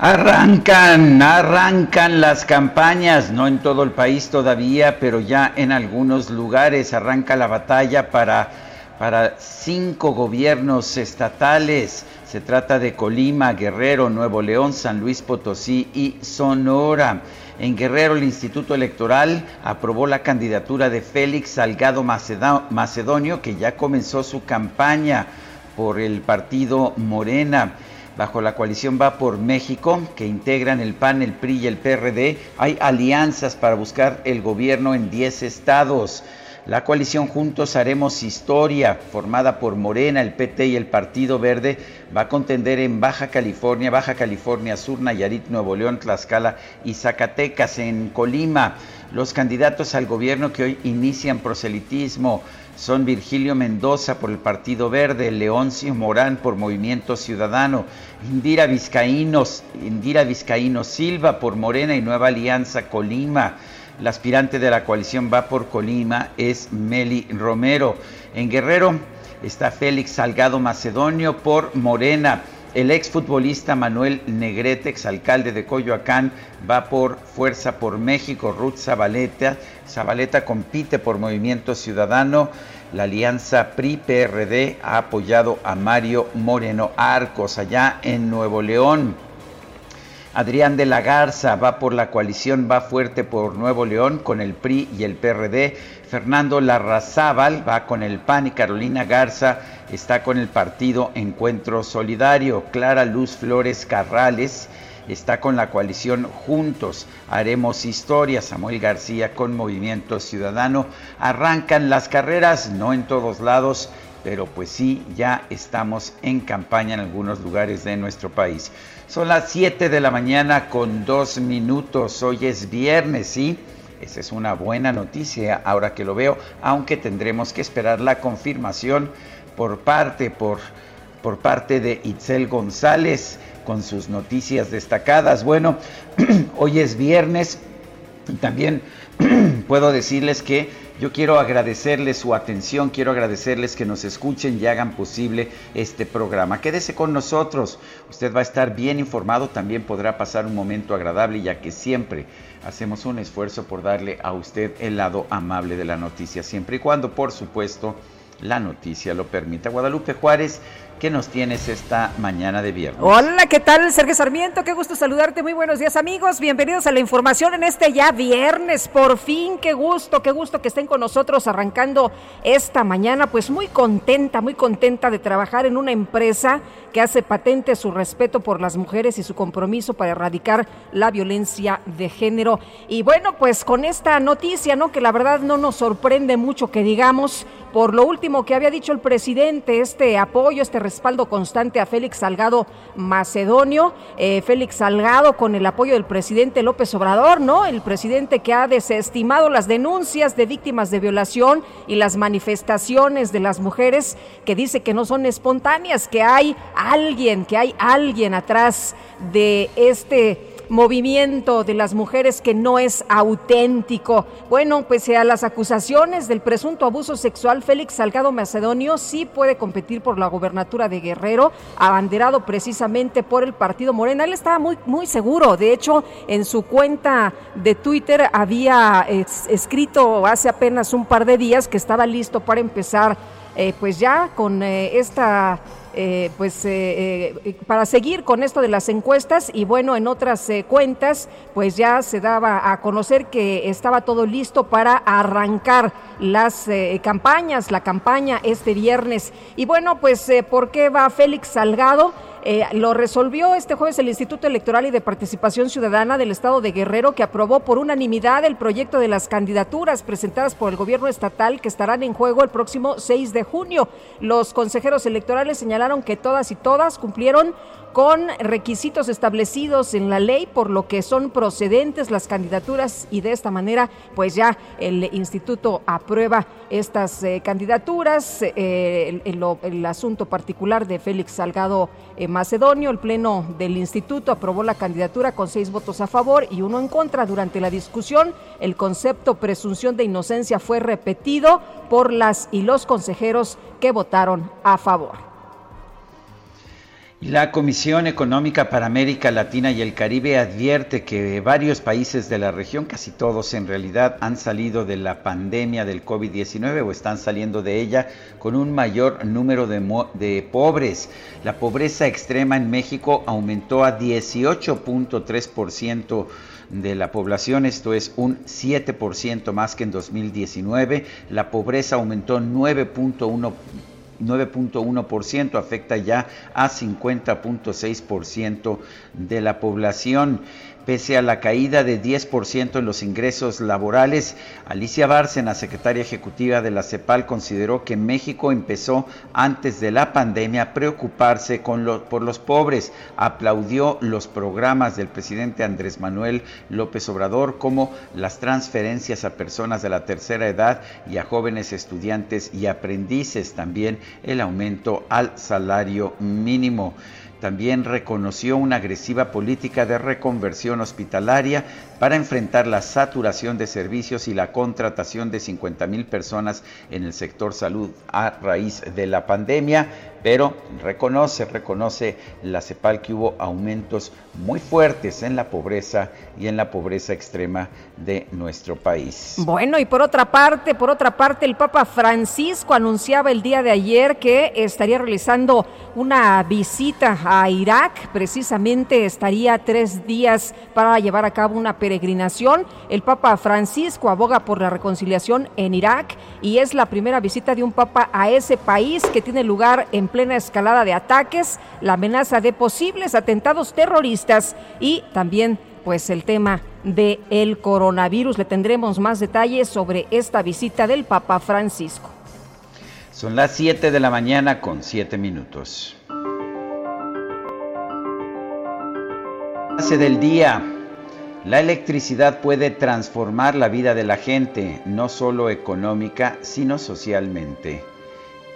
Arrancan, arrancan las campañas, no en todo el país todavía, pero ya en algunos lugares arranca la batalla para, para cinco gobiernos estatales. Se trata de Colima, Guerrero, Nuevo León, San Luis Potosí y Sonora. En Guerrero, el Instituto Electoral aprobó la candidatura de Félix Salgado Macedonio, que ya comenzó su campaña por el partido Morena bajo la coalición Va por México, que integran el PAN, el PRI y el PRD, hay alianzas para buscar el gobierno en 10 estados. La coalición Juntos Haremos Historia, formada por Morena, el PT y el Partido Verde, va a contender en Baja California, Baja California Sur, Nayarit, Nuevo León, Tlaxcala y Zacatecas. En Colima, los candidatos al gobierno que hoy inician proselitismo son Virgilio Mendoza por el Partido Verde, Leoncio Morán por Movimiento Ciudadano, Indira Vizcaínos, Indira Vizcaíno Silva por Morena y Nueva Alianza Colima. La aspirante de la coalición va por Colima es Meli Romero. En Guerrero está Félix Salgado Macedonio por Morena. El exfutbolista Manuel Negrete, exalcalde de Coyoacán, va por Fuerza por México. Ruth Zabaleta, Zabaleta compite por Movimiento Ciudadano. La alianza PRI-PRD ha apoyado a Mario Moreno Arcos allá en Nuevo León. Adrián de la Garza va por la coalición Va Fuerte por Nuevo León con el PRI y el PRD. Fernando Larrazábal va con el PAN y Carolina Garza está con el partido Encuentro Solidario. Clara Luz Flores Carrales está con la coalición Juntos. Haremos historia. Samuel García con Movimiento Ciudadano. Arrancan las carreras, no en todos lados, pero pues sí, ya estamos en campaña en algunos lugares de nuestro país. Son las 7 de la mañana con dos minutos. Hoy es viernes, ¿sí? Esa es una buena noticia ahora que lo veo, aunque tendremos que esperar la confirmación por parte, por, por parte de Itzel González con sus noticias destacadas. Bueno, hoy es viernes y también puedo decirles que yo quiero agradecerles su atención, quiero agradecerles que nos escuchen y hagan posible este programa. Quédese con nosotros, usted va a estar bien informado, también podrá pasar un momento agradable ya que siempre hacemos un esfuerzo por darle a usted el lado amable de la noticia, siempre y cuando, por supuesto, la noticia lo permita. Guadalupe Juárez ¿Qué nos tienes esta mañana de viernes? Hola, ¿qué tal? Sergio Sarmiento, qué gusto saludarte. Muy buenos días, amigos. Bienvenidos a la información en este ya viernes. Por fin, qué gusto, qué gusto que estén con nosotros arrancando esta mañana. Pues muy contenta, muy contenta de trabajar en una empresa que hace patente su respeto por las mujeres y su compromiso para erradicar la violencia de género. Y bueno, pues con esta noticia, ¿no? Que la verdad no nos sorprende mucho que digamos, por lo último que había dicho el presidente, este apoyo, este respaldo constante a Félix Salgado Macedonio, eh, Félix Salgado con el apoyo del presidente López Obrador, ¿no? El presidente que ha desestimado las denuncias de víctimas de violación y las manifestaciones de las mujeres que dice que no son espontáneas, que hay alguien, que hay alguien atrás de este movimiento de las mujeres que no es auténtico. Bueno, pese a las acusaciones del presunto abuso sexual, Félix Salgado Macedonio sí puede competir por la gobernatura de Guerrero, abanderado precisamente por el partido Morena. Él estaba muy, muy seguro. De hecho, en su cuenta de Twitter había escrito hace apenas un par de días que estaba listo para empezar eh, pues ya con eh, esta eh, pues para seguir con esto de las encuestas y bueno en otras cuentas pues ya se daba a conocer que estaba todo listo para arrancar las campañas la campaña este viernes. Y bueno pues por qué va Félix Salgado eh, lo resolvió este jueves el Instituto Electoral y de Participación Ciudadana del Estado de Guerrero, que aprobó por unanimidad el proyecto de las candidaturas presentadas por el gobierno estatal que estarán en juego el próximo 6 de junio. Los consejeros electorales señalaron que todas y todas cumplieron con requisitos establecidos en la ley, por lo que son procedentes las candidaturas y de esta manera, pues ya el instituto aprueba estas eh, candidaturas. Eh, el, asunto particular de Félix Salgado eh, Macedonio, el pleno del instituto aprobó la candidatura con seis votos a favor y uno en contra. Durante la discusión, el concepto presunción de inocencia fue repetido por las y los consejeros que votaron a favor. La Comisión Económica para América Latina y el Caribe advierte que varios países de la región, casi todos en realidad, han salido de la pandemia del COVID-19 o están saliendo de ella con un mayor número de, pobres. La pobreza extrema en México aumentó a 18.3% de la población, esto es un 7% más que en 2019. La pobreza aumentó 9.1 9.1%, afecta ya a 50.6% de la población. Pese a la caída de 10% en los ingresos laborales, Alicia Bárcena, secretaria ejecutiva de la CEPAL, consideró que México empezó antes de la pandemia a preocuparse por los pobres. Aplaudió los programas del presidente Andrés Manuel López Obrador como las transferencias a personas de la tercera edad y a jóvenes estudiantes y aprendices, también el aumento al salario mínimo. También reconoció una agresiva política de reconversión hospitalaria para enfrentar la saturación de servicios y la contratación de 50 mil personas en el sector salud a raíz de la pandemia pero reconoce, reconoce la CEPAL que hubo aumentos muy fuertes en la pobreza y en la pobreza extrema de nuestro país. Bueno, y por otra parte, por otra parte, el Papa Francisco anunciaba el día de ayer que estaría realizando una visita a Irak, precisamente estaría tres días para llevar a cabo una peregrinación. El Papa Francisco aboga por la reconciliación en Irak y es la primera visita de un Papa a ese país que tiene lugar en plena escalada de ataques, la amenaza de posibles atentados terroristas y también pues el tema de el coronavirus. Le tendremos más detalles sobre esta visita del Papa Francisco. Son las 7 de la mañana con 7 minutos. Hace del día. La electricidad puede transformar la vida de la gente, no solo económica, sino socialmente.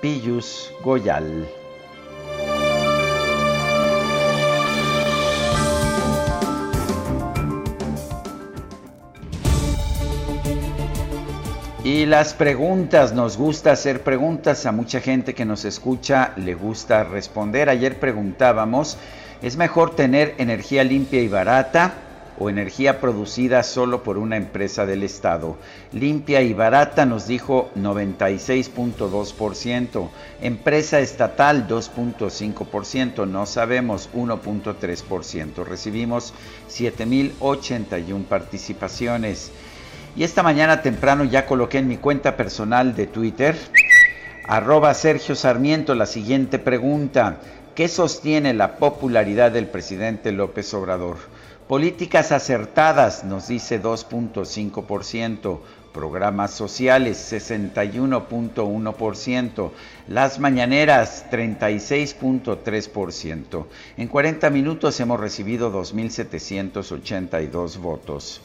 Pillus Goyal. Y las preguntas, nos gusta hacer preguntas, a mucha gente que nos escucha le gusta responder. Ayer preguntábamos, ¿es mejor tener energía limpia y barata? O energía producida solo por una empresa del Estado. Limpia y barata nos dijo 96.2%, empresa estatal 2.5%, no sabemos 1.3%. Recibimos 7.081 participaciones. Y esta mañana temprano ya coloqué en mi cuenta personal de Twitter, arroba Sergio Sarmiento, la siguiente pregunta. ¿Qué sostiene la popularidad del presidente López Obrador? Políticas acertadas, nos dice 2.5%. Programas sociales, 61.1%. Las mañaneras, 36.3%. En 40 minutos hemos recibido 2.782 votos.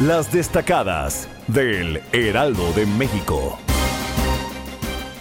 Las destacadas del Heraldo de México.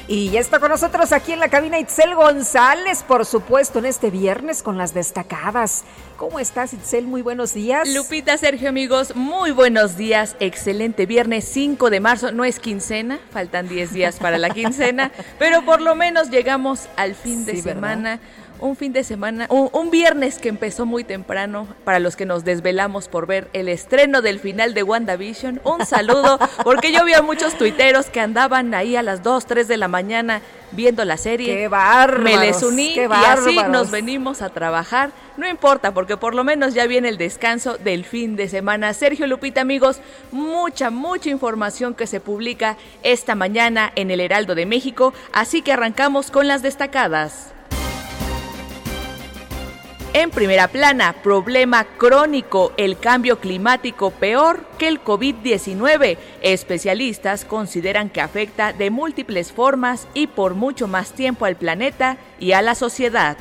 Y ya está con nosotros aquí en la cabina Itzel González, por supuesto, en este viernes con las destacadas. ¿Cómo estás, Itzel? Muy buenos días. Lupita, Sergio, amigos, muy buenos días. Excelente viernes 5 de marzo. No es quincena, faltan 10 días para la quincena, pero por lo menos llegamos al fin de semana un fin de semana, un, viernes que empezó muy temprano para los que nos desvelamos por ver el estreno del final de WandaVision. Un saludo, porque yo vi a muchos tuiteros que andaban ahí a las 2, 3 de la mañana viendo la serie. ¡Qué bárbaros! Me les uní y así nos venimos a trabajar. No importa, porque por lo menos ya viene el descanso del fin de semana. Sergio Lupita, amigos, mucha, mucha información que se publica esta mañana en el Heraldo de México, así que arrancamos con las destacadas. En primera plana, problema crónico, el cambio climático peor que el COVID-19. Especialistas consideran que afecta de múltiples formas y por mucho más tiempo al planeta y a la sociedad.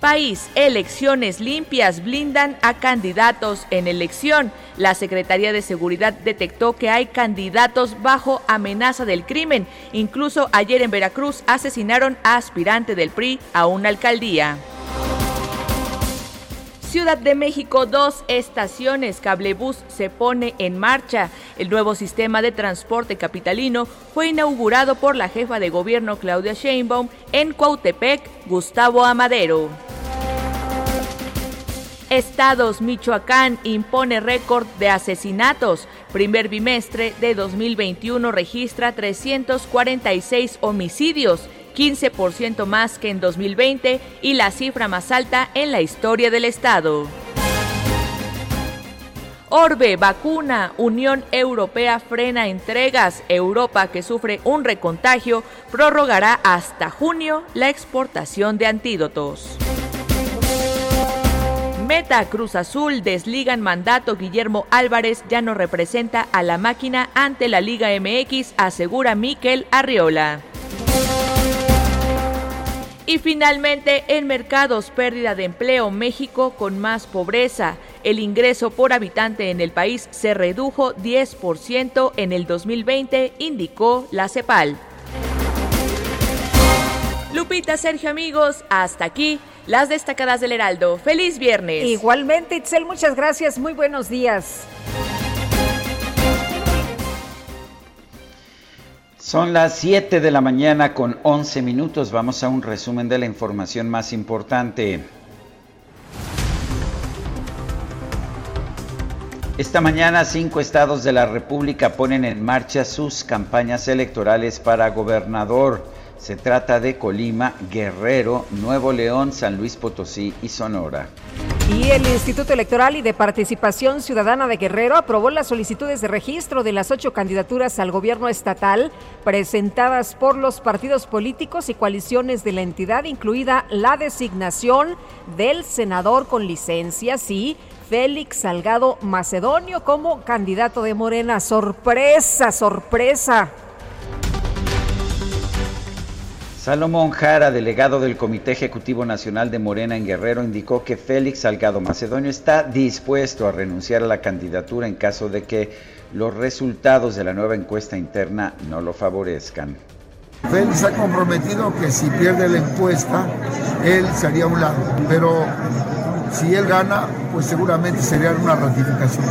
País, elecciones limpias blindan a candidatos en elección. La Secretaría de Seguridad detectó que hay candidatos bajo amenaza del crimen. Incluso ayer en Veracruz asesinaron a aspirante del PRI a una alcaldía. Ciudad de México, dos estaciones. Cablebús se pone en marcha. El nuevo sistema de transporte capitalino fue inaugurado por la jefa de gobierno Claudia Sheinbaum en Cuautepec, Gustavo Amadero. Estados Michoacán impone récord de asesinatos. Primer bimestre de 2021 registra 346 homicidios, 15% más que en 2020 y la cifra más alta en la historia del estado. Orbe, vacuna, Unión Europea frena entregas. Europa, que sufre un recontagio, prorrogará hasta junio la exportación de antídotos. Meta Cruz Azul desligan mandato Guillermo Álvarez ya no representa a la máquina ante la Liga MX, asegura Miquel Arriola. Y finalmente, en mercados, pérdida de empleo, México con más pobreza. El ingreso por habitante en el país se redujo 10% en el 2020, indicó la CEPAL. Lupita, Sergio, amigos, hasta aquí las destacadas del Heraldo. Feliz viernes. Igualmente, Itzel, muchas gracias. Muy buenos días. Son las 7 de la mañana con 11 minutos. Vamos a un resumen de la información más importante. Esta mañana cinco estados de la República ponen en marcha sus campañas electorales para gobernador. Se trata de Colima, Guerrero, Nuevo León, San Luis Potosí y Sonora. Y el Instituto Electoral y de Participación Ciudadana de Guerrero aprobó las solicitudes de registro de las ocho candidaturas al gobierno estatal presentadas por los partidos políticos y coaliciones de la entidad, incluida la designación del senador con licencia, sí, Félix Salgado Macedonio como candidato de Morena. Sorpresa, sorpresa. Salomón Jara, delegado del Comité Ejecutivo Nacional de Morena en Guerrero, indicó que Félix Salgado Macedonio está dispuesto a renunciar a la candidatura en caso de que los resultados de la nueva encuesta interna no lo favorezcan. Félix ha comprometido que si pierde la encuesta, él sería un lado, pero si él gana, pues seguramente sería una ratificación.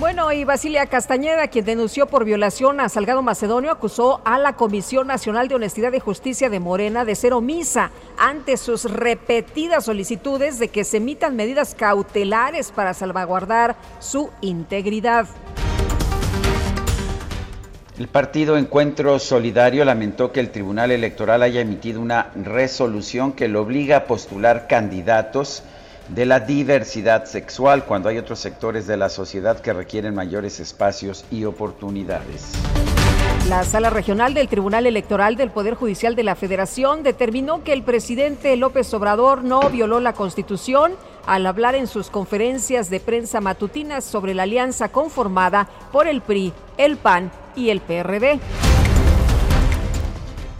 Bueno, y Basilia Castañeda, quien denunció por violación a Salgado Macedonio, acusó a la Comisión Nacional de Honestidad y Justicia de Morena de ser omisa ante sus repetidas solicitudes de que se emitan medidas cautelares para salvaguardar su integridad. El partido Encuentro Solidario lamentó que el Tribunal Electoral haya emitido una resolución que lo obliga a postular candidatos de la diversidad sexual cuando hay otros sectores de la sociedad que requieren mayores espacios y oportunidades. La Sala Regional del Tribunal Electoral del Poder Judicial de la Federación determinó que el presidente López Obrador no violó la Constitución al hablar en sus conferencias de prensa matutinas sobre la alianza conformada por el PRI, el PAN y el PRD.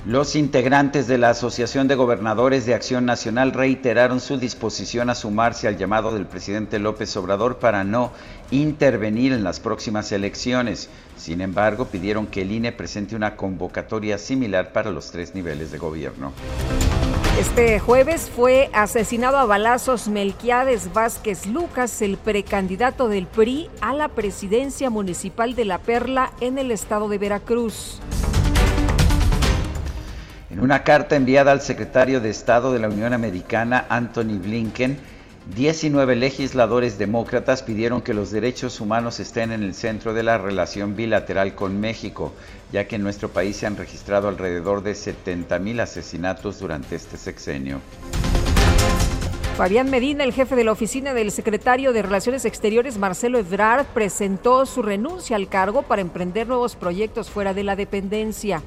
Los integrantes de la Asociación de Gobernadores de Acción Nacional reiteraron su disposición a sumarse al llamado del presidente López Obrador para no intervenir en las próximas elecciones. Sin embargo, pidieron que el INE presente una convocatoria similar para los tres niveles de gobierno. Este jueves fue asesinado a balazos Melquiades Vázquez Lucas, el precandidato del PRI a la presidencia municipal de La Perla en el estado de Veracruz. En una carta enviada al secretario de Estado de la Unión Americana, Anthony Blinken, 19 legisladores demócratas pidieron que los derechos humanos estén en el centro de la relación bilateral con México, ya que en nuestro país se han registrado alrededor de 70.000 asesinatos durante este sexenio. Fabián Medina, el jefe de la oficina del secretario de Relaciones Exteriores, Marcelo Ebrard, presentó su renuncia al cargo para emprender nuevos proyectos fuera de la dependencia.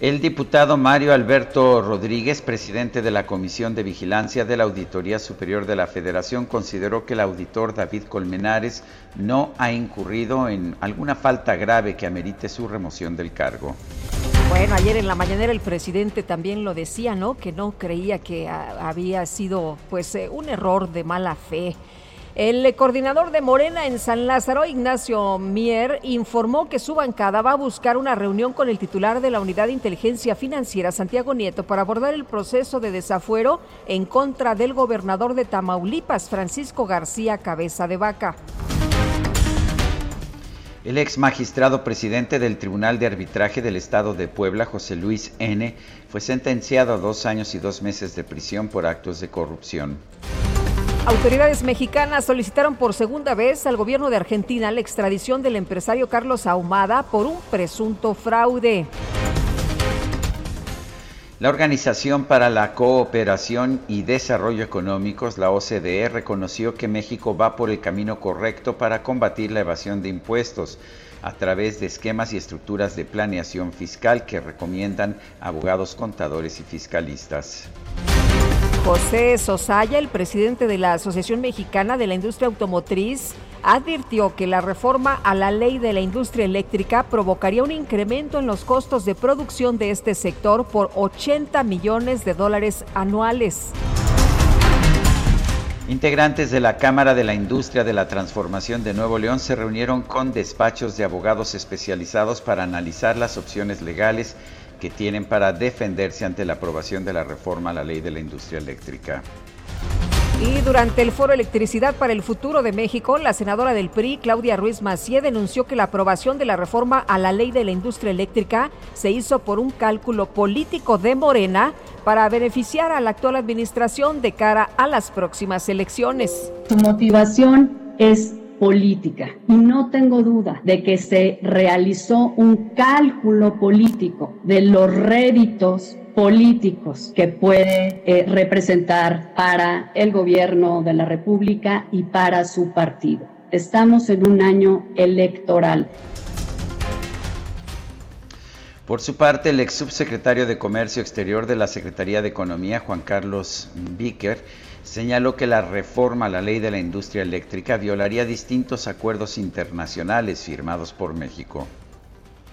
El diputado Mario Alberto Rodríguez, presidente de la Comisión de Vigilancia de la Auditoría Superior de la Federación, consideró que el auditor David Colmenares no ha incurrido en alguna falta grave que amerite su remoción del cargo. Bueno, ayer en la mañanera el presidente también lo decía, ¿no? Que no creía que había sido pues eh, un error de mala fe. El coordinador de Morena en San Lázaro, Ignacio Mier, informó que su bancada va a buscar una reunión con el titular de la Unidad de Inteligencia Financiera, Santiago Nieto, para abordar el proceso de desafuero en contra del gobernador de Tamaulipas, Francisco García Cabeza de Vaca. El ex magistrado presidente del Tribunal de Arbitraje del Estado de Puebla, José Luis N., fue sentenciado a dos años y dos meses de prisión por actos de corrupción. Autoridades mexicanas solicitaron por segunda vez al gobierno de Argentina la extradición del empresario Carlos Ahumada por un presunto fraude. La Organización para la Cooperación y Desarrollo Económicos, la OCDE, reconoció que México va por el camino correcto para combatir la evasión de impuestos a través de esquemas y estructuras de planeación fiscal que recomiendan abogados, contadores y fiscalistas. José Sosaya, el presidente de la Asociación Mexicana de la Industria Automotriz, advirtió que la reforma a la ley de la industria eléctrica provocaría un incremento en los costos de producción de este sector por 80 millones de dólares anuales. Integrantes de la Cámara de la Industria de la Transformación de Nuevo León se reunieron con despachos de abogados especializados para analizar las opciones legales que tienen para defenderse ante la aprobación de la reforma a la ley de la industria eléctrica. Y durante el foro Electricidad para el Futuro de México, la senadora del PRI, Claudia Ruiz Macié, denunció que la aprobación de la reforma a la ley de la industria eléctrica se hizo por un cálculo político de Morena para beneficiar a la actual administración de cara a las próximas elecciones. Su motivación es política. Y no tengo duda de que se realizó un cálculo político de los réditos políticos que puede eh, representar para el gobierno de la República y para su partido. Estamos en un año electoral. Por su parte, el ex subsecretario de Comercio Exterior de la Secretaría de Economía, Juan Carlos Víquer, señaló que la reforma a la ley de la industria eléctrica violaría distintos acuerdos internacionales firmados por México.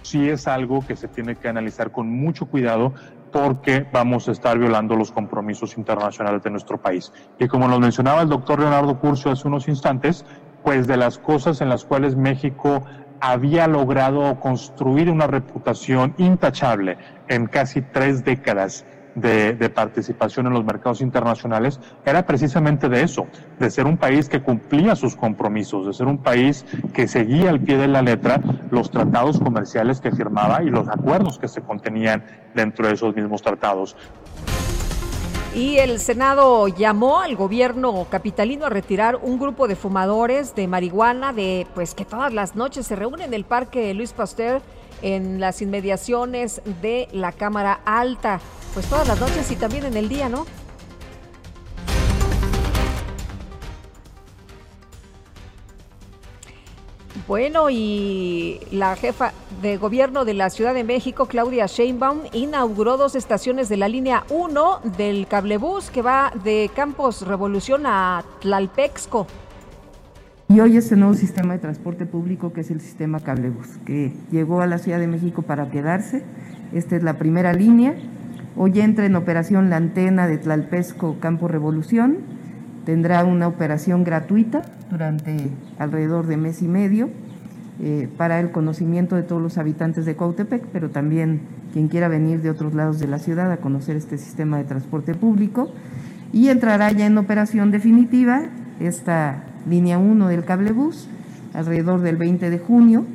Sí es algo que se tiene que analizar con mucho cuidado porque vamos a estar violando los compromisos internacionales de nuestro país. Y como nos mencionaba el doctor Leonardo Curcio hace unos instantes, pues de las cosas en las cuales México había logrado construir una reputación intachable en casi tres décadas de, participación en los mercados internacionales era precisamente de eso, de ser un país que cumplía sus compromisos, de ser un país que seguía al pie de la letra los tratados comerciales que firmaba y los acuerdos que se contenían dentro de esos mismos tratados. Y el Senado llamó al gobierno capitalino a retirar un grupo de fumadores de marihuana de pues que todas las noches se reúnen en el Parque Luis Pasteur en las inmediaciones de la Cámara Alta pues todas las noches y también en el día, ¿no? Bueno, y la jefa de gobierno de la Ciudad de México, Claudia Sheinbaum, inauguró dos estaciones de la línea 1 del cablebús que va de Campos Revolución a Tlalpexco. Y hoy este nuevo sistema de transporte público que es el sistema Cablebus, que llegó a la Ciudad de México para quedarse. Esta es la primera línea. Hoy entra en operación la antena de Tlalpesco Campo Revolución. Tendrá una operación gratuita durante alrededor de mes y medio eh, para el conocimiento de todos los habitantes de Cuautepec, pero también quien quiera venir de otros lados de la ciudad a conocer este sistema de transporte público. Y entrará ya en operación definitiva esta línea 1 del cablebús, alrededor del 20 de junio.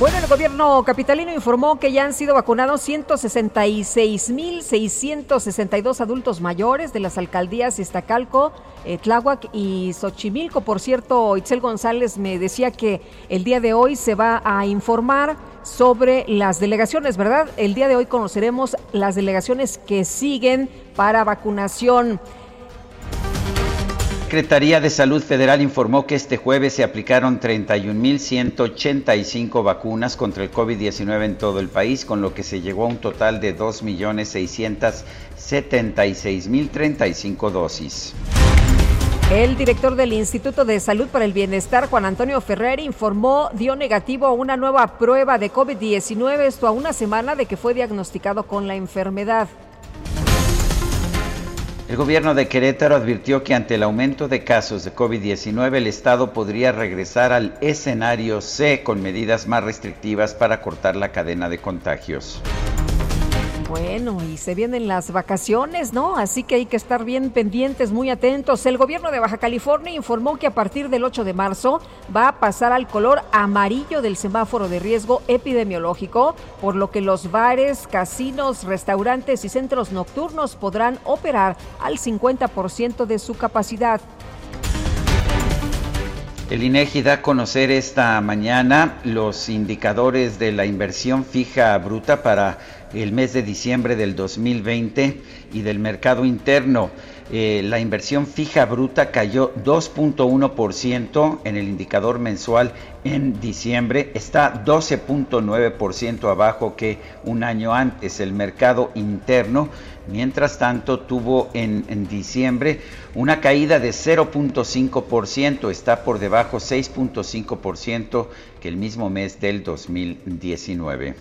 Bueno, el gobierno capitalino informó que ya han sido vacunados 166.662 adultos mayores de las alcaldías Iztacalco, eh, Tláhuac y Xochimilco. Por cierto, Itzel González me decía que el día de hoy se va a informar sobre las delegaciones, ¿verdad? El día de hoy conoceremos las delegaciones que siguen para vacunación. Secretaría de Salud Federal informó que este jueves se aplicaron 31.185 vacunas contra el COVID-19 en todo el país, con lo que se llegó a un total de 2.676.035 dosis. El director del Instituto de Salud para el Bienestar, Juan Antonio Ferrer, informó dio negativo a una nueva prueba de COVID-19, esto a una semana de que fue diagnosticado con la enfermedad. El gobierno de Querétaro advirtió que ante el aumento de casos de COVID-19 el Estado podría regresar al escenario C con medidas más restrictivas para cortar la cadena de contagios. Bueno, y se vienen las vacaciones, ¿no? Así que hay que estar bien pendientes, muy atentos. El gobierno de Baja California informó que a partir del 8 de marzo va a pasar al color amarillo del semáforo de riesgo epidemiológico, por lo que los bares, casinos, restaurantes y centros nocturnos podrán operar al 50% de su capacidad. El INEGI da a conocer esta mañana los indicadores de la inversión fija bruta para el mes de diciembre del 2020 y del mercado interno. Eh, la inversión fija bruta cayó 2.1% en el indicador mensual en diciembre, está 12.9% abajo que un año antes. El mercado interno, mientras tanto, tuvo en, en diciembre una caída de 0.5%, está por debajo 6.5% que el mismo mes del 2019.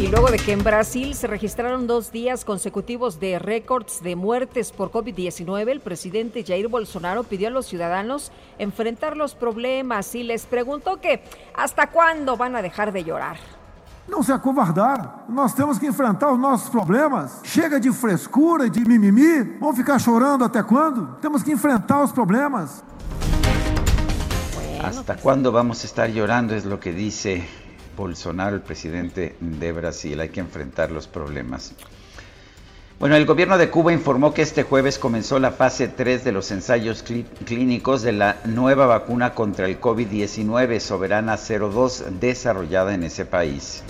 Y luego de que en Brasil se registraron dos días consecutivos de récords de muertes por COVID-19, el presidente Jair Bolsonaro pidió a los ciudadanos enfrentar los problemas y les preguntó que hasta cuándo van a dejar de llorar. Não se acovardar. Nós temos que enfrentar os nossos problemas. Chega de frescura e de mimimi. Vamos ficar chorando até quando? Temos que enfrentar os problemas. ¿Hasta cuándo vamos a estar llorando? Es lo que dice Bolsonaro, el presidente de Brasil. Hay que enfrentar los problemas. Bueno, el gobierno de Cuba informó que este jueves comenzó la fase 3 de los ensayos clínicos de la nueva vacuna contra el COVID-19 Soberana 02 desarrollada en ese país.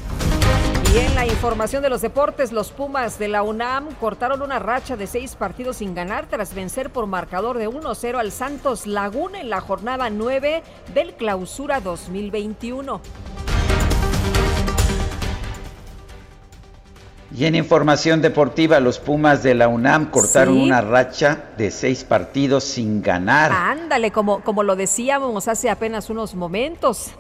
Y en la información de los deportes, los Pumas de la UNAM cortaron una racha de seis partidos sin ganar tras vencer por marcador de 1-0 al Santos Laguna en la jornada 9 del Clausura 2021. Y en información deportiva, los Pumas de la UNAM cortaron una racha de seis partidos sin ganar. Ándale, como, como lo decíamos hace apenas unos momentos.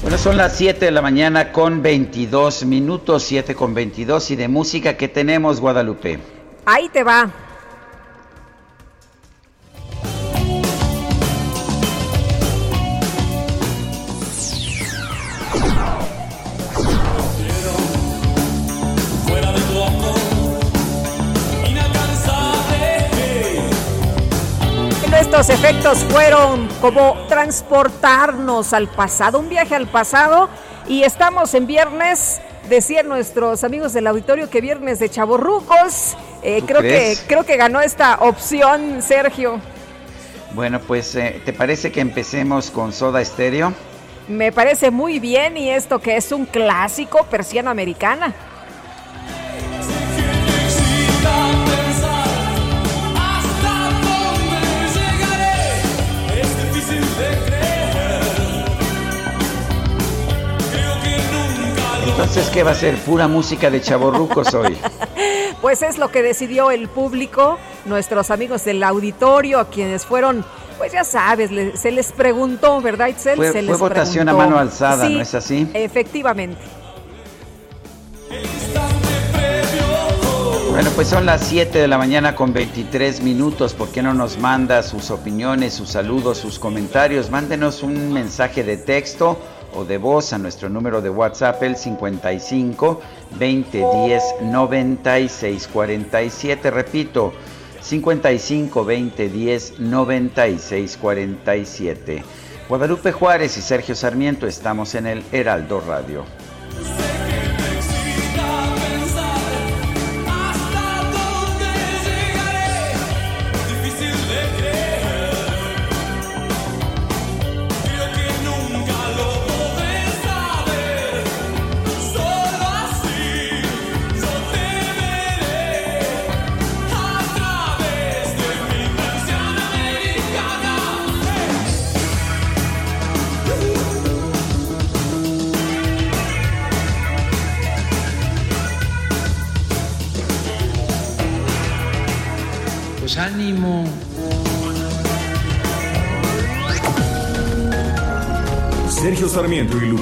Bueno, son las 7 de la mañana con 22 minutos, 7 con 22 y de música que tenemos, Guadalupe. Ahí te va. Estos efectos fueron como transportarnos al pasado, un viaje al pasado y estamos en viernes. Decían nuestros amigos del auditorio que viernes de chaborrucos. Eh, creo que creo que ganó esta opción, Sergio. Bueno, pues eh, ¿te parece que empecemos con Soda Stereo? Me parece muy bien y esto que es un clásico persiana americana. Entonces, ¿qué va a ser? ¿Pura música de chaborrucos hoy? pues es lo que decidió el público, nuestros amigos del auditorio, a quienes fueron, pues ya sabes, se les preguntó, ¿verdad, Itzel? Fue, se les votación a mano alzada, ¿no es así? Efectivamente. Bueno, pues son las 7 de la mañana con 23 minutos. ¿Por qué no nos manda sus opiniones, sus saludos, sus comentarios? Mándenos un mensaje de texto o de voz a nuestro número de WhatsApp, el 55 2010 96 47. Repito, 55 2010 96 47. Guadalupe Juárez y Sergio Sarmiento estamos en el Heraldo Radio.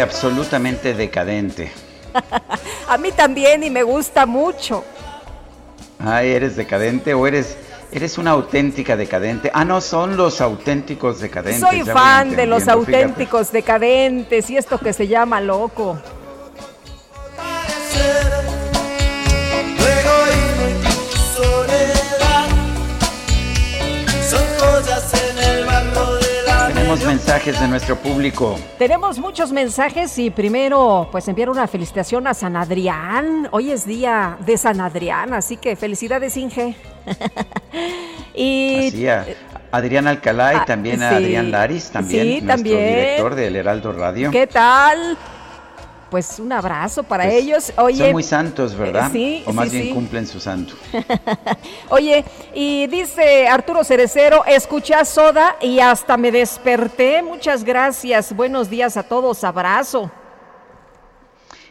Absolutamente decadente. A mí también y me gusta mucho. Ay, ¿eres decadente o eres eres una auténtica decadente? Ah, no, son los auténticos decadentes. Soy fan de los auténticos decadentes y esto que se llama loco. Mensajes de nuestro público. Tenemos muchos mensajes y primero pues enviar una felicitación a San Adrián. Hoy es día de San Adrián, así que felicidades Inge. y así Adrián Alcalá y ah, también a Adrián Laris, también, nuestro también. director del Heraldo Radio. ¿Qué tal? Pues un abrazo para pues, ellos. Oye, son muy santos, ¿verdad? sí. O más bien cumplen su santo. Oye, y dice Arturo Cerecero, escuché a Soda y hasta me desperté. Muchas gracias. Buenos días a todos. Abrazo.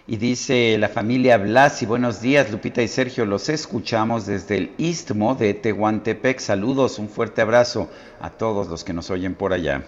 Y dice la familia Blasi, buenos días Lupita y Sergio, los escuchamos desde el istmo de Tehuantepec. Saludos, un fuerte abrazo a todos los que nos oyen por allá.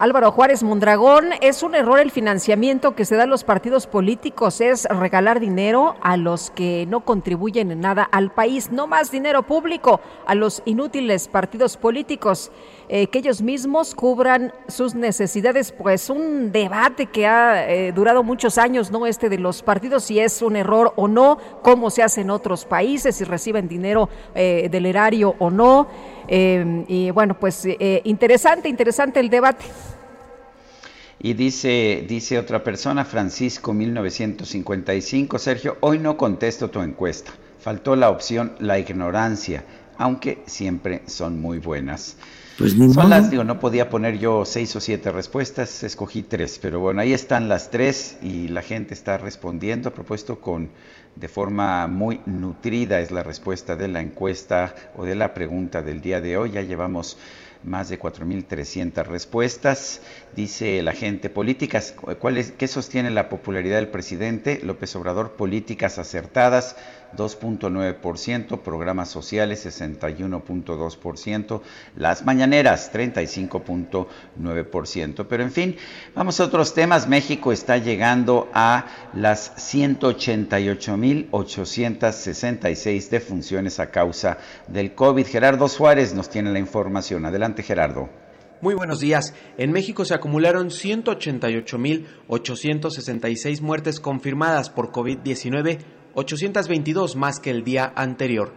Álvaro Juárez Mondragón, es un error el financiamiento que se da a los partidos políticos, es regalar dinero a los que no contribuyen en nada al país, no más dinero público a los inútiles partidos políticos, eh, que ellos mismos cubran sus necesidades, pues un debate que ha eh, durado muchos años, ¿no? Este de los partidos, si es un error o no, cómo se hace en otros países, si reciben dinero eh, del erario o no. Em, y bueno, pues eh, interesante, interesante el debate. Y dice, dice otra persona, Francisco 1955, Sergio, hoy no contesto tu encuesta. Faltó la opción la ignorancia, aunque siempre son muy buenas. Pues ni Son las, digo, no podía poner yo seis o siete respuestas, escogí tres, pero bueno, ahí están las tres y la gente está respondiendo, a propuesto con de forma muy nutrida es la respuesta de la encuesta o de la pregunta del día de hoy. Ya llevamos más de 4.300 respuestas. Dice la gente, políticas, ¿cuál es, ¿qué sostiene la popularidad del presidente? López Obrador, políticas acertadas, 2.9%, programas sociales, 61.2%, las mañaneras, 35.9%. Pero en fin, vamos a otros temas. México está llegando a las 188.866 defunciones a causa del COVID. Gerardo Suárez nos tiene la información. Adelante, Gerardo. Muy buenos días. En México se acumularon 188.866 muertes confirmadas por COVID-19, 822 más que el día anterior.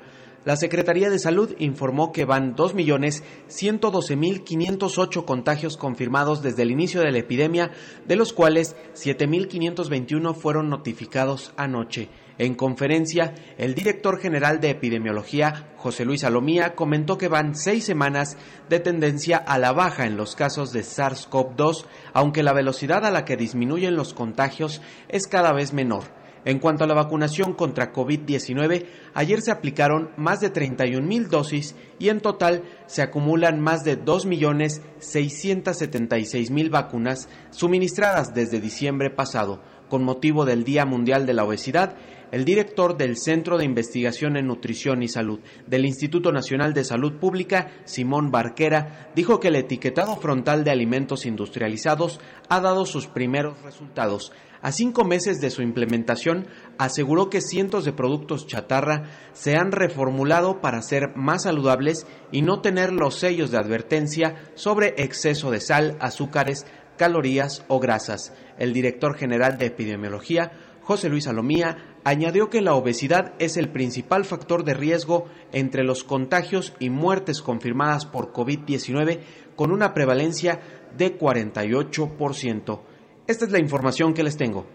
La Secretaría de Salud informó que van 2.112.508 contagios confirmados desde el inicio de la epidemia, de los cuales 7.521 fueron notificados anoche. En conferencia, el director general de epidemiología, José Luis Salomía, comentó que van seis semanas de tendencia a la baja en los casos de SARS-CoV-2, aunque la velocidad a la que disminuyen los contagios es cada vez menor. En cuanto a la vacunación contra COVID-19, ayer se aplicaron más de 31 mil dosis y en total se acumulan más de 2.676.000 vacunas suministradas desde diciembre pasado. Con motivo del Día Mundial de la Obesidad, el director del Centro de Investigación en Nutrición y Salud del Instituto Nacional de Salud Pública, Simón Barquera, dijo que el etiquetado frontal de alimentos industrializados ha dado sus primeros resultados. A cinco meses de su implementación, aseguró que cientos de productos chatarra se han reformulado para ser más saludables y no tener los sellos de advertencia sobre exceso de sal, azúcares, calorías o grasas. El director general de epidemiología, José Luis Salomía, añadió que la obesidad es el principal factor de riesgo entre los contagios y muertes confirmadas por COVID-19 con una prevalencia de 48%. Esta es la información que les tengo.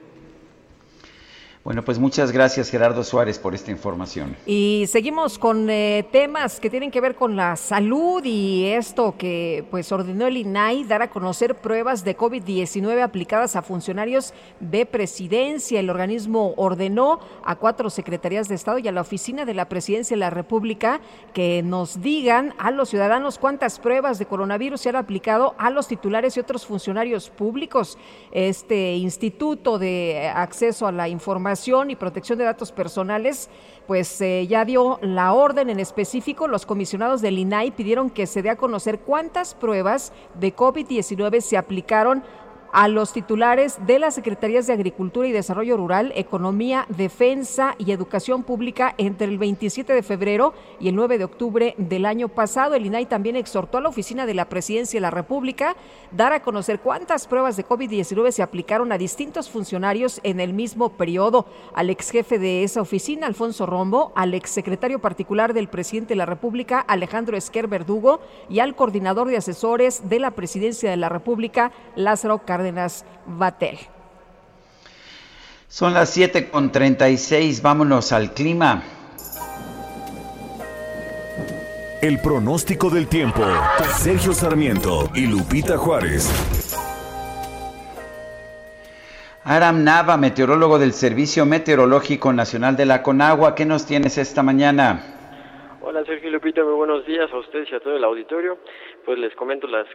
Bueno, pues muchas gracias Gerardo Suárez por esta información. Y seguimos con eh, temas que tienen que ver con la salud y esto que pues ordenó el INAI dar a conocer pruebas de COVID-19 aplicadas a funcionarios de presidencia. El organismo ordenó a cuatro secretarías de Estado y a la oficina de la Presidencia de la República que nos digan a los ciudadanos cuántas pruebas de coronavirus se han aplicado a los titulares y otros funcionarios públicos. Este Instituto de Acceso a la Información y Protección de Datos Personales, pues eh, ya dio la orden en específico. Los comisionados del INAI pidieron que se dé a conocer cuántas pruebas de COVID-19 se aplicaron a los titulares de las Secretarías de Agricultura y Desarrollo Rural, Economía, Defensa y Educación Pública entre el 27 de febrero y el 9 de octubre del año pasado. El INAI también exhortó a la Oficina de la Presidencia de la República dar a conocer cuántas pruebas de COVID-19 se aplicaron a distintos funcionarios en el mismo periodo. Al ex jefe de esa oficina, Alfonso Rombo, al ex secretario particular del presidente de la República, Alejandro Esquer Verdugo, y al coordinador de asesores de la Presidencia de la República, Lázaro Cárdenas Batel. Son las 7 con 36, vámonos al clima. El pronóstico del tiempo. Sergio Sarmiento y Lupita Juárez. Aram Nava, meteorólogo del Servicio Meteorológico Nacional de la Conagua, ¿qué nos tienes esta mañana? Hola Sergio Lupita, muy buenos días a ustedes y a todo el auditorio. Pues les comento las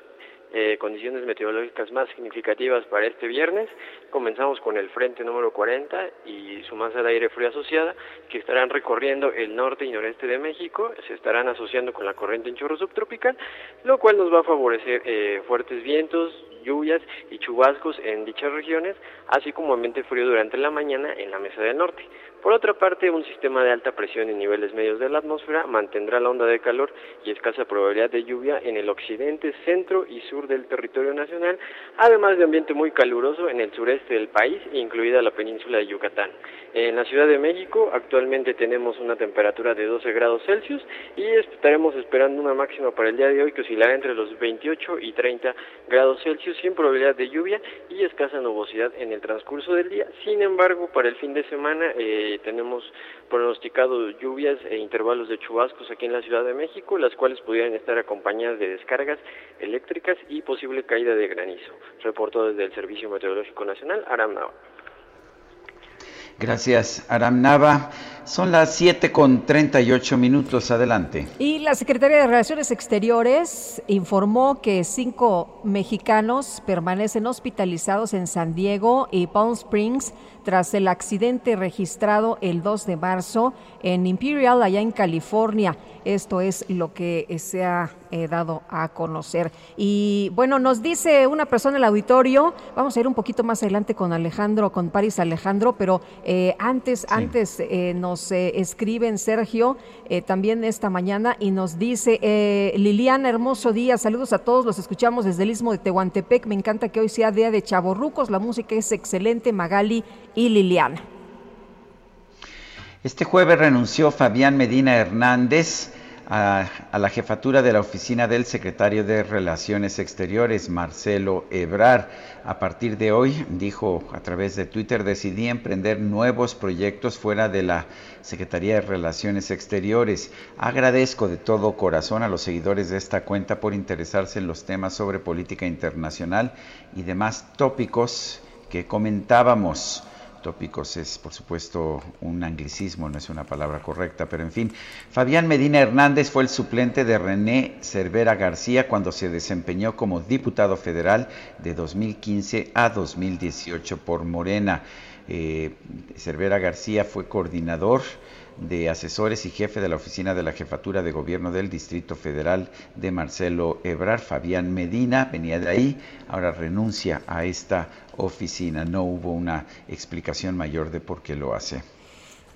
eh, condiciones meteorológicas más significativas para este viernes. Comenzamos con el frente número 40 y su masa de aire frío asociada, que estarán recorriendo el norte y noreste de México, se estarán asociando con la corriente en chorro subtropical, lo cual nos va a favorecer eh, fuertes vientos, lluvias y chubascos en dichas regiones, así como ambiente frío durante la mañana en la mesa del norte. Por otra parte, un sistema de alta presión en niveles medios de la atmósfera mantendrá la onda de calor y escasa probabilidad de lluvia en el occidente, centro y sur del territorio nacional, además de ambiente muy caluroso en el sureste del país, incluida la península de Yucatán. En la Ciudad de México actualmente tenemos una temperatura de 12 grados Celsius y estaremos esperando una máxima para el día de hoy que oscilará entre los 28 y 30 grados Celsius sin probabilidad de lluvia y escasa nubosidad en el transcurso del día. Sin embargo, para el fin de semana eh, tenemos pronosticado lluvias e intervalos de chubascos aquí en la Ciudad de México, las cuales pudieran estar acompañadas de descargas eléctricas y posible caída de granizo. Reportó desde el Servicio Meteorológico Nacional, Aram Nava. Gracias, Aram Nava. Son las 7 con 38 minutos. Adelante. Y la Secretaría de Relaciones Exteriores informó que cinco mexicanos permanecen hospitalizados en San Diego y Palm Springs tras el accidente registrado el 2 de marzo en Imperial, allá en California. Esto es lo que se ha eh, dado a conocer. Y bueno, nos dice una persona en el auditorio, vamos a ir un poquito más adelante con Alejandro, con Paris Alejandro, pero eh, antes, antes eh, nos escriben Sergio también esta mañana y nos dice, Liliana, hermoso día, saludos a todos, los escuchamos desde el Istmo de Tehuantepec, me encanta que hoy sea día de chavorrucos, la música es excelente, Magali y Liliana. Este jueves renunció Fabián Medina Hernández a, la jefatura de la oficina del secretario de Relaciones Exteriores, Marcelo Ebrar. A partir de hoy, dijo a través de Twitter, decidí emprender nuevos proyectos fuera de la Secretaría de Relaciones Exteriores. Agradezco de todo corazón a los seguidores de esta cuenta por interesarse en los temas sobre política internacional y demás tópicos que comentábamos tópicos es, por supuesto, un anglicismo, no es una palabra correcta, pero en fin. Fabián Medina Hernández fue el suplente de René Cervera García cuando se desempeñó como diputado federal de 2015 a 2018 por Morena. Eh, Cervera García fue coordinador de asesores y jefe de la oficina de la jefatura de gobierno del Distrito Federal de Marcelo Ebrar. Fabián Medina venía de ahí, ahora renuncia a esta oficina. No hubo una explicación mayor de por qué lo hace.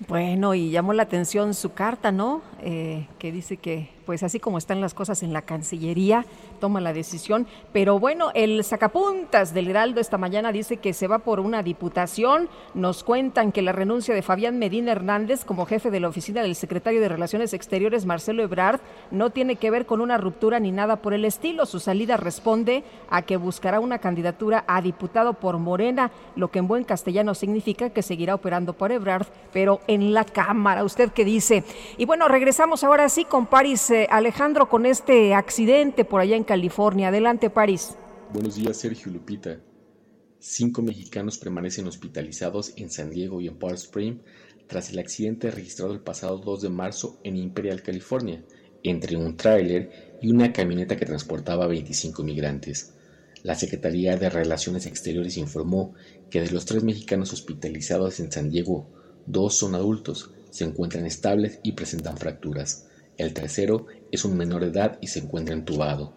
Bueno, y llamó la atención su carta, ¿no? Eh, que dice que pues así como están las cosas en la Cancillería, toma la decisión. Pero bueno, el sacapuntas del Heraldo esta mañana dice que se va por una diputación. Nos cuentan que la renuncia de Fabián Medina Hernández como jefe de la oficina del secretario de Relaciones Exteriores, Marcelo Ebrard, no tiene que ver con una ruptura ni nada por el estilo. Su salida responde a que buscará una candidatura a diputado por Morena, lo que en buen castellano significa que seguirá operando por Ebrard, pero en la Cámara. ¿Usted qué dice? Y bueno, regresamos ahora sí con Paris Alejandro, con este accidente por allá en California. Adelante, París. Buenos días, Sergio Lupita. Cinco mexicanos permanecen hospitalizados en San Diego y en Palm Springs tras el accidente registrado el pasado 2 de marzo en Imperial, California, entre un tráiler y una camioneta que transportaba 25 migrantes. La Secretaría de Relaciones Exteriores informó que de los tres mexicanos hospitalizados en San Diego, dos son adultos, se encuentran estables y presentan fracturas. El tercero es un menor de edad y se encuentra entubado,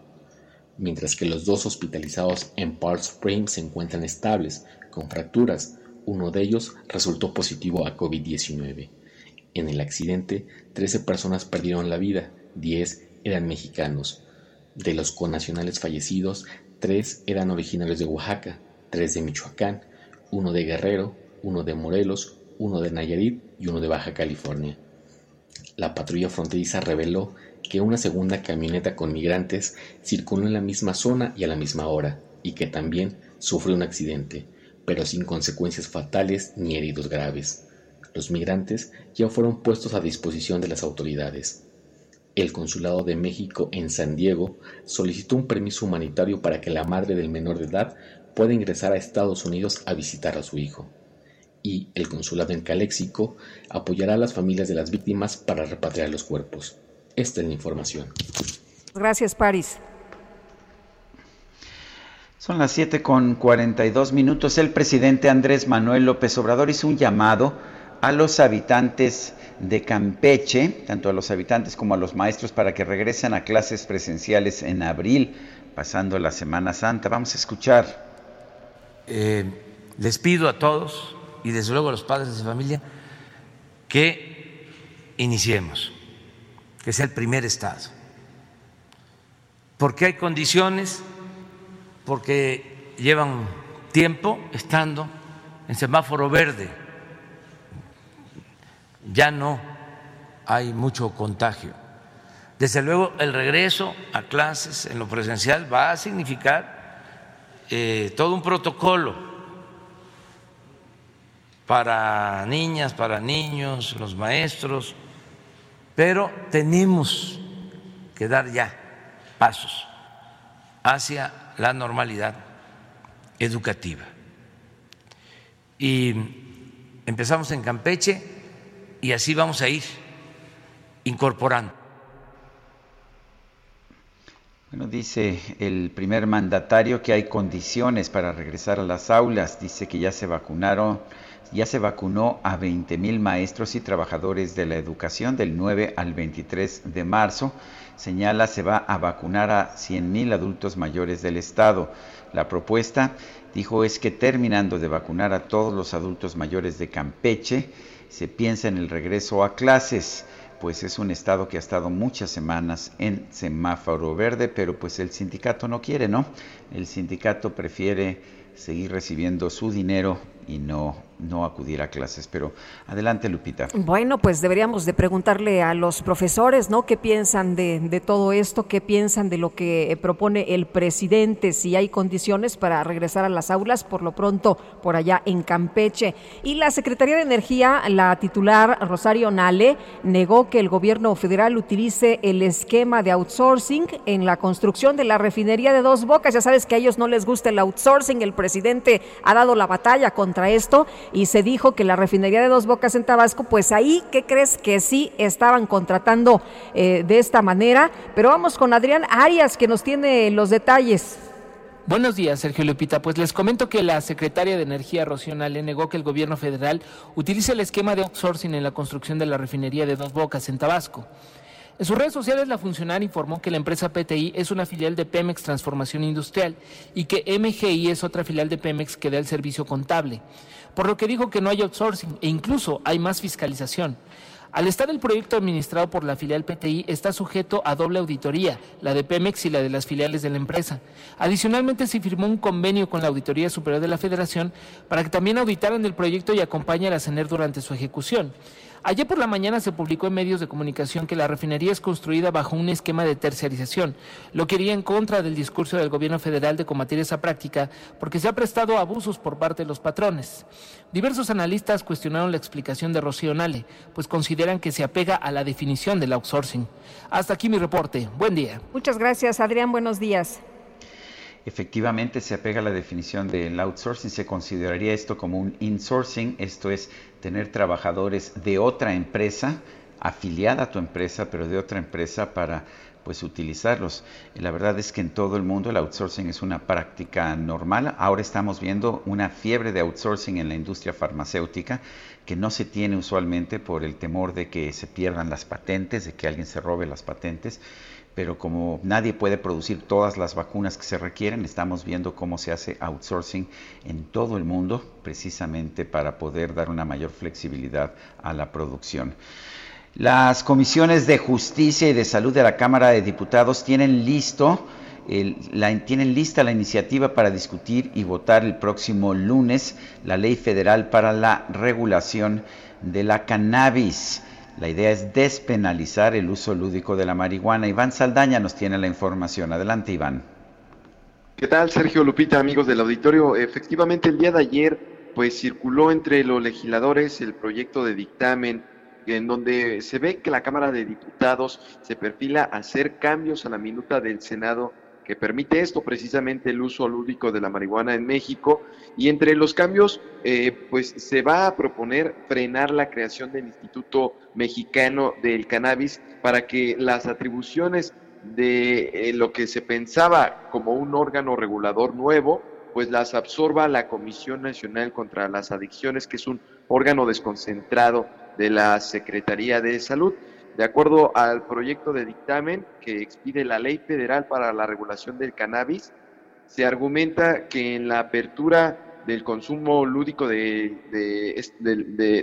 mientras que los dos hospitalizados en Palm Springs se encuentran estables, con fracturas. Uno de ellos resultó positivo a COVID-19. En el accidente, 13 personas perdieron la vida, 10 eran mexicanos. De los connacionales fallecidos, 3 eran originarios de Oaxaca, 3 de Michoacán, uno de Guerrero, uno de Morelos, uno de Nayarit y uno de Baja California. La patrulla fronteriza reveló que una segunda camioneta con migrantes circuló en la misma zona y a la misma hora, y que también sufrió un accidente, pero sin consecuencias fatales ni heridos graves. Los migrantes ya fueron puestos a disposición de las autoridades. El Consulado de México en San Diego solicitó un permiso humanitario para que la madre del menor de edad pueda ingresar a Estados Unidos a visitar a su hijo y el consulado en Caléxico apoyará a las familias de las víctimas para repatriar los cuerpos. Esta es la información. Gracias, París. Son las 7 con 42 minutos. El presidente Andrés Manuel López Obrador hizo un llamado a los habitantes de Campeche, tanto a los habitantes como a los maestros, para que regresen a clases presenciales en abril, pasando la Semana Santa. Vamos a escuchar. Eh, les pido a todos y desde luego a los padres de familia que iniciemos, que sea el primer estado. Porque hay condiciones, porque llevan tiempo estando en semáforo verde, ya no hay mucho contagio. Desde luego el regreso a clases en lo presencial va a significar eh, todo un protocolo para niñas, para niños, los maestros, pero tenemos que dar ya pasos hacia la normalidad educativa. Y empezamos en Campeche y así vamos a ir incorporando. Bueno, dice el primer mandatario que hay condiciones para regresar a las aulas. Dice que ya se vacunaron, ya se vacunó a 20 mil maestros y trabajadores de la educación del 9 al 23 de marzo. Señala se va a vacunar a 100 mil adultos mayores del estado. La propuesta, dijo, es que terminando de vacunar a todos los adultos mayores de Campeche, se piensa en el regreso a clases pues es un estado que ha estado muchas semanas en semáforo verde, pero pues el sindicato no quiere, ¿no? El sindicato prefiere seguir recibiendo su dinero y no, no acudir a clases. Pero adelante, Lupita. Bueno, pues deberíamos de preguntarle a los profesores, ¿no? ¿Qué piensan de, de todo esto? ¿Qué piensan de lo que propone el presidente? Si hay condiciones para regresar a las aulas, por lo pronto, por allá en Campeche. Y la Secretaría de Energía, la titular Rosario Nale, negó que el gobierno federal utilice el esquema de outsourcing en la construcción de la refinería de Dos Bocas. Ya sabes que a ellos no les gusta el outsourcing. El presidente ha dado la batalla contra esto y se dijo que la refinería de Dos Bocas en Tabasco, pues ahí, ¿qué crees? Que sí estaban contratando eh, de esta manera. Pero vamos con Adrián Arias, que nos tiene los detalles. Buenos días, Sergio Lupita. Pues les comento que la secretaria de Energía, Rocío le negó que el gobierno federal utilice el esquema de outsourcing en la construcción de la refinería de Dos Bocas en Tabasco. En sus redes sociales, la funcionaria informó que la empresa PTI es una filial de Pemex Transformación Industrial y que MGI es otra filial de Pemex que da el servicio contable, por lo que dijo que no hay outsourcing e incluso hay más fiscalización. Al estar el proyecto administrado por la filial PTI, está sujeto a doble auditoría, la de Pemex y la de las filiales de la empresa. Adicionalmente, se firmó un convenio con la Auditoría Superior de la Federación para que también auditaran el proyecto y acompañe a la CENER durante su ejecución. Ayer por la mañana se publicó en medios de comunicación que la refinería es construida bajo un esquema de terciarización, lo que iría en contra del discurso del gobierno federal de combatir esa práctica porque se ha prestado abusos por parte de los patrones. Diversos analistas cuestionaron la explicación de Rocío Nale, pues consideran que se apega a la definición del outsourcing. Hasta aquí mi reporte. Buen día. Muchas gracias, Adrián. Buenos días. Efectivamente se apega a la definición del outsourcing, se consideraría esto como un insourcing, esto es tener trabajadores de otra empresa, afiliada a tu empresa, pero de otra empresa para pues utilizarlos. La verdad es que en todo el mundo el outsourcing es una práctica normal. Ahora estamos viendo una fiebre de outsourcing en la industria farmacéutica que no se tiene usualmente por el temor de que se pierdan las patentes, de que alguien se robe las patentes pero como nadie puede producir todas las vacunas que se requieren, estamos viendo cómo se hace outsourcing en todo el mundo, precisamente para poder dar una mayor flexibilidad a la producción. Las comisiones de justicia y de salud de la Cámara de Diputados tienen listo tienen lista la iniciativa para discutir y votar el próximo lunes la ley federal para la regulación de la cannabis. La idea es despenalizar el uso lúdico de la marihuana. Iván Saldaña nos tiene la información. Adelante, Iván. ¿Qué tal, Sergio Lupita, amigos del auditorio? Efectivamente, el día de ayer, pues circuló entre los legisladores el proyecto de dictamen en donde se ve que la Cámara de Diputados se perfila a hacer cambios a la minuta del Senado que permite esto, precisamente el uso lúdico de la marihuana en México. Y entre los cambios, eh, pues se va a proponer frenar la creación del Instituto Mexicano del Cannabis para que las atribuciones de eh, lo que se pensaba como un órgano regulador nuevo, pues las absorba la Comisión Nacional contra las Adicciones, que es un órgano desconcentrado de la Secretaría de Salud. De acuerdo al proyecto de dictamen que expide la Ley Federal para la Regulación del Cannabis, se argumenta que en la apertura del consumo lúdico de,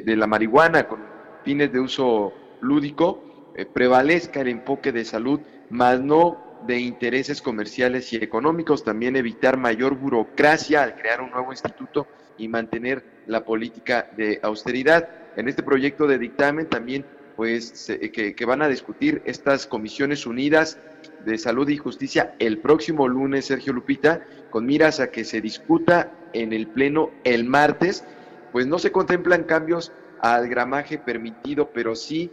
la marihuana con fines de uso lúdico eh, prevalezca el enfoque de salud, más no de intereses comerciales y económicos, también evitar mayor burocracia al crear un nuevo instituto y mantener la política de austeridad. En este proyecto de dictamen también pues que, van a discutir estas comisiones unidas de salud y justicia el próximo lunes, Sergio Lupita, con miras a que se discuta en el Pleno el martes. Pues no se contemplan cambios al gramaje permitido, pero sí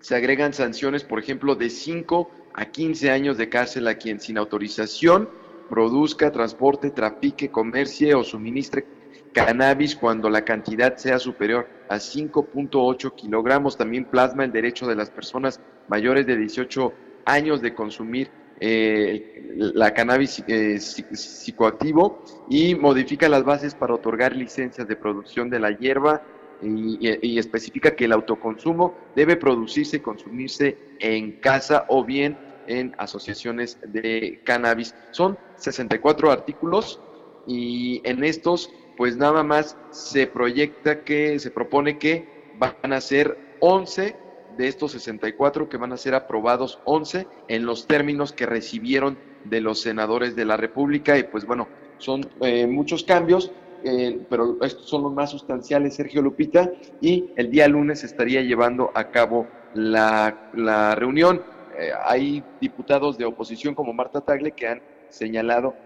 se agregan sanciones, por ejemplo, de 5 a 15 años de cárcel a quien sin autorización produzca, transporte, trafique, comercie o suministre cannabis cuando la cantidad sea superior a 5.8 kilogramos. También plasma el derecho de las personas mayores de 18 años de consumir eh, la cannabis eh, psicoactivo y modifica las bases para otorgar licencias de producción de la hierba y, especifica que el autoconsumo debe producirse y consumirse en casa o bien en asociaciones de cannabis. Son 64 artículos y en estos pues nada más se proyecta que, se propone que van a ser 11 de estos 64 que van a ser aprobados 11 en los términos que recibieron de los senadores de la República y pues bueno, son eh, muchos cambios, eh, pero estos son los más sustanciales, Sergio Lupita, y el día lunes estaría llevando a cabo la, la reunión. Eh, hay diputados de oposición como Marta Tagle que han señalado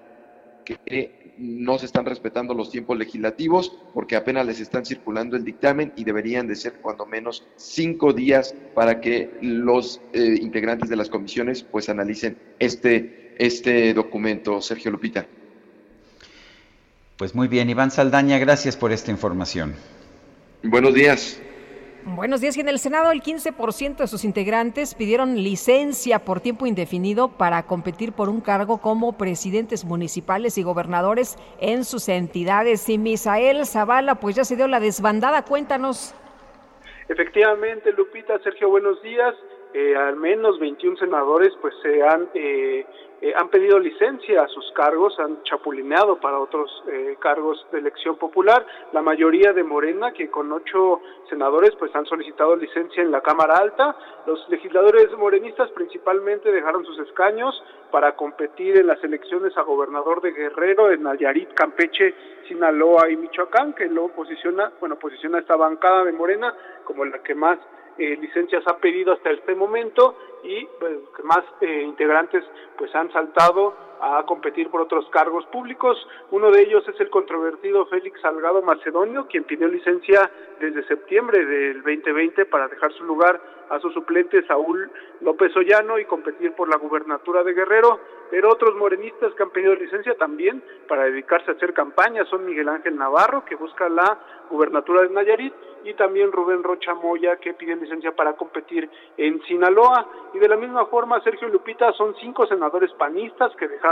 que no se están respetando los tiempos legislativos porque apenas les están circulando el dictamen y deberían de ser cuando menos cinco días para que los eh, integrantes de las comisiones pues analicen este, este documento. Sergio Lupita. Pues muy bien, Iván Saldaña, gracias por esta información. Buenos días. Buenos días. Y en el Senado el 15% de sus integrantes pidieron licencia por tiempo indefinido para competir por un cargo como presidentes municipales y gobernadores en sus entidades. Y Misael Zavala, pues ya se dio la desbandada. Cuéntanos. Efectivamente, Lupita, Sergio, buenos días. Eh, al menos 21 senadores pues se han eh, eh, han pedido licencia a sus cargos, han chapulineado para otros eh, cargos de elección popular. La mayoría de Morena, que con ocho senadores, pues han solicitado licencia en la Cámara Alta. Los legisladores morenistas principalmente dejaron sus escaños para competir en las elecciones a gobernador de Guerrero, en Nayarit, Campeche, Sinaloa y Michoacán, que lo posiciona, bueno, posiciona esta bancada de Morena como la que más eh, licencias ha pedido hasta este momento y pues más eh, integrantes pues han saltado a competir por otros cargos públicos. Uno de ellos es el controvertido Félix Salgado Macedonio, quien pidió licencia desde septiembre del 2020 para dejar su lugar a su suplente Saúl López Ollano y competir por la gubernatura de Guerrero. Pero otros morenistas que han pedido licencia también para dedicarse a hacer campaña son Miguel Ángel Navarro, que busca la gubernatura de Nayarit, y también Rubén Rocha Moya, que pide licencia para competir en Sinaloa. Y de la misma forma, Sergio Lupita son cinco senadores panistas que dejaron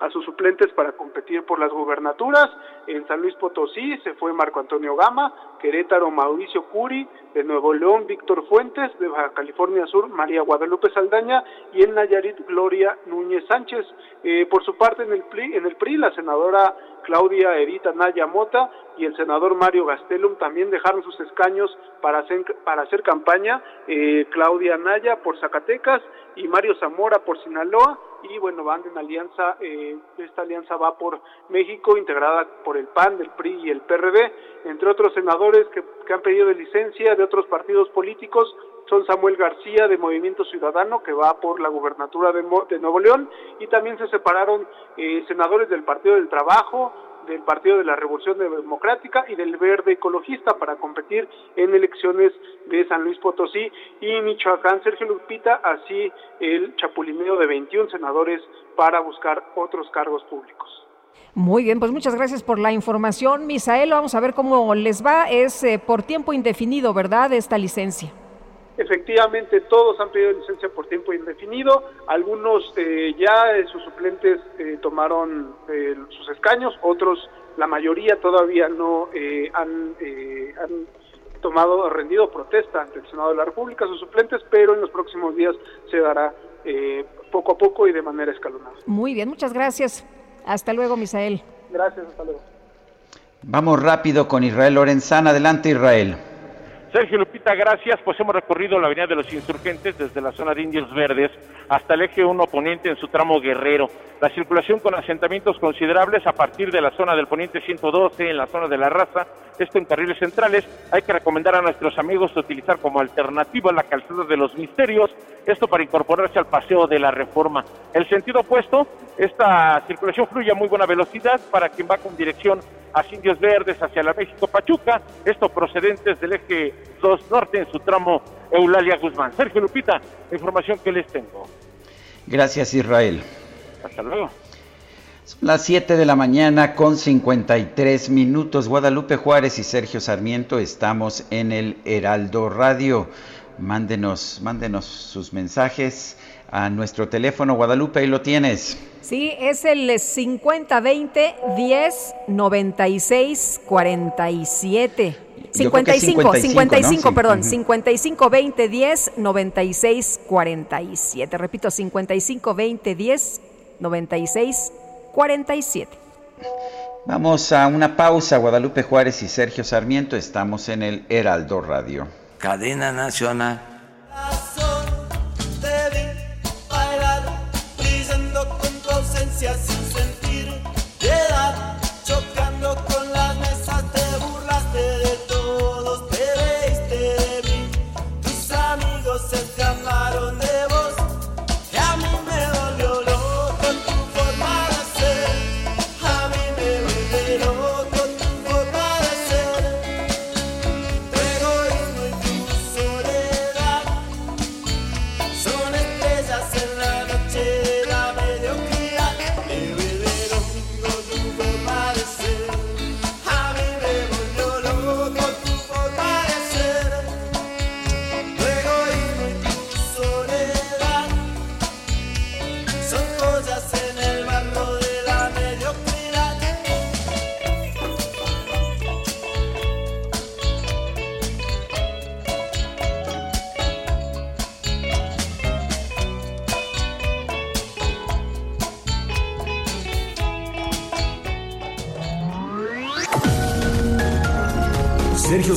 a sus suplentes para competir por las gubernaturas. En San Luis Potosí se fue Marco Antonio Gama, Querétaro Mauricio Curi, de Nuevo León Víctor Fuentes, de Baja California Sur María Guadalupe Saldaña y en Nayarit Gloria Núñez Sánchez. Eh, por su parte en el PRI, en el PRI la senadora Claudia Edita Naya Mota y el senador Mario Gastelum también dejaron sus escaños para hacer, para hacer campaña, eh, Claudia Naya por Zacatecas y Mario Zamora por Sinaloa, y bueno, van en alianza, eh, esta alianza va por México, integrada por el PAN, el PRI y el PRD, entre otros senadores que, han pedido licencia de otros partidos políticos, son Samuel García de Movimiento Ciudadano, que va por la gubernatura de, Nuevo León, y también se separaron eh, senadores del Partido del Trabajo, del Partido de la Revolución Democrática y del Verde Ecologista para competir en elecciones de San Luis Potosí y Michoacán. Sergio Lupita, así el chapulineo de 21 senadores para buscar otros cargos públicos. Muy bien, pues muchas gracias por la información. Misael, vamos a ver cómo les va. Es eh, por tiempo indefinido, ¿verdad? Esta licencia. Efectivamente, todos han pedido licencia por tiempo indefinido. Algunos eh, ya eh, sus suplentes eh, tomaron sus escaños, otros, la mayoría todavía no han, han tomado, rendido protesta ante el Senado de la República, sus suplentes, pero en los próximos días se dará poco a poco y de manera escalonada. Muy bien, muchas gracias. Hasta luego, Misael. Gracias, hasta luego. Vamos rápido con Israel Lorenzana. Adelante, Israel. Sergio Lupita, gracias. Pues hemos recorrido la Avenida de los Insurgentes desde la zona de Indios Verdes hasta el eje 1 poniente en su tramo guerrero. La circulación con asentamientos considerables a partir de la zona del poniente 112, en la zona de la raza, esto en carriles centrales. Hay que recomendar a nuestros amigos utilizar como alternativa la calzada de los misterios, esto para incorporarse al paseo de la reforma. El sentido opuesto, esta circulación fluye a muy buena velocidad para quien va con dirección a Indios Verdes hacia la México Pachuca, esto procedentes del eje 2 norte en su tramo Eulalia Guzmán. Sergio Lupita, información que les tengo. Gracias Israel. Hasta luego. Son las 7 de la mañana con 53 minutos. Guadalupe Juárez y Sergio Sarmiento estamos en el Heraldo Radio. Mándenos, mándenos sus mensajes a nuestro teléfono. Guadalupe, ahí lo tienes. Sí, es el 5020 10 96 47. 55, 55, perdón, 55 20 10 96 47. Repito, 55 20 10 96 47. Vamos a una pausa. Guadalupe Juárez y Sergio Sarmiento estamos en el Heraldo Radio. Cadena Nacional.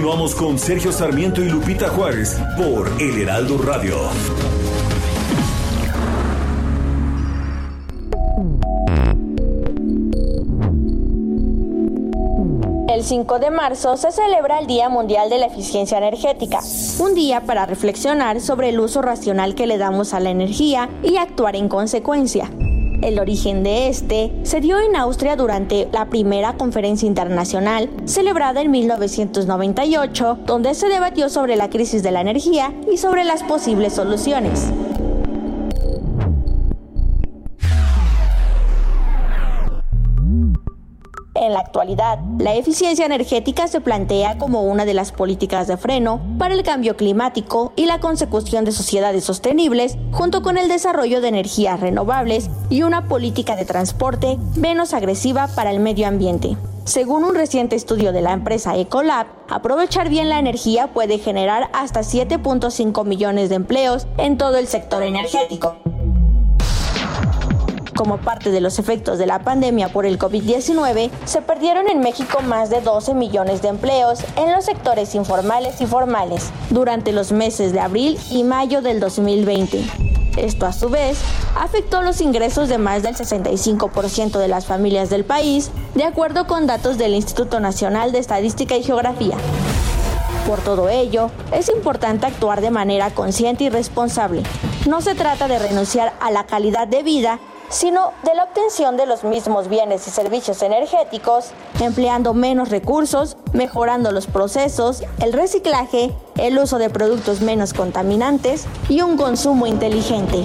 Continuamos con Sergio Sarmiento y Lupita Juárez por El Heraldo Radio. El 5 de marzo se celebra el Día Mundial de la Eficiencia Energética, un día para reflexionar sobre el uso racional que le damos a la energía y actuar en consecuencia. El origen de este se dio en Austria durante la primera conferencia internacional celebrada en 1998, donde se debatió sobre la crisis de la energía y sobre las posibles soluciones. En la actualidad, la eficiencia energética se plantea como una de las políticas de freno para el cambio climático y la consecución de sociedades sostenibles, junto con el desarrollo de energías renovables y una política de transporte menos agresiva para el medio ambiente. Según un reciente estudio de la empresa Ecolab, aprovechar bien la energía puede generar hasta 7.5 millones de empleos en todo el sector energético. Como parte de los efectos de la pandemia por el COVID-19, se perdieron en México más de 12 millones de empleos en los sectores informales y formales durante los meses de abril y mayo del 2020. Esto a su vez afectó los ingresos de más del 65% de las familias del país, de acuerdo con datos del Instituto Nacional de Estadística y Geografía. Por todo ello, es importante actuar de manera consciente y responsable. No se trata de renunciar a la calidad de vida, sino de la obtención de los mismos bienes y servicios energéticos, empleando menos recursos, mejorando los procesos, el reciclaje, el uso de productos menos contaminantes y un consumo inteligente.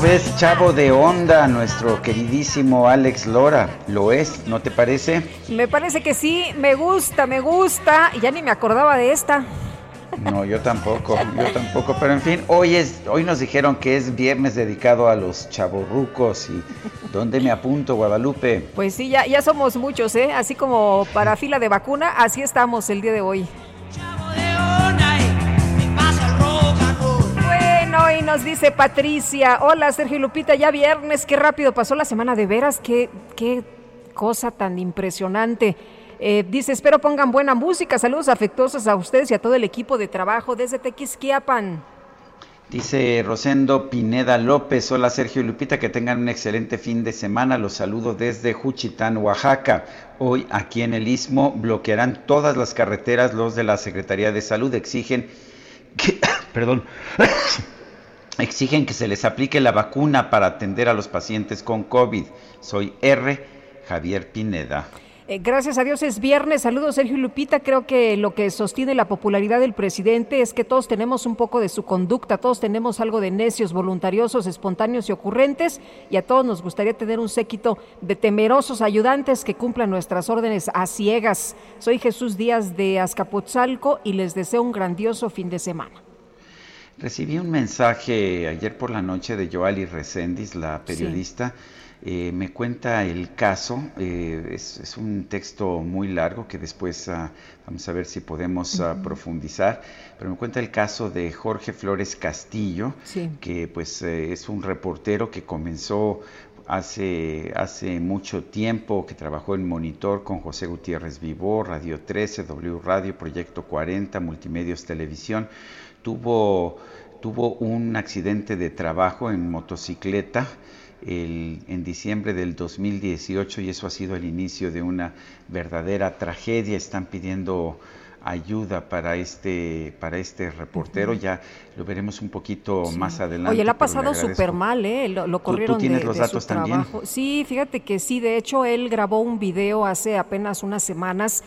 Ves, chavo de onda, nuestro queridísimo Alex Lora, lo es, ¿no te parece? Me parece que sí, me gusta, me gusta, ya ni me acordaba de esta. No, yo tampoco, yo tampoco, pero en fin, hoy es hoy nos dijeron que es viernes dedicado a los chavorrucos y ¿dónde me apunto, Guadalupe? Pues sí, ya ya somos muchos, ¿eh? Así como para fila de vacuna, así estamos el día de hoy. Nos dice Patricia, hola Sergio Lupita, ya viernes, qué rápido pasó la semana de veras, qué, qué cosa tan impresionante. Eh, dice, espero pongan buena música, saludos afectuosos a ustedes y a todo el equipo de trabajo desde Tequisquiapan. Dice Rosendo Pineda López, hola Sergio y Lupita, que tengan un excelente fin de semana. Los saludo desde Juchitán, Oaxaca. Hoy aquí en el Istmo bloquearán todas las carreteras. Los de la Secretaría de Salud exigen perdón, exigen que se les aplique la vacuna para atender a los pacientes con COVID. Soy R. Javier Pineda. Eh, gracias a Dios es viernes. Saludos Sergio y Lupita. Creo que lo que sostiene la popularidad del presidente es que todos tenemos un poco de su conducta, todos tenemos algo de necios, voluntariosos, espontáneos y ocurrentes y a todos nos gustaría tener un séquito de temerosos ayudantes que cumplan nuestras órdenes a ciegas. Soy Jesús Díaz de Azcapotzalco y les deseo un grandioso fin de semana. Recibí un mensaje ayer por la noche de Joali Recendis, la periodista. Eh, me cuenta el caso, eh, es, es, un texto muy largo que después uh, vamos a ver si podemos uh, profundizar, pero me cuenta el caso de Jorge Flores Castillo, sí. que pues eh, es un reportero que comenzó hace, hace mucho tiempo, que trabajó en Monitor con José Gutiérrez Vivó, Radio 13, W Radio, Proyecto 40, Multimedios Televisión, tuvo, tuvo un accidente de trabajo en motocicleta, el, en diciembre del 2018 y eso ha sido el inicio de una verdadera tragedia. Están pidiendo ayuda para este para este reportero. Ya lo veremos un poquito sí. más adelante. Oye, le ha pasado súper mal, ¿eh? Lo, lo corrieron ¿Tú, tú tienes de, los de datos su también? trabajo. Sí, fíjate que sí. De hecho, él grabó un video hace apenas unas semanas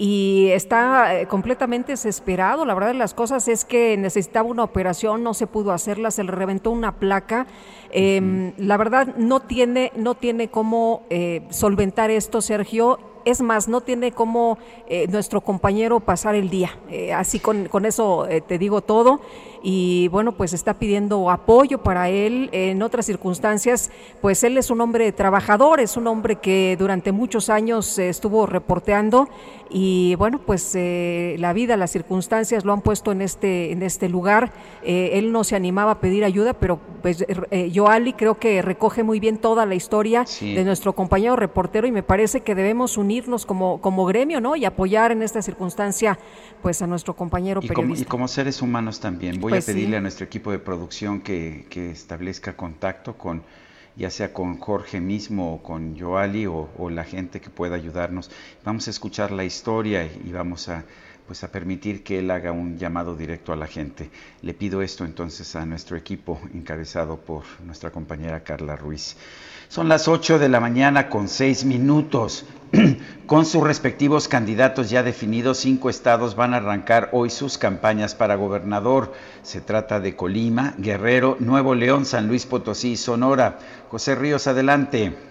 y está eh, completamente desesperado. La verdad de las cosas es que necesitaba una operación, no se pudo hacerla, se le reventó una placa. Eh, uh -huh. La verdad no tiene no tiene cómo eh, solventar esto, Sergio es más, no tiene como eh, nuestro compañero pasar el día. Eh, así con, con eso eh, te digo todo. Y bueno, pues está pidiendo apoyo para él. En otras circunstancias, pues él es un hombre trabajador, es un hombre que durante muchos años estuvo reporteando y bueno, pues la vida, las circunstancias lo han puesto en este, en este lugar. él no se animaba a pedir ayuda, pero pues Joali creo que recoge muy bien toda la historia Sí. de nuestro compañero reportero y me parece que debemos unirnos como, como gremio, ¿no? Y apoyar en esta circunstancia, pues, a nuestro compañero Y como, y como seres humanos también. Voy Pues a pedirle sí. a nuestro equipo de producción que, que establezca contacto con, ya sea con Jorge mismo o con Joali o, o la gente que pueda ayudarnos. Vamos a escuchar la historia y vamos a pues a permitir que él haga un llamado directo a la gente. Le pido esto entonces a nuestro equipo encabezado por nuestra compañera Carla Ruiz. Son las 8 de la mañana con 6 minutos. Con sus respectivos candidatos ya definidos, cinco estados van a arrancar hoy sus campañas para gobernador. Se trata de Colima, Guerrero, Nuevo León, San Luis Potosí y Sonora. José Ríos, adelante.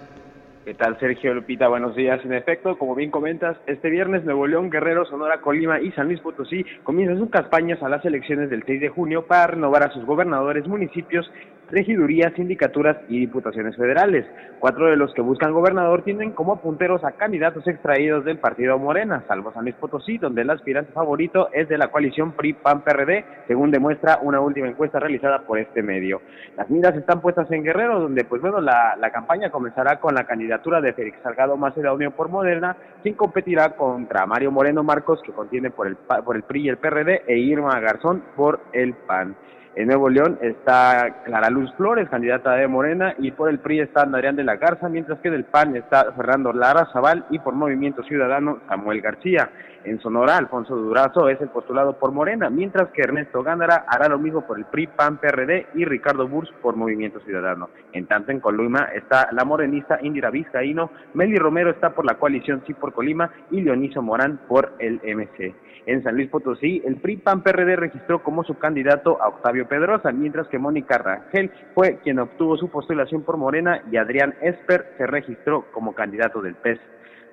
¿Qué tal, Sergio Lupita? Buenos días. En efecto, como bien comentas, este viernes Nuevo León, Guerrero, Sonora, Colima y San Luis Potosí comienzan sus campañas a las elecciones del 6 de junio para renovar a sus gobernadores, municipios, regidurías, sindicaturas y diputaciones federales. Cuatro de los que buscan gobernador tienen como punteros a candidatos extraídos del partido Morena, salvo San Luis Potosí, donde el aspirante favorito es de la coalición PRI-PAN-PRD, según demuestra una última encuesta realizada por este medio. Las miras están puestas en Guerrero, donde, pues bueno, la, la campaña comenzará con la candidatura de Félix Salgado Macedonio por Moderna, quien competirá contra Mario Moreno Marcos, que contiene por el, por el PRI y el PRD, e Irma Garzón por el PAN. En Nuevo León está Clara Luz Flores, candidata de Morena, y por el PRI está Adrián de la Garza, mientras que del PAN está Fernando Lara Zaval y por Movimiento Ciudadano Samuel García. En Sonora, Alfonso Durazo es el postulado por Morena, mientras que Ernesto Gándara hará lo mismo por el PRI, PAN, PRD y Ricardo Burs por Movimiento Ciudadano. En tanto, en Colima está la morenista Indira Vizcaíno, Meli Romero está por la coalición Sí por Colima y Leoniso Morán por el MC. En San Luis Potosí, el PRI PAN PRD registró como su candidato a Octavio Octavio Pedrosa, mientras que Mónica Rangel fue quien obtuvo su postulación por Morena y Adrián Esper se registró como candidato del PES.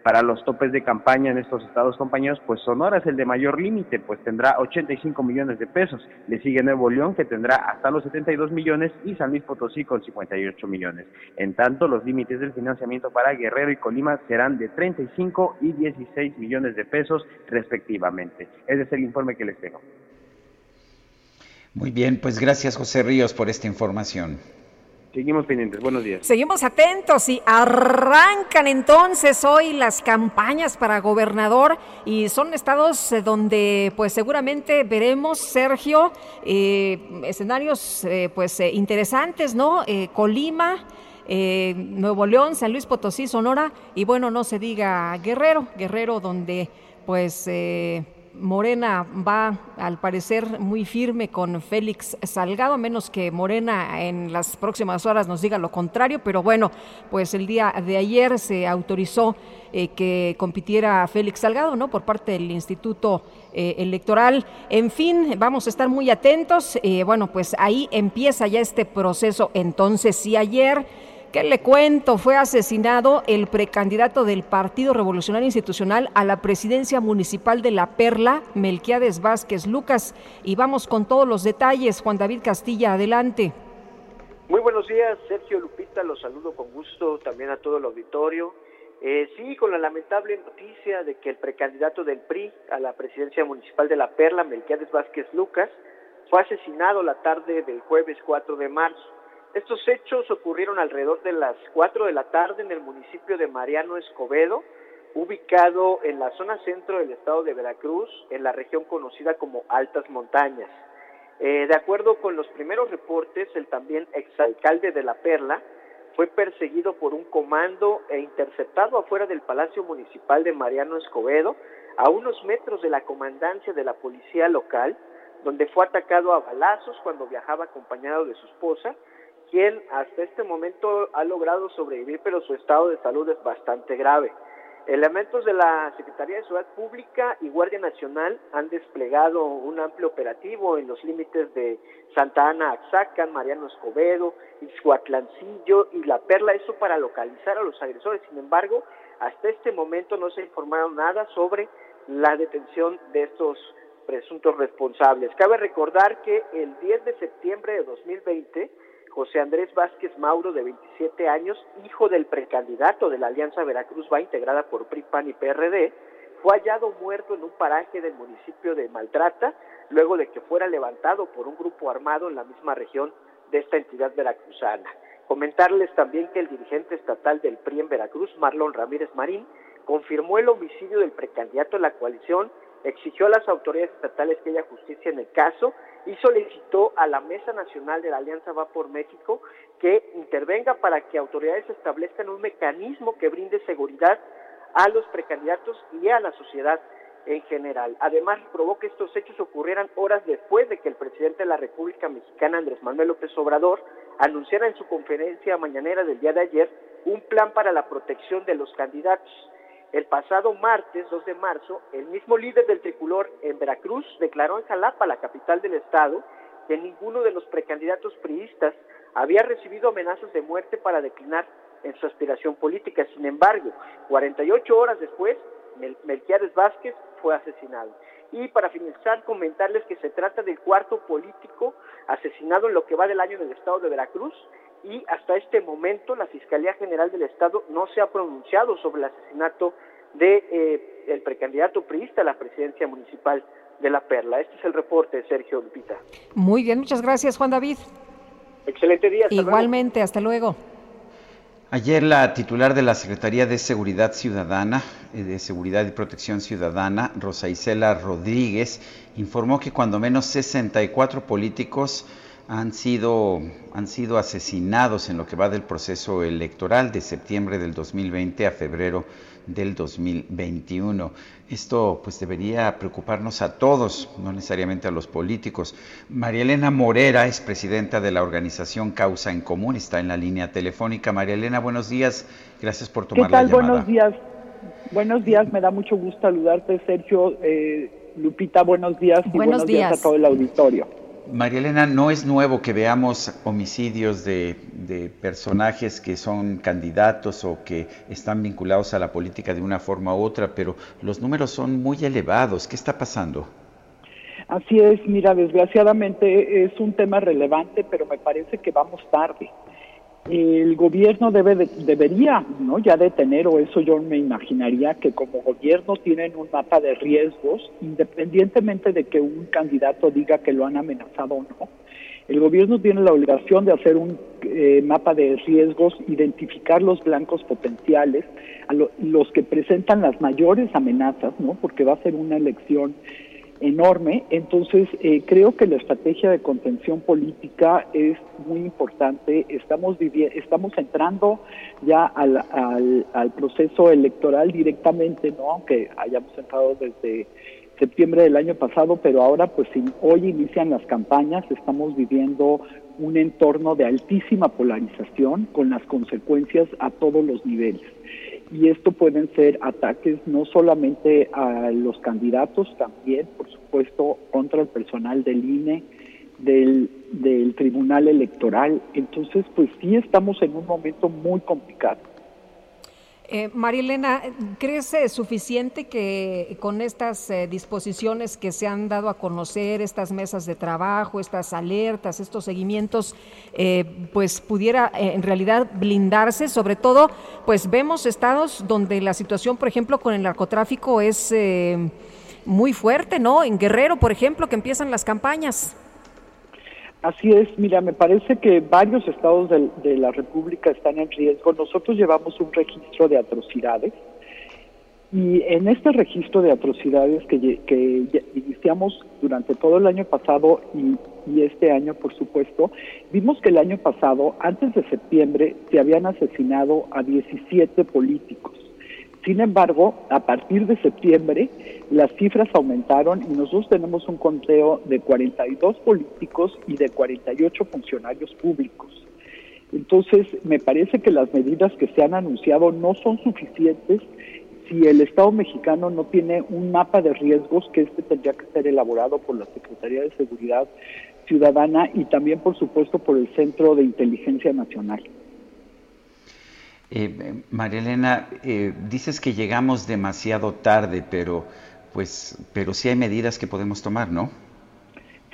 Para los topes de campaña en estos estados compañeros, pues Sonora es el de mayor límite, pues tendrá 85 millones de pesos. Le sigue Nuevo León, que tendrá hasta los 72 millones, y San Luis Potosí con 58 millones. En tanto, los límites del financiamiento para Guerrero y Colima serán de 35 y 16 millones de pesos, respectivamente. Ese es el informe que les tengo. Muy bien, pues gracias José Ríos por esta información. Seguimos pendientes. Buenos días. Seguimos atentos y arrancan entonces hoy las campañas para gobernador y son estados eh, donde pues seguramente veremos, Sergio, eh, escenarios eh, pues interesantes, ¿no? Colima. Nuevo León, San Luis Potosí, Sonora y bueno, no se diga Guerrero, Guerrero donde pues Morena va, al parecer, muy firme con Félix Salgado, a menos que Morena en las próximas horas nos diga lo contrario, pero bueno, pues el día de ayer se autorizó eh, que compitiera Félix Salgado, ¿no? Por parte del Instituto eh, Electoral. En fin, vamos a estar muy atentos. Eh, bueno, pues ahí empieza ya este proceso. Entonces, si ayer ¿Qué le cuento? Fue asesinado el precandidato del Partido Revolucionario Institucional a la presidencia municipal de La Perla, Melquiades Vázquez Lucas. Y vamos con todos los detalles. Juan David Castilla, adelante. Muy buenos días, Sergio Lupita, los saludo con gusto también a todo el auditorio. Eh, sí, con la lamentable noticia de que el precandidato del PRI a la presidencia municipal de La Perla, Melquiades Vázquez Lucas, fue asesinado la tarde del jueves 4 de marzo. Estos hechos ocurrieron alrededor de las 4 de la tarde en el municipio de Mariano Escobedo, ubicado en la zona centro del estado de Veracruz, en la región conocida como Altas Montañas. Eh, de acuerdo con los primeros reportes, el también exalcalde de La Perla fue perseguido por un comando e interceptado afuera del Palacio Municipal de Mariano Escobedo, a unos metros de la comandancia de la policía local, donde fue atacado a balazos cuando viajaba acompañado de su esposa, quien hasta este momento ha logrado sobrevivir, pero su estado de salud es bastante grave. Elementos de la Secretaría de Seguridad Pública y Guardia Nacional han desplegado un amplio operativo en los límites de Santa Ana, Axacan, Mariano Escobedo, Ixhuatlancillo y La Perla, eso para localizar a los agresores. Sin embargo, hasta este momento no se ha informado nada sobre la detención de estos presuntos responsables. Cabe recordar que el 10 de septiembre de 2020, José Andrés Vázquez Mauro, de 27 años, hijo del precandidato de la Alianza Veracruz Va, integrada por PRI, PAN y PRD, fue hallado muerto en un paraje del municipio de Maltrata, luego de que fuera levantado por un grupo armado en la misma región de esta entidad veracruzana. Comentarles también que el dirigente estatal del PRI en Veracruz, Marlon Ramírez Marín, confirmó el homicidio del precandidato de la coalición exigió a las autoridades estatales que haya justicia en el caso y solicitó a la Mesa Nacional de la Alianza Va por México que intervenga para que autoridades establezcan un mecanismo que brinde seguridad a los precandidatos y a la sociedad en general. Además, probó que estos hechos ocurrieran horas después de que el presidente de la República Mexicana, Andrés Manuel López Obrador, anunciara en su conferencia mañanera del día de ayer un plan para la protección de los candidatos. El pasado martes 2 de marzo, el mismo líder del tricolor en Veracruz declaró en Jalapa, la capital del estado, que ninguno de los precandidatos priistas había recibido amenazas de muerte para declinar en su aspiración política. Sin embargo, 48 horas después, Mel Melquiades Vázquez fue asesinado. Y para finalizar, comentarles que se trata del cuarto político asesinado en lo que va del año en el estado de Veracruz y hasta este momento la Fiscalía General del Estado no se ha pronunciado sobre el asesinato de eh, el precandidato priista a la presidencia municipal de La Perla. Este es el reporte de Sergio Lupita. Muy bien, muchas gracias Juan David. Excelente día. Igualmente, hasta luego. Ayer la titular de la Secretaría de Seguridad Ciudadana, eh, de Seguridad y Protección Ciudadana, Rosa Isela Rodríguez, informó que cuando menos 64 políticos han sido, han sido asesinados en lo que va del proceso electoral de septiembre del 2020 a febrero del 2021. Esto pues debería preocuparnos a todos, no necesariamente a los políticos. María Elena Morera es presidenta de la organización Causa en Común, está en la línea telefónica. María Elena, buenos días, gracias por tomar ¿Qué tal? la llamada. Buenos días, buenos días, me da mucho gusto saludarte, Sergio. Eh, Lupita, buenos días y buenos, días. a todo el auditorio. María Elena, no es nuevo que veamos homicidios de, personajes que son candidatos o que están vinculados a la política de una forma u otra, pero los números son muy elevados. ¿Qué está pasando? Así es, mira, desgraciadamente es un tema relevante, pero me parece que vamos tarde. El gobierno debe debería, ¿no? Ya de tener, o eso yo me imaginaría que como gobierno tienen un mapa de riesgos, independientemente de que un candidato diga que lo han amenazado o no. El gobierno tiene la obligación de hacer un eh, mapa de riesgos, identificar los blancos potenciales, a los que presentan las mayores amenazas, ¿no? Porque va a ser una elección enorme. Entonces, eh, creo que la estrategia de contención política es muy importante. Estamos, estamos entrando ya al, al, proceso electoral directamente, ¿no? aunque hayamos entrado desde septiembre del año pasado, pero ahora pues hoy inician las campañas, estamos viviendo un entorno de altísima polarización con las consecuencias a todos los niveles y esto pueden ser ataques no solamente a los candidatos, también, por supuesto, contra el personal del INE, del, del Tribunal Electoral. Entonces, pues sí estamos en un momento muy complicado. Eh, Marilena, ¿crees eh, suficiente que con estas eh, disposiciones que se han dado a conocer, estas mesas de trabajo, estas alertas, estos seguimientos, eh, pues pudiera en realidad blindarse? Sobre todo, pues vemos estados donde la situación, por ejemplo, con el narcotráfico es muy fuerte, ¿no? En Guerrero, por ejemplo, que empiezan las campañas. Así es, mira, me parece que varios estados de, la República están en riesgo. Nosotros llevamos un registro de atrocidades y en este registro de atrocidades que, que iniciamos durante todo el año pasado y, este año, por supuesto, vimos que el año pasado, antes de septiembre, se habían asesinado a 17 políticos. Sin embargo, a partir de septiembre, las cifras aumentaron y nosotros tenemos un conteo de 42 políticos y de 48 funcionarios públicos. Entonces, me parece que las medidas que se han anunciado no son suficientes si el Estado mexicano no tiene un mapa de riesgos que este tendría que ser elaborado por la Secretaría de Seguridad Ciudadana y también, por supuesto, por el Centro de Inteligencia Nacional. Eh, María Elena, eh, dices que llegamos demasiado tarde, pero pues, pero sí hay medidas que podemos tomar, ¿no?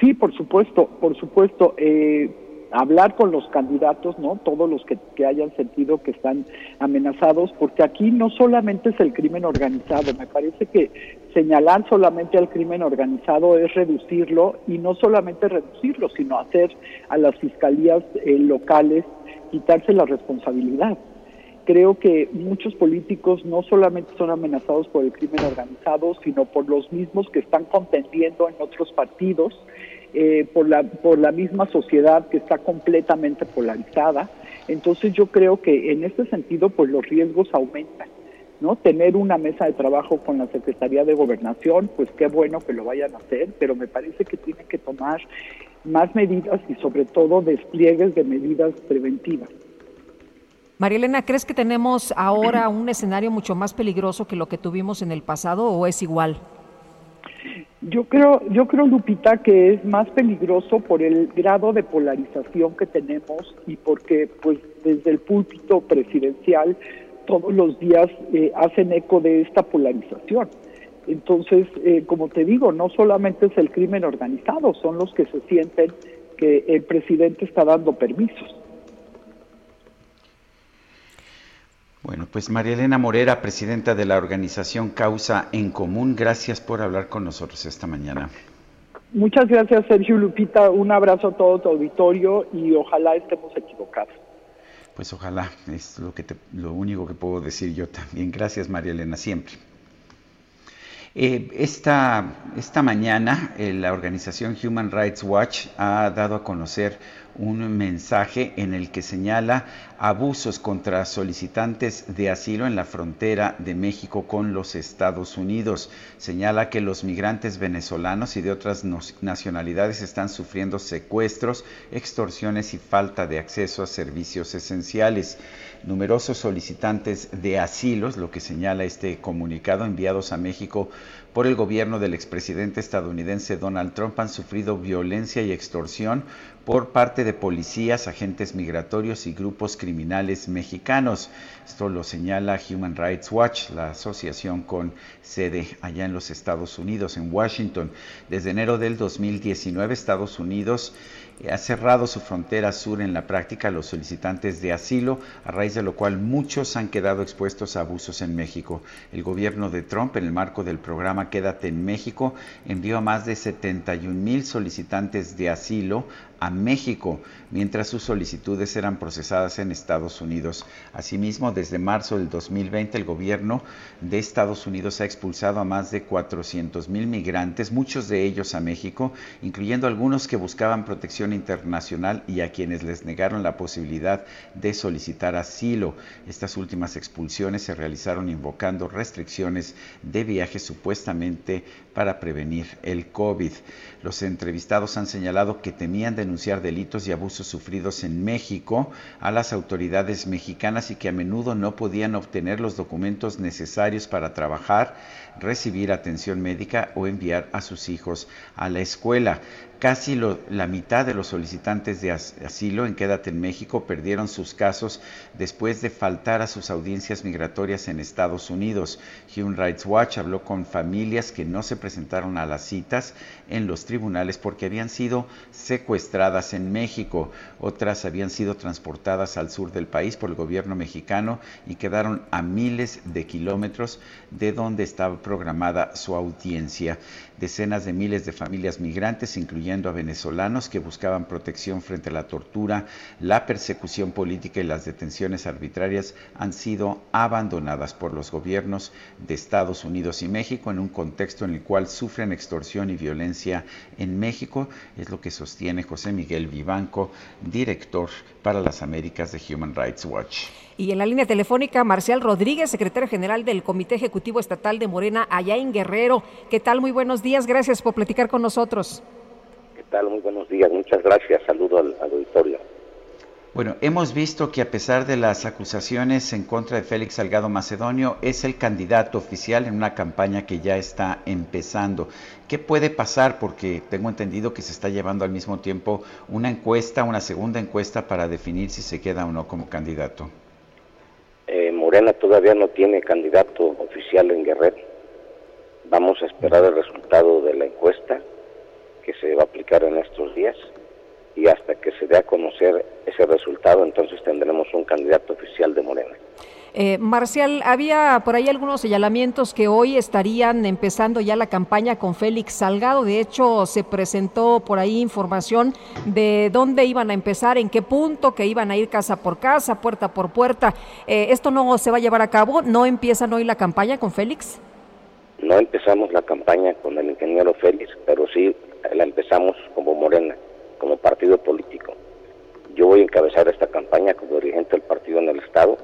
Sí, por supuesto, por supuesto. Eh, hablar con los candidatos, ¿no? Todos los que, que, hayan sentido que están amenazados, porque aquí no solamente es el crimen organizado, me parece que señalar solamente al crimen organizado es reducirlo y no solamente reducirlo, sino hacer a las fiscalías eh, locales quitarse la responsabilidad creo que muchos políticos no solamente son amenazados por el crimen organizado, sino por los mismos que están contendiendo en otros partidos, eh, por, la, por la misma sociedad que está completamente polarizada. Entonces yo creo que en este sentido, pues los riesgos aumentan. ¿no? Tener una mesa de trabajo con la Secretaría de Gobernación, pues qué bueno que lo vayan a hacer, pero me parece que tienen que tomar más medidas y sobre todo despliegues de medidas preventivas. María Elena, ¿crees que tenemos ahora un escenario mucho más peligroso que lo que tuvimos en el pasado o es igual? Yo creo, yo creo, Lupita, que es más peligroso por el grado de polarización que tenemos y porque, pues, desde el púlpito presidencial todos los días eh, hacen eco de esta polarización. Entonces, eh, como te digo, no solamente es el crimen organizado, son los que se sienten que el presidente está dando permisos. Bueno, pues María Elena Morera, presidenta de la organización Causa en Común, gracias por hablar con nosotros esta mañana. Muchas gracias, Sergio Lupita. Un abrazo a todo tu auditorio y ojalá estemos equivocados. Pues ojalá, es lo, que lo único que puedo decir yo también. Gracias, María Elena, siempre. Eh, esta, esta mañana eh, la organización Human Rights Watch ha dado a conocer un mensaje en el que señala abusos contra solicitantes de asilo en la frontera de México con los Estados Unidos. Señala que los migrantes venezolanos y de otras nacionalidades están sufriendo secuestros, extorsiones y falta de acceso a servicios esenciales. Numerosos solicitantes de asilo, lo que señala este comunicado enviados a México por el gobierno del expresidente estadounidense Donald Trump han sufrido violencia y extorsión por parte de policías, agentes migratorios y grupos criminales mexicanos. Esto lo señala Human Rights Watch, la asociación con sede allá en los Estados Unidos, en Washington. Desde enero del 2019, Estados Unidos ha cerrado su frontera sur en la práctica a los solicitantes de asilo, a raíz de lo cual muchos han quedado expuestos a abusos en México. El gobierno de Trump, en el marco del programa Quédate en México, envió a más de 71 mil solicitantes de asilo a México, mientras sus solicitudes eran procesadas en Estados Unidos. Asimismo, desde marzo del 2020, el gobierno de Estados Unidos ha expulsado a más de 400 mil migrantes, muchos de ellos a México, incluyendo algunos que buscaban protección internacional y a quienes les negaron la posibilidad de solicitar asilo. Estas últimas expulsiones se realizaron invocando restricciones de viaje supuestamente para prevenir el COVID. Los entrevistados han señalado que temían denunciar delitos y abusos sufridos en México a las autoridades mexicanas y que a menudo no podían obtener los documentos necesarios para trabajar, recibir atención médica o enviar a sus hijos a la escuela. Casi la mitad de los solicitantes de asilo en Quédate en México perdieron sus casos después de faltar a sus audiencias migratorias en Estados Unidos. Human Rights Watch habló con familias que no se presentaron a las citas en los tribunales porque habían sido secuestradas en México. Otras habían sido transportadas al sur del país por el gobierno mexicano y quedaron a miles de kilómetros de donde estaba programada su audiencia. Decenas de miles de familias migrantes, incluyendo a venezolanos que buscaban protección frente a la tortura, la persecución política y las detenciones arbitrarias, han sido abandonadas por los gobiernos de Estados Unidos y México en un contexto en el cual sufren extorsión y violencia en México, es lo que sostiene José Miguel Vivanco, director para las Américas de Human Rights Watch. Y en la línea telefónica, Marcial Rodríguez, secretario general del Comité Ejecutivo Estatal de Morena, allá en Guerrero. ¿Qué tal? Muy buenos días, gracias por platicar con nosotros. ¿Qué tal? Muy buenos días, muchas gracias. Saludo al, auditorio. Bueno, hemos visto que a pesar de las acusaciones en contra de Félix Salgado Macedonio, es el candidato oficial en una campaña que ya está empezando. ¿Qué puede pasar? Porque tengo entendido que se está llevando al mismo tiempo una encuesta, una segunda encuesta para definir si se queda o no como candidato. Eh, Morena todavía no tiene candidato oficial en Guerrero. Vamos a esperar el resultado de la encuesta que se va a aplicar en estos días y hasta que se dé a conocer ese resultado entonces tendremos un candidato oficial de Morena. Eh, Marcial, había por ahí algunos señalamientos que hoy estarían empezando ya la campaña con Félix Salgado. De hecho, se presentó por ahí información de dónde iban a empezar, en qué punto, que iban a ir casa por casa, puerta por puerta. Eh, ¿Esto no se va a llevar a cabo? ¿No empiezan hoy la campaña con Félix? No empezamos la campaña con el ingeniero Félix, pero sí la empezamos como Morena, como partido político. Yo voy a encabezar esta campaña como dirigente del partido en el Estado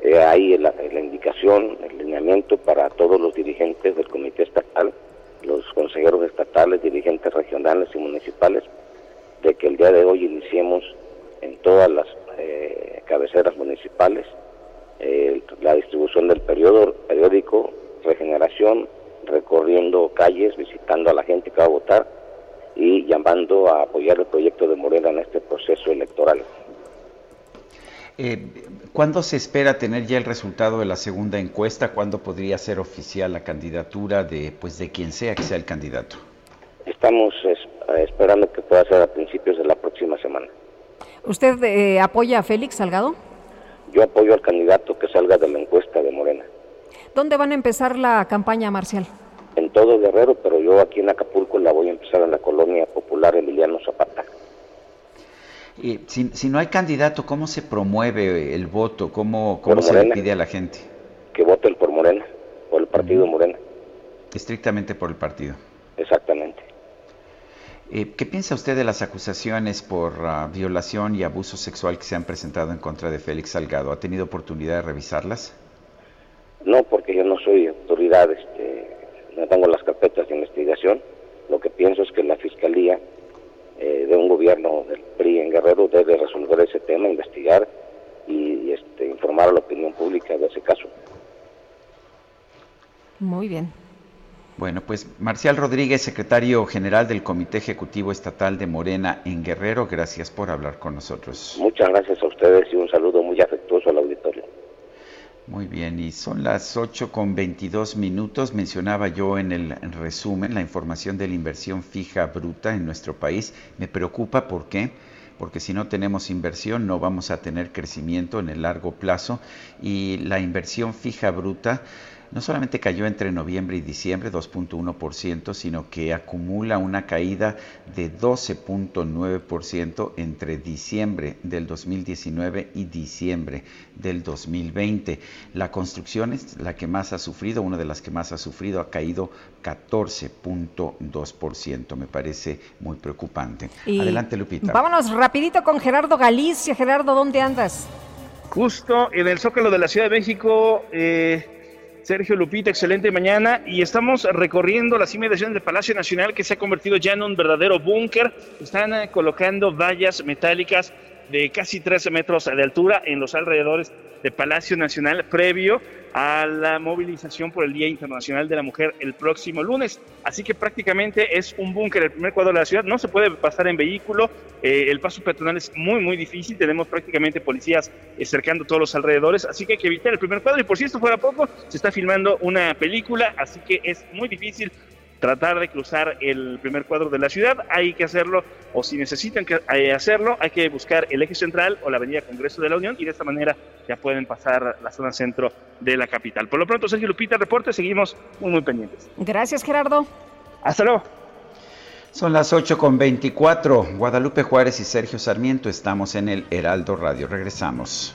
eh, hay la, indicación, el lineamiento para todos los dirigentes del comité estatal, los consejeros estatales, dirigentes regionales y municipales, de que el día de hoy iniciemos en todas las eh, cabeceras municipales eh, la distribución del periodo, periódico Regeneración, recorriendo calles, visitando a la gente que va a votar y llamando a apoyar el proyecto de Morena en este proceso electoral. Eh, ¿Cuándo se espera tener ya el resultado de la segunda encuesta? ¿Cuándo podría ser oficial la candidatura de, pues, de quien sea que sea el candidato? Estamos esperando que pueda ser a principios de la próxima semana. ¿Usted eh, apoya a Félix Salgado? Yo apoyo al candidato que salga de la encuesta de Morena. ¿Dónde van a empezar la campaña, Marcial? Todo Guerrero, pero yo aquí en Acapulco la voy a empezar en la colonia popular Emiliano Zapata. Y si, no hay candidato, ¿cómo se promueve el voto? ¿Cómo, cómo se le pide a la gente? Que voten por Morena, por el partido Morena. Estrictamente por el partido. Exactamente. Eh, ¿Qué piensa usted de las acusaciones por ah, violación y abuso sexual que se han presentado en contra de Félix Salgado? ¿Ha tenido oportunidad de revisarlas? No, porque yo no soy autoridad, no tengo las carpetas de investigación. Lo que pienso es que la Fiscalía eh, de un gobierno del PRI en Guerrero debe resolver ese tema, investigar y, este, informar a la opinión pública de ese caso. Muy bien. Bueno, pues Marcial Rodríguez, secretario general del Comité Ejecutivo Estatal de Morena en Guerrero, gracias por hablar con nosotros. Muchas gracias a ustedes y un saludo muy afectuoso al auditorio. Muy bien, y son las 8 con 22 minutos. Mencionaba yo en el resumen la información de la inversión fija bruta en nuestro país. Me preocupa, ¿por qué? Porque si no tenemos inversión no vamos a tener crecimiento en el largo plazo y la inversión fija bruta no solamente cayó entre noviembre y diciembre 2.1%, sino que acumula una caída de 12.9% entre diciembre del 2019 y diciembre del 2020. La construcción es la que más ha sufrido, una de las que más ha sufrido, ha caído 14.2%. Me parece muy preocupante. Adelante, Lupita. Vámonos rapidito con Gerardo Galicia. Gerardo, ¿dónde andas? Justo en el Zócalo de la Ciudad de México. Eh, Sergio Lupita, excelente mañana. Y estamos recorriendo las inmediaciones del Palacio Nacional que se ha convertido ya en un verdadero búnker. Están eh, colocando vallas metálicas de casi 13 metros de altura en los alrededores del Palacio Nacional previo a la movilización por el Día Internacional de la Mujer el próximo lunes. Así que prácticamente es un búnker, el primer cuadro de la ciudad. No se puede pasar en vehículo, eh, el paso peatonal es muy, muy difícil. Tenemos prácticamente policías eh, cercando todos los alrededores, así que hay que evitar el primer cuadro. Y por si esto fuera poco, se está filmando una película, así que es muy difícil tratar de cruzar el primer cuadro de la ciudad, hay que hacerlo, o si necesitan que, eh, hacerlo, hay que buscar el eje central o la avenida Congreso de la Unión y de esta manera ya pueden pasar la zona centro de la capital. Por lo pronto, Sergio Lupita, reporte, seguimos muy, muy pendientes. Gracias, Gerardo. Hasta luego. Son las 8 con 24. Guadalupe Juárez y Sergio Sarmiento estamos en el Heraldo Radio. Regresamos.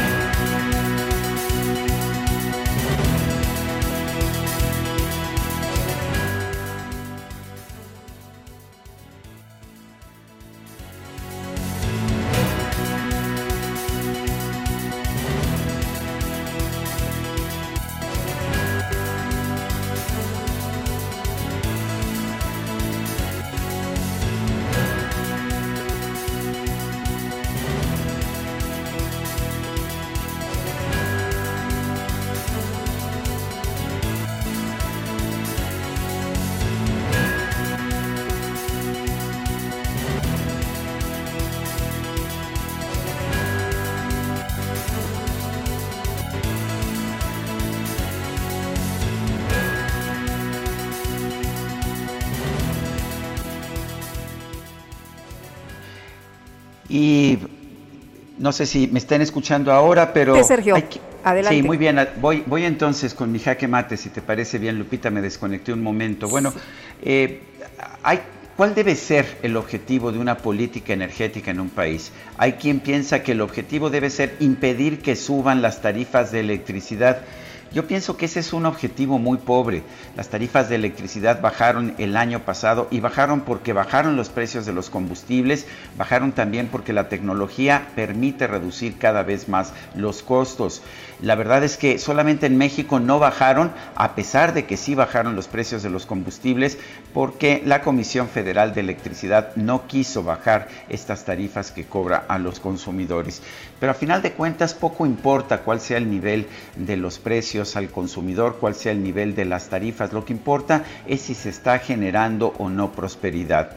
No sé si me están escuchando ahora, pero... Sí, Sergio, adelante. Sí, muy bien. Voy, voy entonces con mi jaque mate, si te parece bien, Lupita, me desconecté un momento. Bueno, eh, hay, ¿cuál debe ser el objetivo de una política energética en un país? Hay quien piensa que el objetivo debe ser impedir que suban las tarifas de electricidad. Yo pienso que ese es un objetivo muy pobre. Las tarifas de electricidad bajaron el año pasado y bajaron porque bajaron los precios de los combustibles, bajaron también porque la tecnología permite reducir cada vez más los costos. La verdad es que solamente en México no bajaron, a pesar de que sí bajaron los precios de los combustibles, porque la Comisión Federal de Electricidad no quiso bajar estas tarifas que cobra a los consumidores. Pero a final de cuentas poco importa cuál sea el nivel de los precios al consumidor, cuál sea el nivel de las tarifas, lo que importa es si se está generando o no prosperidad.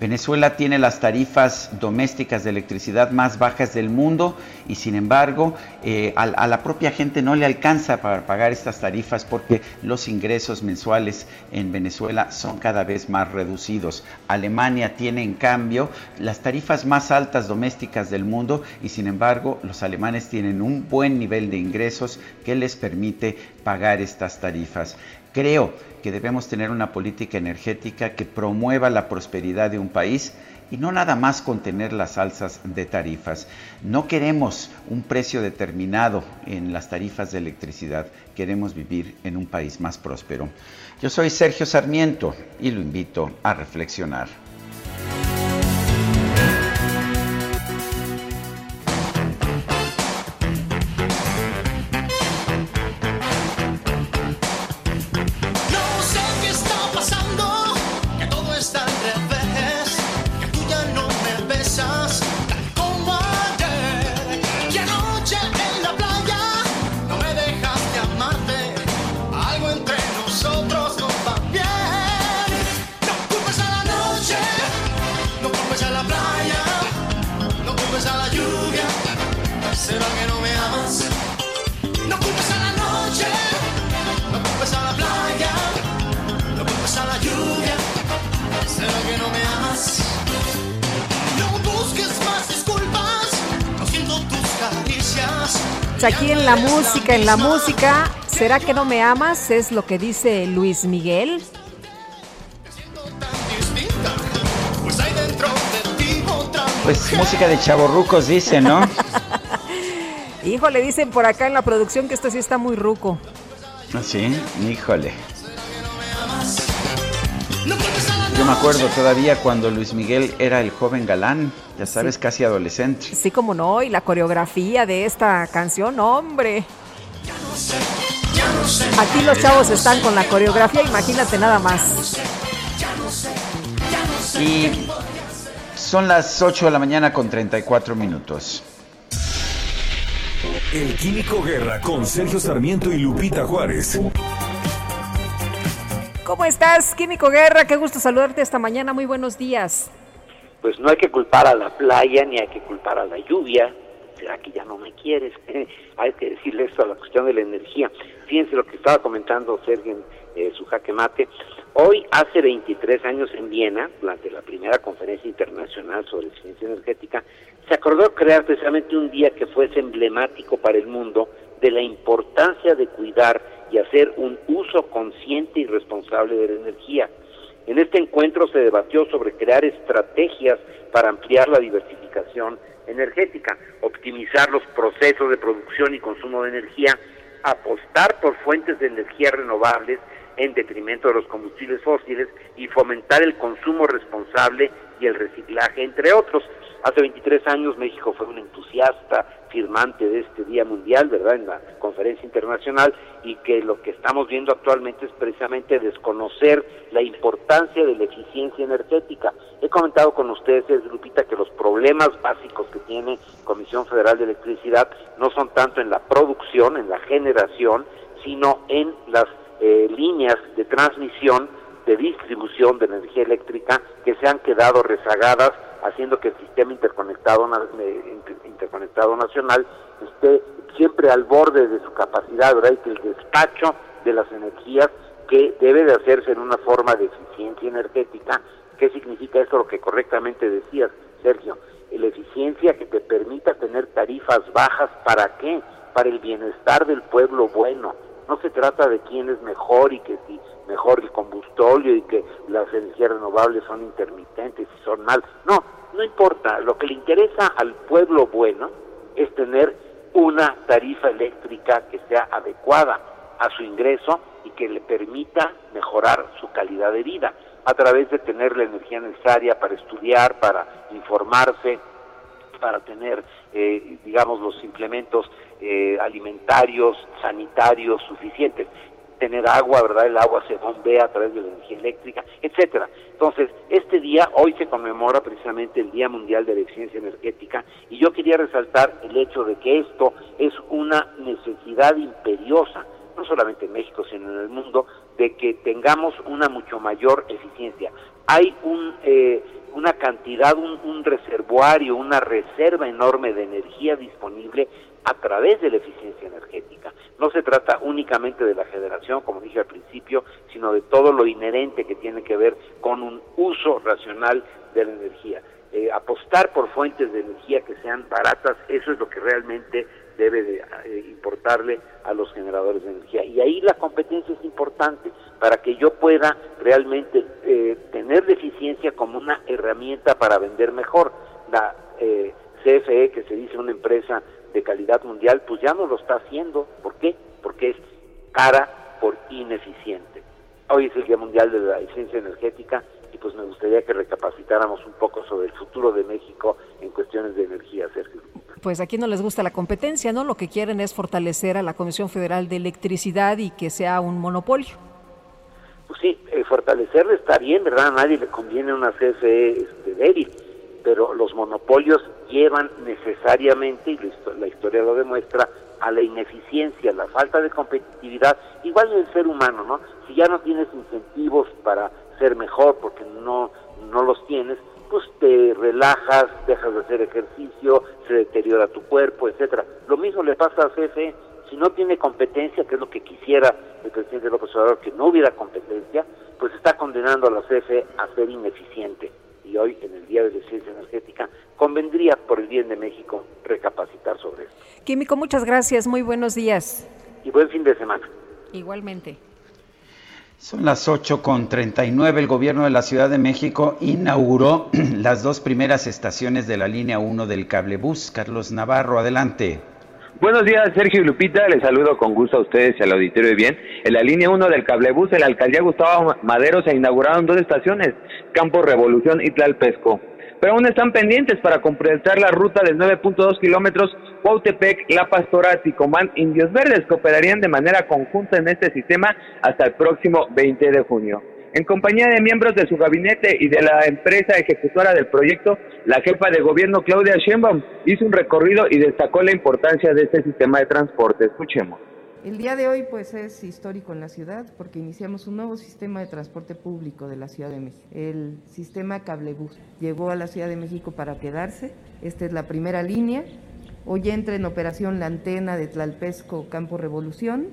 Venezuela tiene las tarifas domésticas de electricidad más bajas del mundo y sin embargo eh, a, la propia gente no le alcanza para pagar estas tarifas porque los ingresos mensuales en Venezuela son cada vez más reducidos. Alemania tiene en cambio las tarifas más altas domésticas del mundo y sin embargo los alemanes tienen un buen nivel de ingresos que les permite pagar estas tarifas. Creo que debemos tener una política energética que promueva la prosperidad de un país y no nada más contener las alzas de tarifas. No queremos un precio determinado en las tarifas de electricidad, queremos vivir en un país más próspero. Yo soy Sergio Sarmiento y lo invito a reflexionar. Música, en la música, ¿será que no me amas? Es lo que dice Luis Miguel. Pues música de chavorrucos dice, ¿no? Híjole, dicen por acá en la producción que esto sí está muy ruco. ¿Ah, sí? Híjole. Yo me acuerdo todavía cuando Luis Miguel era el joven galán, ya sabes, casi adolescente. Sí, como no, y la coreografía de esta canción, hombre. Aquí los chavos están con la coreografía, imagínate nada más. Y son las 8 de la mañana con 34 minutos. El Químico Guerra con Sergio Sarmiento y Lupita Juárez. ¿Cómo estás, Químico Guerra? Qué gusto saludarte esta mañana. Muy buenos días. Pues no hay que culpar a la playa ni hay que culpar a la lluvia. ¿Será que ya no me quieres? hay que decirle esto a la cuestión de la energía. Fíjense lo que estaba comentando Sergio eh, su jaque mate. Hoy, hace 23 años en Viena, durante la primera conferencia internacional sobre eficiencia energética, se acordó crear precisamente un día que fuese emblemático para el mundo de la importancia de cuidar y hacer un uso consciente y responsable de la energía. En este encuentro se debatió sobre crear estrategias para ampliar la diversificación energética, optimizar los procesos de producción y consumo de energía, apostar por fuentes de energía renovables en detrimento de los combustibles fósiles y fomentar el consumo responsable y el reciclaje, entre otros. Hace 23 años México fue un entusiasta, firmante de este Día Mundial, ¿verdad?, en la conferencia internacional, y que lo que estamos viendo actualmente es precisamente desconocer la importancia de la eficiencia energética. He comentado con ustedes, Lupita, que los problemas básicos que tiene Comisión Federal de Electricidad no son tanto en la producción, en la generación, sino en las eh, líneas de transmisión, de distribución de energía eléctrica que se han quedado rezagadas haciendo que el sistema interconectado, eh, interconectado nacional esté siempre al borde de su capacidad, ¿verdad? Y que el despacho de las energías que debe de hacerse en una forma de eficiencia energética. ¿Qué significa eso? Lo que correctamente decías, Sergio. La eficiencia que te permita tener tarifas bajas, ¿para qué? Para el bienestar del pueblo bueno. No se trata de quién es mejor y que si mejor el combustorio y que las energías renovables son intermitentes y son mal. No, no importa. Lo que le interesa al pueblo bueno es tener una tarifa eléctrica que sea adecuada a su ingreso y que le permita mejorar su calidad de vida a través de tener la energía necesaria para estudiar, para informarse, para tener, eh, digamos, los implementos eh, alimentarios, sanitarios suficientes tener agua, ¿verdad? El agua se bombea a través de la energía eléctrica, etcétera. Entonces, este día, hoy se conmemora precisamente el Día Mundial de la Eficiencia Energética y yo quería resaltar el hecho de que esto es una necesidad imperiosa, no solamente en México, sino en el mundo, de que tengamos una mucho mayor eficiencia. Hay un, eh, una cantidad, un, un una reserva enorme de energía disponible a través de la eficiencia energética. No se trata únicamente de la generación, como dije al principio, sino de todo lo inherente que tiene que ver con un uso racional de la energía. Eh, apostar por fuentes de energía que sean baratas, eso es lo que realmente debe de eh, importarle a los generadores de energía. Y ahí la competencia es importante para que yo pueda realmente eh, tener la eficiencia como una herramienta para vender mejor. La CFE, que se dice una empresa de calidad mundial, pues ya no lo está haciendo. ¿Por qué? Porque es cara por ineficiente. Hoy es el Día Mundial de la Eficiencia Energética y pues me gustaría que recapacitáramos un poco sobre el futuro de México en cuestiones de energía, Sergio. Pues aquí no les gusta la competencia, ¿no? Lo que quieren es fortalecer a la Comisión Federal de Electricidad y que sea un monopolio. Pues sí, eh, fortalecerle está bien, ¿verdad? A nadie le conviene una CFE este, débil pero los monopolios llevan necesariamente, y la historia lo demuestra, a la ineficiencia, a la falta de competitividad, igual del ser humano, ¿no? Si ya no tienes incentivos para ser mejor porque no, no los tienes, pues te relajas, dejas de hacer ejercicio, se deteriora tu cuerpo, etcétera. Lo mismo le pasa a CFE, si no tiene competencia, que es lo que quisiera el presidente López Obrador, que no hubiera competencia, pues está condenando a la CFE a ser ineficiente y hoy en el Día de la Ciencia Energética convendría por el bien de México recapacitar sobre esto. Químico, muchas gracias, muy buenos días. Y buen fin de semana. Igualmente. Son las 8 con 39. El gobierno de la Ciudad de México inauguró las dos primeras estaciones de la línea 1 del cablebús. Carlos Navarro, adelante. Buenos días, Sergio y Lupita. Les saludo con gusto a ustedes y al auditorio de bien. En la línea 1 del cablebús, en la alcaldía Gustavo Madero se inauguraron dos estaciones, Campo Revolución y Tlalpesco. Pero aún están pendientes para completar la ruta de 9.2 kilómetros Cuautepec, La Pastora, Ticomán, Indios Verdes, que operarían de manera conjunta en este sistema hasta el próximo 20 de junio. En compañía de miembros de su gabinete y de la empresa ejecutora del proyecto, la jefa de gobierno Claudia Sheinbaum hizo un recorrido y destacó la importancia de este sistema de transporte. Escuchemos. El día de hoy pues es histórico en la ciudad porque iniciamos un nuevo sistema de transporte público de la Ciudad de México, el sistema Cablebus. Llegó a la Ciudad de México para quedarse, esta es la primera línea. Hoy entra en operación la antena de Tlalpesco Campo Revolución,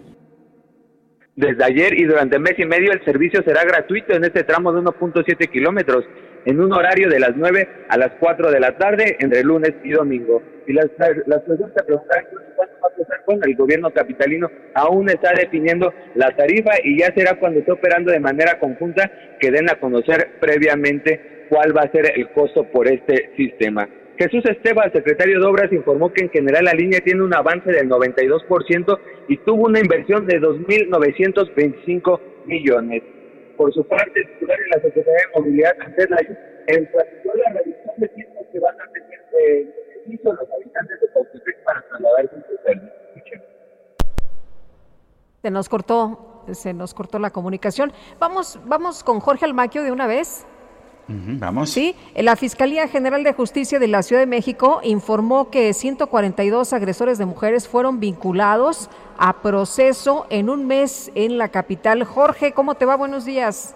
desde ayer y durante mes y medio el servicio será gratuito en este tramo de 1.7 kilómetros, en un horario de las 9 a las 4 de la tarde entre lunes y domingo. Y las, las personas preguntarán cuánto va a costar. Bueno, el gobierno capitalino aún está definiendo la tarifa y ya será cuando esté operando de manera conjunta que den a conocer previamente cuál va a ser el costo por este sistema. Jesús Esteban, secretario de Obras, informó que en general la línea tiene un avance del 92% y tuvo una inversión de 2.925 millones. Por su parte, el titular de la Secretaría de Movilidad, Andrés Layo, enfatizó la reducción de tiempo que van a tener servicio los habitantes de Cautepec para trasladarse en su. Se nos cortó, se nos cortó la comunicación. Vamos, vamos con Jorge Almaquio de una vez. Vamos. Sí, la Fiscalía General de Justicia de la Ciudad de México informó que 142 agresores de mujeres fueron vinculados a proceso en un mes en la capital. Jorge, ¿cómo te va? Buenos días.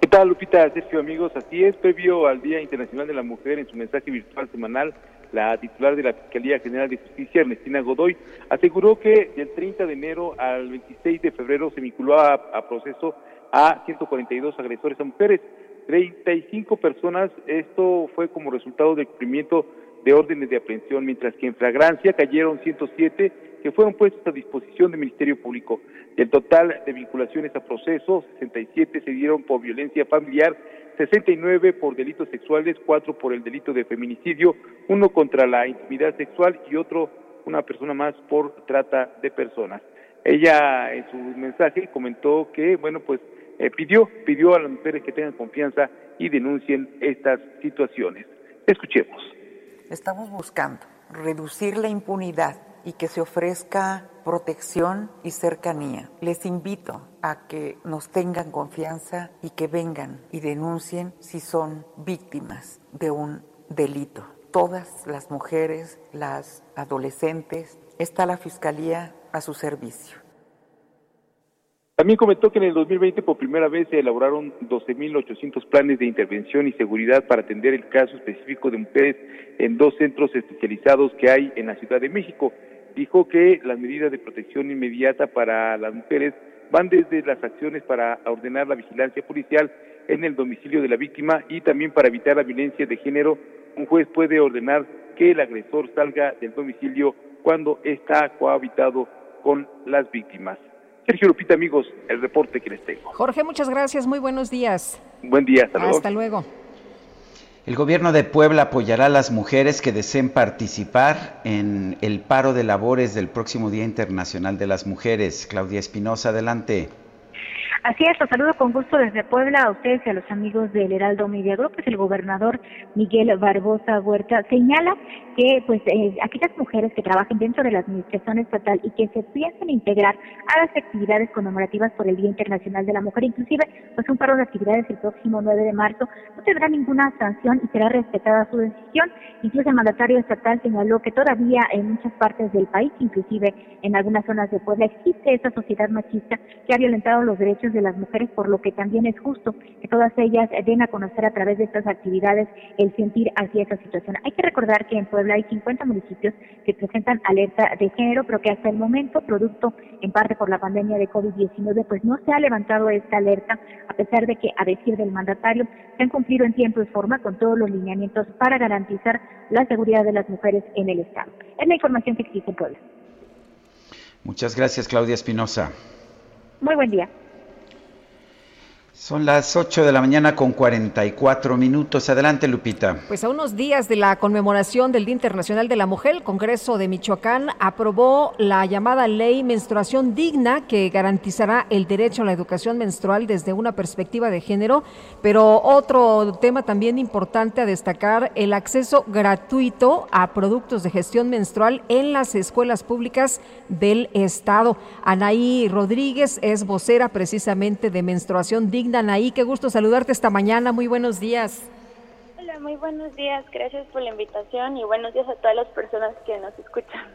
¿Qué tal, Lupita? Sergio, amigos. Así es, previo al Día Internacional de la Mujer, en su mensaje virtual semanal, la titular de la Fiscalía General de Justicia, Ernestina Godoy, aseguró que del 30 de enero al 26 de febrero se vinculó a, a proceso a 142 agresores a mujeres. 35 personas, esto fue como resultado del cumplimiento de órdenes de aprehensión, mientras que en flagrancia cayeron 107 que fueron puestos a disposición del Ministerio Público. Del total de vinculaciones a proceso, 67 se dieron por violencia familiar, 69 por delitos sexuales, 4 por el delito de feminicidio, uno contra la intimidad sexual y otro, una persona más, por trata de personas. Ella en su mensaje comentó que, bueno, pues eh, pidió, pidió a las mujeres que tengan confianza y denuncien estas situaciones. Escuchemos. Estamos buscando reducir la impunidad y que se ofrezca protección y cercanía. Les invito a que nos tengan confianza y que vengan y denuncien si son víctimas de un delito. Todas las mujeres, las adolescentes, está la Fiscalía a su servicio. También comentó que en el 2020 por primera vez se elaboraron 12.800 planes de intervención y seguridad para atender el caso específico de mujeres en dos centros especializados que hay en la Ciudad de México. Dijo que las medidas de protección inmediata para las mujeres van desde las acciones para ordenar la vigilancia policial en el domicilio de la víctima y también para evitar la violencia de género. Un juez puede ordenar que el agresor salga del domicilio cuando está cohabitado con las víctimas. Sergio Lupita, amigos, el reporte que les tengo. Jorge, muchas gracias. Muy buenos días. Buen día, hasta luego. Hasta luego. El gobierno de Puebla apoyará a las mujeres que deseen participar en el paro de labores del próximo Día Internacional de las Mujeres. Claudia Espinosa, adelante. Así es, los saludo con gusto desde Puebla a ustedes y a los amigos del Heraldo Media Group. Pues el gobernador Miguel Barbosa Huerta señala que pues eh, aquellas mujeres que trabajen dentro de la administración estatal y que se piensen integrar a las actividades conmemorativas por el Día Internacional de la Mujer, inclusive pues un paro de actividades el próximo 9 de marzo, no tendrá ninguna sanción y será respetada su decisión. Incluso el mandatario estatal señaló que todavía en muchas partes del país, inclusive en algunas zonas de Puebla, existe esa sociedad machista que ha violentado los derechos de las mujeres, por lo que también es justo que todas ellas den a conocer a través de estas actividades el sentir hacia esa situación. Hay que recordar que en Puebla hay 50 municipios que presentan alerta de género, pero que hasta el momento, producto en parte por la pandemia de COVID-19, pues no se ha levantado esta alerta, a pesar de que, a decir del mandatario, se han cumplido en tiempo y forma con todos los lineamientos para garantizar la seguridad de las mujeres en el Estado. Es la información que existe en Puebla. Muchas gracias, Claudia Espinosa. Muy buen día. Son las 8 de la mañana con 44 minutos. Adelante, Lupita. Pues a unos días de la conmemoración del Día Internacional de la Mujer, el Congreso de Michoacán aprobó la llamada Ley Menstruación Digna que garantizará el derecho a la educación menstrual desde una perspectiva de género. Pero otro tema también importante a destacar, el acceso gratuito a productos de gestión menstrual en las escuelas públicas del Estado. Anaí Rodríguez es vocera precisamente de Menstruación Digna Anaí, qué gusto saludarte esta mañana. Muy buenos días. Hola, muy buenos días. Gracias por la invitación y buenos días a todas las personas que nos escuchan.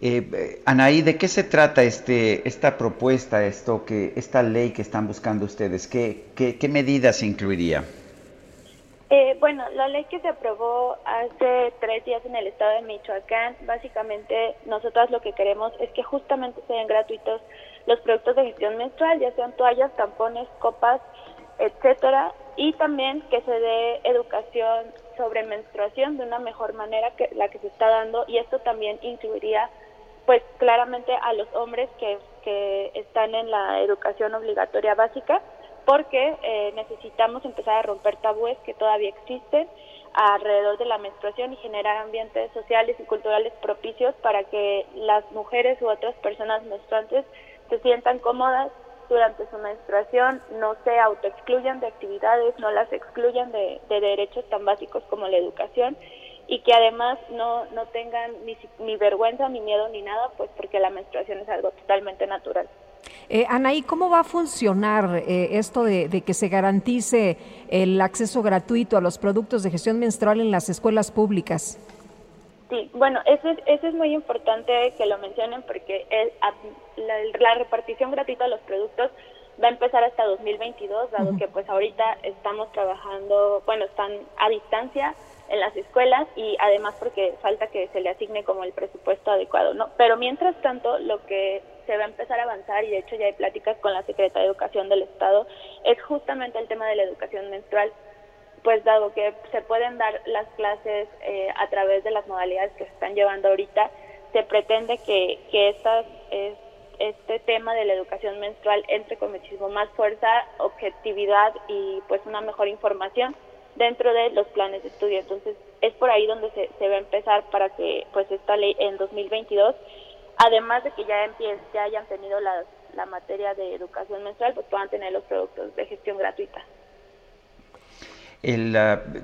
Eh, Anaí, ¿de qué se trata este, esta propuesta, esto que, esta ley que están buscando ustedes? ¿Qué, qué, qué medidas incluiría? Eh, bueno, la ley que se aprobó hace tres días en el estado de Michoacán, básicamente nosotras lo que queremos es que justamente sean gratuitos los productos de gestión menstrual, ya sean toallas, tampones, copas, etcétera, y también que se dé educación sobre menstruación de una mejor manera que la que se está dando y esto también incluiría pues claramente a los hombres que, que están en la educación obligatoria básica porque eh, necesitamos empezar a romper tabúes que todavía existen alrededor de la menstruación y generar ambientes sociales y culturales propicios para que las mujeres u otras personas menstruantes se sientan cómodas durante su menstruación, no se autoexcluyan de actividades, no las excluyan de, derechos tan básicos como la educación y que además no, no tengan ni, ni vergüenza, ni miedo, ni nada, pues porque la menstruación es algo totalmente natural. Eh, Anaí, ¿cómo va a funcionar eh, esto de, de, que se garantice el acceso gratuito a los productos de gestión menstrual en las escuelas públicas? Sí, bueno, eso es, eso es muy importante que lo mencionen porque el, la, la, repartición gratuita de los productos va a empezar hasta 2022, dado que pues ahorita estamos trabajando, bueno, están a distancia en las escuelas y además porque falta que se le asigne como el presupuesto adecuado, ¿no? Pero mientras tanto, lo que se va a empezar a avanzar, y de hecho ya hay pláticas con la Secretaría de Educación del Estado, es justamente el tema de la educación menstrual pues dado que se pueden dar las clases eh, a través de las modalidades que se están llevando ahorita, se pretende que, que estas, es, este tema de la educación menstrual entre con muchísimo más fuerza, objetividad y pues una mejor información dentro de los planes de estudio. Entonces es por ahí donde se, se va a empezar para que pues esta ley en 2022, además de que ya, empiece, ya hayan tenido la, la materia de educación menstrual, pues puedan tener los productos de gestión gratuita. El,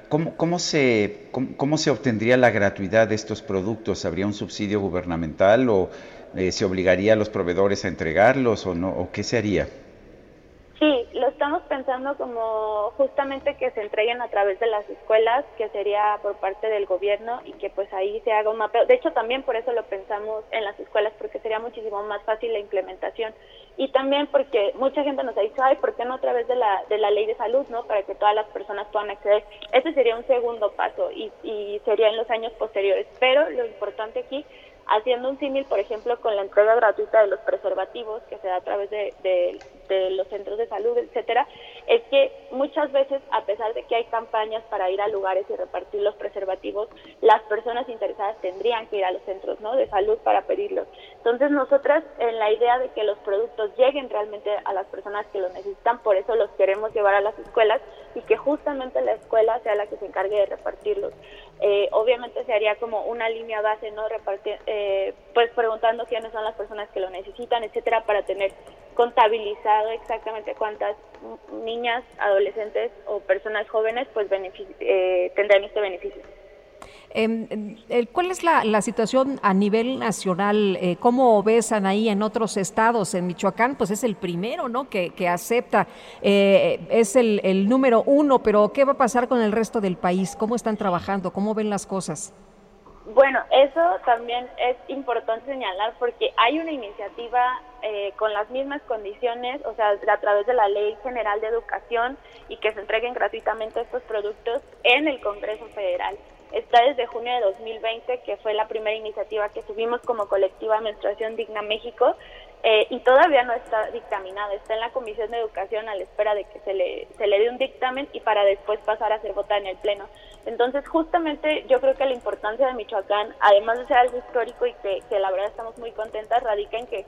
¿cómo, cómo, se, cómo, se obtendría la gratuidad de estos productos? ¿Habría un subsidio gubernamental o eh, se obligaría a los proveedores a entregarlos o no? ¿O qué se haría? Sí, lo estamos pensando como justamente que se entreguen a través de las escuelas, que sería por parte del gobierno y que pues ahí se haga un mapeo. De hecho, también por eso lo pensamos en las escuelas, porque sería muchísimo más fácil la implementación. Y también porque mucha gente nos ha dicho, ay, ¿por qué no a través de la, de la ley de salud, no? Para que todas las personas puedan acceder. Ese sería un segundo paso y, y sería en los años posteriores. Pero lo importante aquí haciendo un símil, por ejemplo, con la entrega gratuita de los preservativos que se da a través de, los centros de salud, etcétera, es que muchas veces, a pesar de que hay campañas para ir a lugares y repartir los preservativos, las personas interesadas tendrían que ir a los centros de salud para pedirlos. Entonces, nosotras, en la idea de que los productos lleguen realmente a las personas que los necesitan, por eso los queremos llevar a las escuelas y que justamente la escuela sea la que se encargue de repartirlos. Eh, obviamente se haría como una línea base, ¿no? Repartir, eh, pues preguntando quiénes son las personas que lo necesitan, etcétera, para tener contabilizado exactamente cuántas niñas, adolescentes o personas jóvenes pues eh, tendrán este beneficio. Em, ¿Cuál es la, situación a nivel nacional? Eh, ¿Cómo ves, ahí en otros estados? En Michoacán, pues es el primero, ¿no? Que, acepta, eh, es el, el, número uno, pero ¿qué va a pasar con el resto del país? ¿Cómo están trabajando? ¿Cómo ven las cosas? Bueno, eso también es importante señalar porque hay una iniciativa eh, con las mismas condiciones, o sea, a través de la Ley General de Educación y que se entreguen gratuitamente estos productos en el Congreso Federal. Está desde junio de 2020, que fue la primera iniciativa que tuvimos como colectiva Menstruación Digna México, eh, y todavía no está dictaminada, está en la Comisión de Educación a la espera de que se le, se le dé un dictamen y para después pasar a ser votada en el Pleno. Entonces, justamente yo creo que la importancia de Michoacán, además de ser algo histórico y que, que la verdad estamos muy contentas, radica en que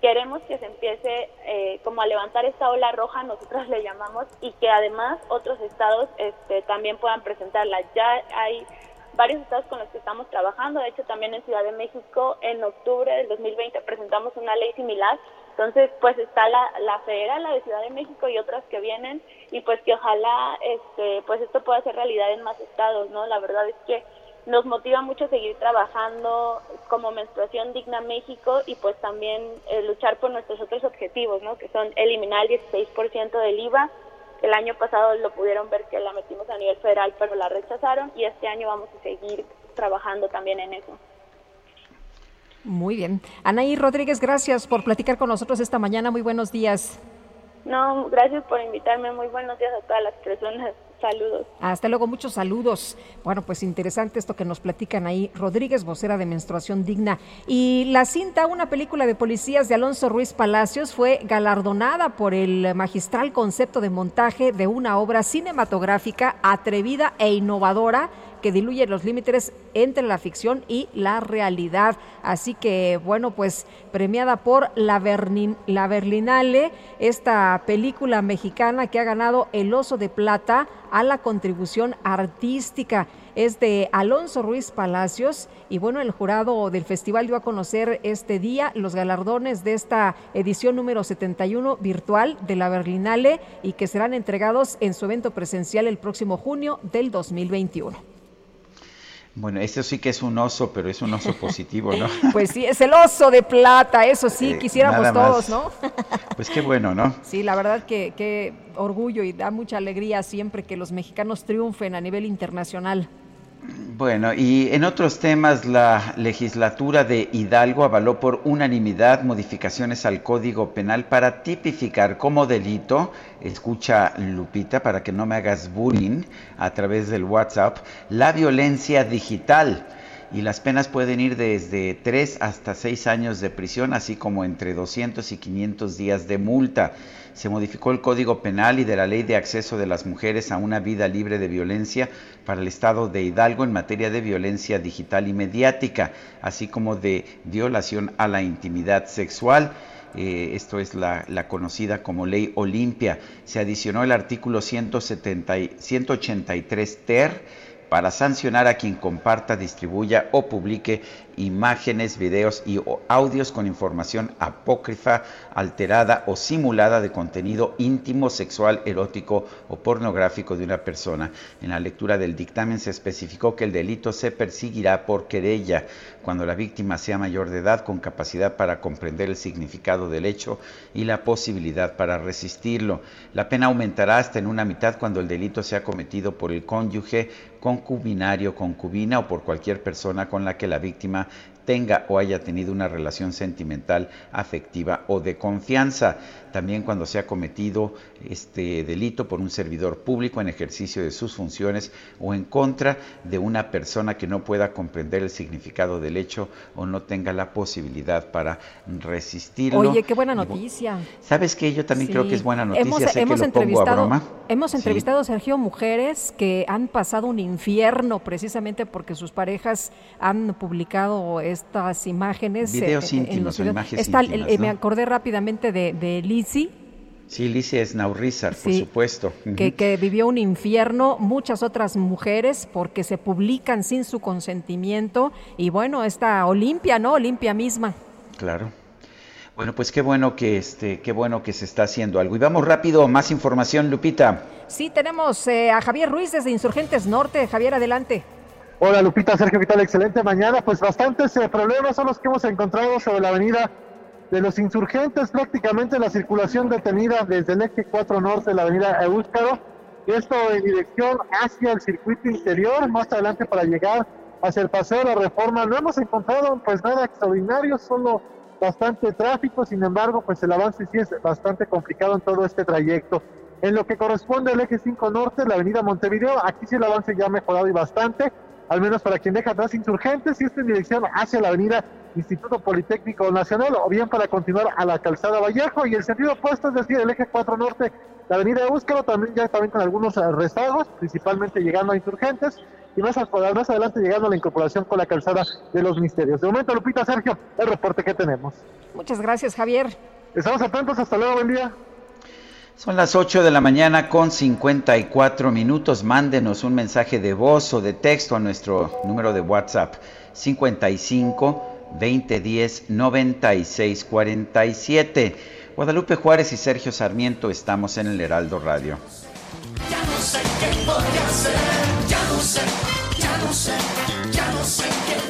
queremos que se empiece eh, como a levantar esta ola roja, nosotros le llamamos, y que además otros estados este, también puedan presentarla. Ya hay varios estados con los que estamos trabajando, de hecho también en Ciudad de México en octubre del 2020 presentamos una ley similar, entonces pues está la, la federal, la de Ciudad de México y otras que vienen, y pues que ojalá este, pues esto pueda ser realidad en más estados, ¿no? La verdad es que nos motiva mucho seguir trabajando como Menstruación Digna México y pues también eh, luchar por nuestros otros objetivos, ¿no? que son eliminar el 16% del IVA. El año pasado lo pudieron ver que la metimos a nivel federal, pero la rechazaron y este año vamos a seguir trabajando también en eso. Muy bien. Anaí Rodríguez, gracias por platicar con nosotros esta mañana. Muy buenos días. No, gracias por invitarme. Muy buenos días a todas las personas. Saludos. Hasta luego, muchos saludos. Bueno, pues interesante esto que nos platican ahí. Rodríguez, vocera de Menstruación Digna. Y la cinta, una película de policías de Alonso Ruiz Palacios, fue galardonada por el magistral concepto de montaje de una obra cinematográfica atrevida e innovadora que diluye los límites entre la ficción y la realidad. Así que, bueno, pues premiada por la, Berlinale, esta película mexicana que ha ganado el Oso de Plata a la contribución artística. Es de Alonso Ruiz Palacios y bueno, el jurado del festival dio a conocer este día los galardones de esta edición número 71 virtual de la Berlinale y que serán entregados en su evento presencial el próximo junio del 2021. Bueno, eso sí que es un oso, pero es un oso positivo, ¿no? Pues sí, es el oso de plata, eso sí, eh, quisiéramos todos, ¿no? Pues qué bueno, ¿no? Sí, la verdad que, qué orgullo y da mucha alegría siempre que los mexicanos triunfen a nivel internacional. Bueno, y en otros temas, la legislatura de Hidalgo avaló por unanimidad modificaciones al Código Penal para tipificar como delito, escucha Lupita para que no me hagas bullying a través del WhatsApp, la violencia digital. Y las penas pueden ir desde 3 hasta 6 años de prisión, así como entre 200 y 500 días de multa se modificó el Código Penal y de la Ley de Acceso de las Mujeres a una vida libre de violencia para el Estado de Hidalgo en materia de violencia digital y mediática, así como de violación a la intimidad sexual. Eh, esto es la, conocida como Ley Olimpia. Se adicionó el artículo 170, 183 ter para sancionar a quien comparta, distribuya o publique imágenes, videos y audios con información apócrifa, alterada o simulada de contenido íntimo, sexual, erótico o pornográfico de una persona. En la lectura del dictamen se especificó que el delito se perseguirá por querella cuando la víctima sea mayor de edad con capacidad para comprender el significado del hecho y la posibilidad para resistirlo. La pena aumentará hasta en una mitad cuando el delito sea cometido por el cónyuge, concubinario, concubina o por cualquier persona con la que la víctima tenga o haya tenido una relación sentimental, afectiva o de confianza. También cuando se ha cometido este delito por un servidor público en ejercicio de sus funciones o en contra de una persona que no pueda comprender el significado del hecho o no tenga la posibilidad para resistirlo. Oye, qué buena noticia. ¿Sabes qué? Yo también creo que es buena noticia. Hemos, sé hemos que lo pongo a entrevistado, broma. hemos entrevistado, Sergio, mujeres que han pasado un infierno precisamente porque sus parejas han publicado estas imágenes. Videos eh, en íntimos los o imágenes Está- íntimas, eh, Me acordé rápidamente de, de Sí, Licia Snaurrizar, por Sí, supuesto. que, vivió un infierno, muchas otras mujeres porque se publican sin su consentimiento y bueno, esta Olimpia, ¿no? Olimpia misma. Claro. Bueno, pues qué bueno que este, qué bueno que se está haciendo algo. Y vamos rápido, más información, Lupita. Sí, tenemos eh, a Javier Ruiz desde Insurgentes Norte. Javier, adelante. Hola Lupita, Sergio, ¿qué tal? Excelente mañana. Pues bastantes eh, problemas son los que hemos encontrado sobre la avenida de los insurgentes, prácticamente la circulación detenida desde el eje 4 norte de la avenida Eúscaro, y esto en dirección hacia el circuito interior, más adelante para llegar hacia el paseo de la reforma. No hemos encontrado pues nada extraordinario, solo bastante tráfico, sin embargo, pues el avance sí es bastante complicado en todo este trayecto. En lo que corresponde al eje 5 norte, la avenida Montevideo, aquí sí el avance ya ha mejorado y bastante, al menos para quien deja atrás insurgentes, y esto en dirección hacia la avenida Instituto Politécnico Nacional, o bien para continuar a la calzada Vallejo, y el sentido opuesto, es decir, el eje 4 norte, la avenida Búscalo, también ya también con algunos eh, rezagos, principalmente llegando a insurgentes, y más, más adelante llegando a la incorporación con la calzada de los misterios. De momento, Lupita, Sergio, el reporte que tenemos. Muchas gracias, Javier. Estamos atentos, hasta luego, buen día. Son las 8 de la mañana con 54 minutos. Mándenos un mensaje de voz o de texto a nuestro número de WhatsApp 55 2010 96 47. Guadalupe Juárez y Sergio Sarmiento estamos en el Heraldo Radio. Ya no sé qué voy a hacer, ya no sé, ya no sé, ya no sé qué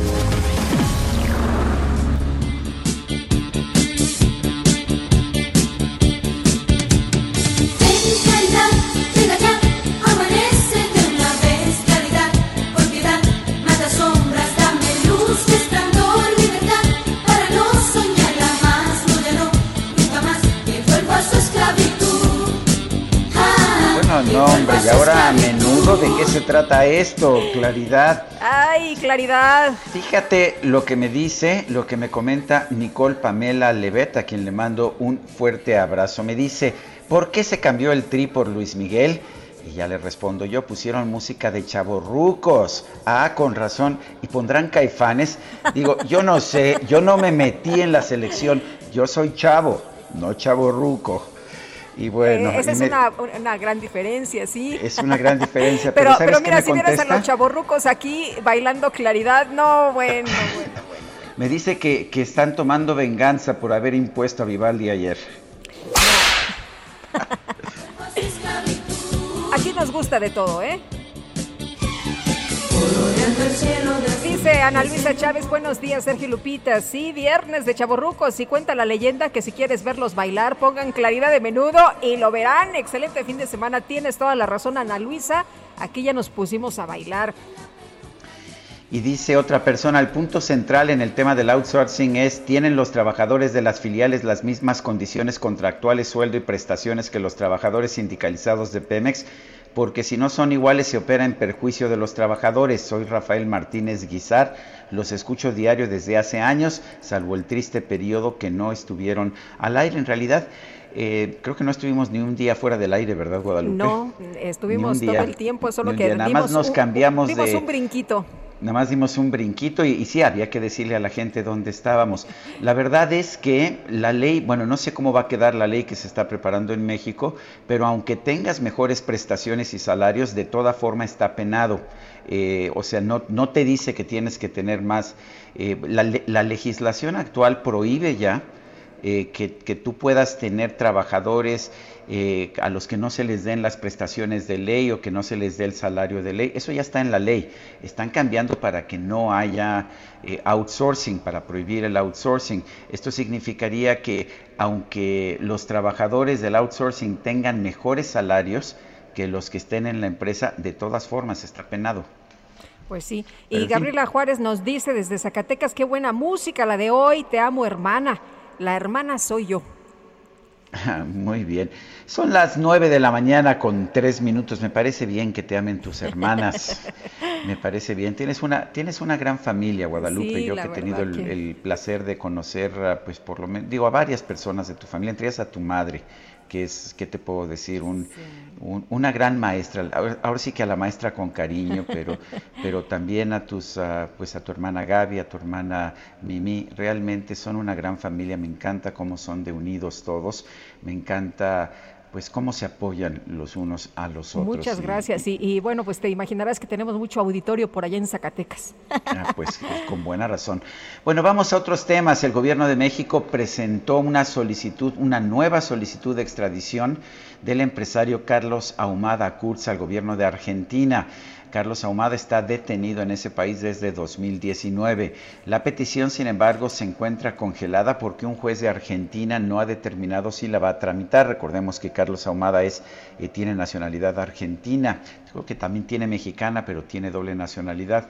Hombre, y ahora a menudo, ¿de qué se trata esto? Claridad. Ay, claridad. Fíjate lo que me dice, lo que me comenta Nicole Pamela Levet, a quien le mando un fuerte abrazo. Me dice, ¿por qué se cambió el tri por Luis Miguel? Y ya le respondo yo, pusieron música de chavorrucos. Ah, con razón. ¿Y pondrán caifanes? Digo, yo no sé, yo no me metí en la selección. Yo soy chavo, no chavorruco. Y bueno, eh, esa es una, una, gran diferencia, sí. Es una gran diferencia. pero, pero, pero mira, si vieras a los chaborrucos aquí bailando claridad, no, bueno, bueno. Me dice que, que están tomando venganza por haber impuesto a Vivaldi ayer. Aquí nos gusta de todo, ¿eh? Dice Ana Luisa Chávez, buenos días, Sergio Lupita. Sí, viernes de Chaborrucos y cuenta la leyenda que si quieres verlos bailar, pongan claridad de menudo y lo verán. Excelente fin de semana. Tienes toda la razón, Ana Luisa. Aquí ya nos pusimos a bailar. Y dice otra persona, el punto central en el tema del outsourcing es, ¿tienen los trabajadores de las filiales las mismas condiciones contractuales, sueldo y prestaciones que los trabajadores sindicalizados de Pemex? Porque si no son iguales se opera en perjuicio de los trabajadores. Soy Rafael Martínez Guizar, los escucho diario desde hace años, salvo el triste periodo que no estuvieron al aire. En realidad, eh, creo que no estuvimos ni un día fuera del aire, ¿verdad, Guadalupe? No, estuvimos todo el tiempo, solo que nada más nos cambiamos dimos de un brinquito. Nada más dimos un brinquito y, sí, había que decirle a la gente dónde estábamos. La verdad es que la ley, bueno, no sé cómo va a quedar la ley que se está preparando en México, pero aunque tengas mejores prestaciones y salarios, de toda forma está penado. Eh, o sea, no, no te dice que tienes que tener más. Eh, la, la legislación actual prohíbe ya eh, que, que, tú puedas tener trabajadores eh, a los que no se les den las prestaciones de ley o que no se les dé el salario de ley. Eso ya está en la ley. Están cambiando para que no haya eh, outsourcing, para prohibir el outsourcing. Esto significaría que aunque los trabajadores del outsourcing tengan mejores salarios que los que estén en la empresa, de todas formas está penado. Pues sí. Y Gabriela Juárez nos dice desde Zacatecas, qué buena música la de hoy, te amo hermana. La hermana soy yo. Muy bien. Son las nueve de la mañana con tres minutos. Me parece bien que te amen tus hermanas. Me parece bien. Tienes una, tienes una gran familia, Guadalupe. Sí, yo que he tenido el, que... el, placer de conocer, pues por lo menos, digo, a varias personas de tu familia, entre ellas a tu madre que es, ¿qué te puedo decir? Un, sí. un, una gran maestra, ahora, ahora, sí que a la maestra con cariño, pero, pero también a tus, uh, pues a tu hermana Gaby, a tu hermana Mimi, realmente son una gran familia, me encanta cómo son de unidos todos, me encanta pues cómo se apoyan los unos a los otros. Muchas gracias. Y, y, bueno, pues te imaginarás que tenemos mucho auditorio por allá en Zacatecas. Ah, pues, pues, con buena razón. Bueno, vamos a otros temas. El gobierno de México presentó una solicitud, una nueva solicitud de extradición del empresario Carlos Ahumada Kurz al gobierno de Argentina. Carlos Ahumada está detenido en ese país desde 2019. La petición, sin embargo, se encuentra congelada porque un juez de Argentina no ha determinado si la va a tramitar. Recordemos que Carlos Ahumada es, eh, tiene nacionalidad argentina, creo que también tiene mexicana, pero tiene doble nacionalidad.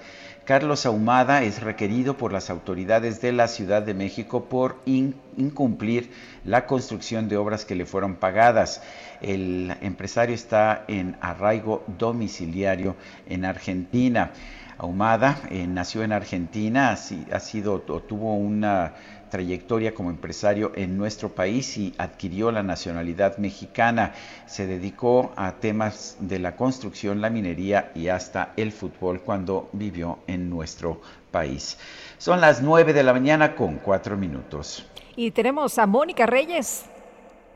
Carlos Ahumada es requerido por las autoridades de la Ciudad de México por in, incumplir la construcción de obras que le fueron pagadas. El empresario está en arraigo domiciliario en Argentina. Ahumada eh, nació en Argentina, ha sido o tuvo una trayectoria como empresario en nuestro país y adquirió la nacionalidad mexicana. Se dedicó a temas de la construcción, la minería y hasta el fútbol cuando vivió en nuestro país. Son las 9 de la mañana con 4 minutos. Y tenemos a Mónica Reyes.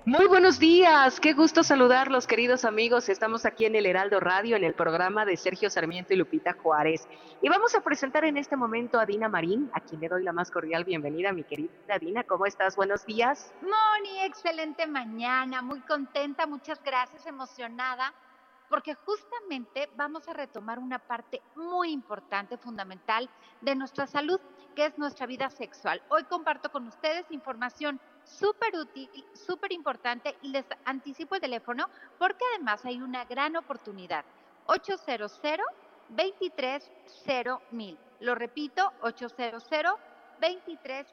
Muy buenos días, qué gusto saludarlos queridos amigos. Estamos aquí en el Heraldo Radio en el programa de Sergio Sarmiento y Lupita Juárez. Y vamos a presentar en este momento a Dina Marín, a quien le doy la más cordial bienvenida, mi querida Dina. ¿Cómo estás? Buenos días. Moni, excelente mañana, muy contenta, muchas gracias, emocionada, porque justamente vamos a retomar una parte muy importante, fundamental de nuestra salud, que es nuestra vida sexual. Hoy comparto con ustedes información súper útil, súper importante y les anticipo el teléfono porque además hay una gran oportunidad. 800 23 mil. Lo repito, 800 23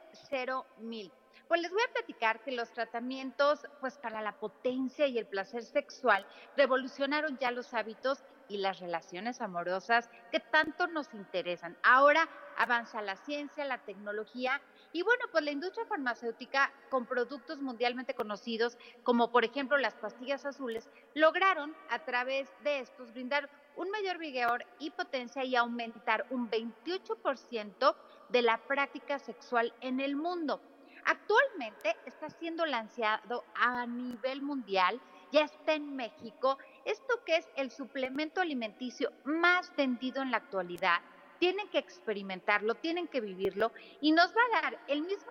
mil. Pues les voy a platicar que los tratamientos pues para la potencia y el placer sexual revolucionaron ya los hábitos y las relaciones amorosas que tanto nos interesan. Ahora avanza la ciencia, la tecnología y bueno, pues la industria farmacéutica con productos mundialmente conocidos como por ejemplo las pastillas azules lograron a través de estos brindar un mayor vigor y potencia y aumentar un 28% de la práctica sexual en el mundo. Actualmente está siendo lanzado a nivel mundial, ya está en México, esto que es el suplemento alimenticio más vendido en la actualidad. Tienen que experimentarlo, tienen que vivirlo y nos va a dar el mismo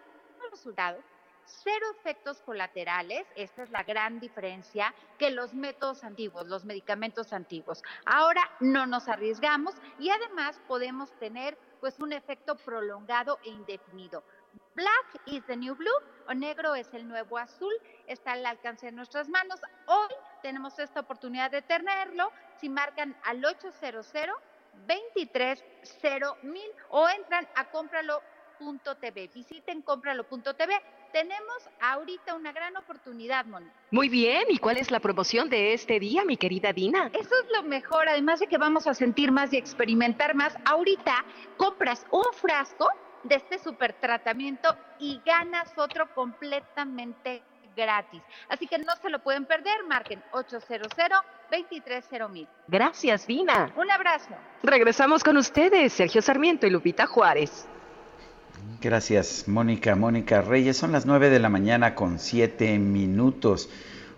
resultado cero efectos colaterales, esta es la gran diferencia que los métodos antiguos, los medicamentos antiguos. Ahora no nos arriesgamos y además podemos tener pues un efecto prolongado e indefinido. Black is the new blue o negro es el nuevo azul, está al alcance de nuestras manos. Hoy tenemos esta oportunidad de tenerlo si marcan al 800 230 o entran a cómpralo.tv. Visiten cómpralo.tv. Tenemos ahorita una gran oportunidad, Moni. Muy bien, ¿y cuál es la promoción de este día, mi querida Dina? Eso es lo mejor, además de que vamos a sentir más y experimentar más. Ahorita compras un frasco de este super tratamiento y ganas otro completamente gratis. Así que no se lo pueden perder, marquen 800 230 Gracias, Dina. Un abrazo. Regresamos con ustedes, Sergio Sarmiento y Lupita Juárez. Gracias, Mónica. Mónica Reyes, son las 9 de la mañana con 7 minutos.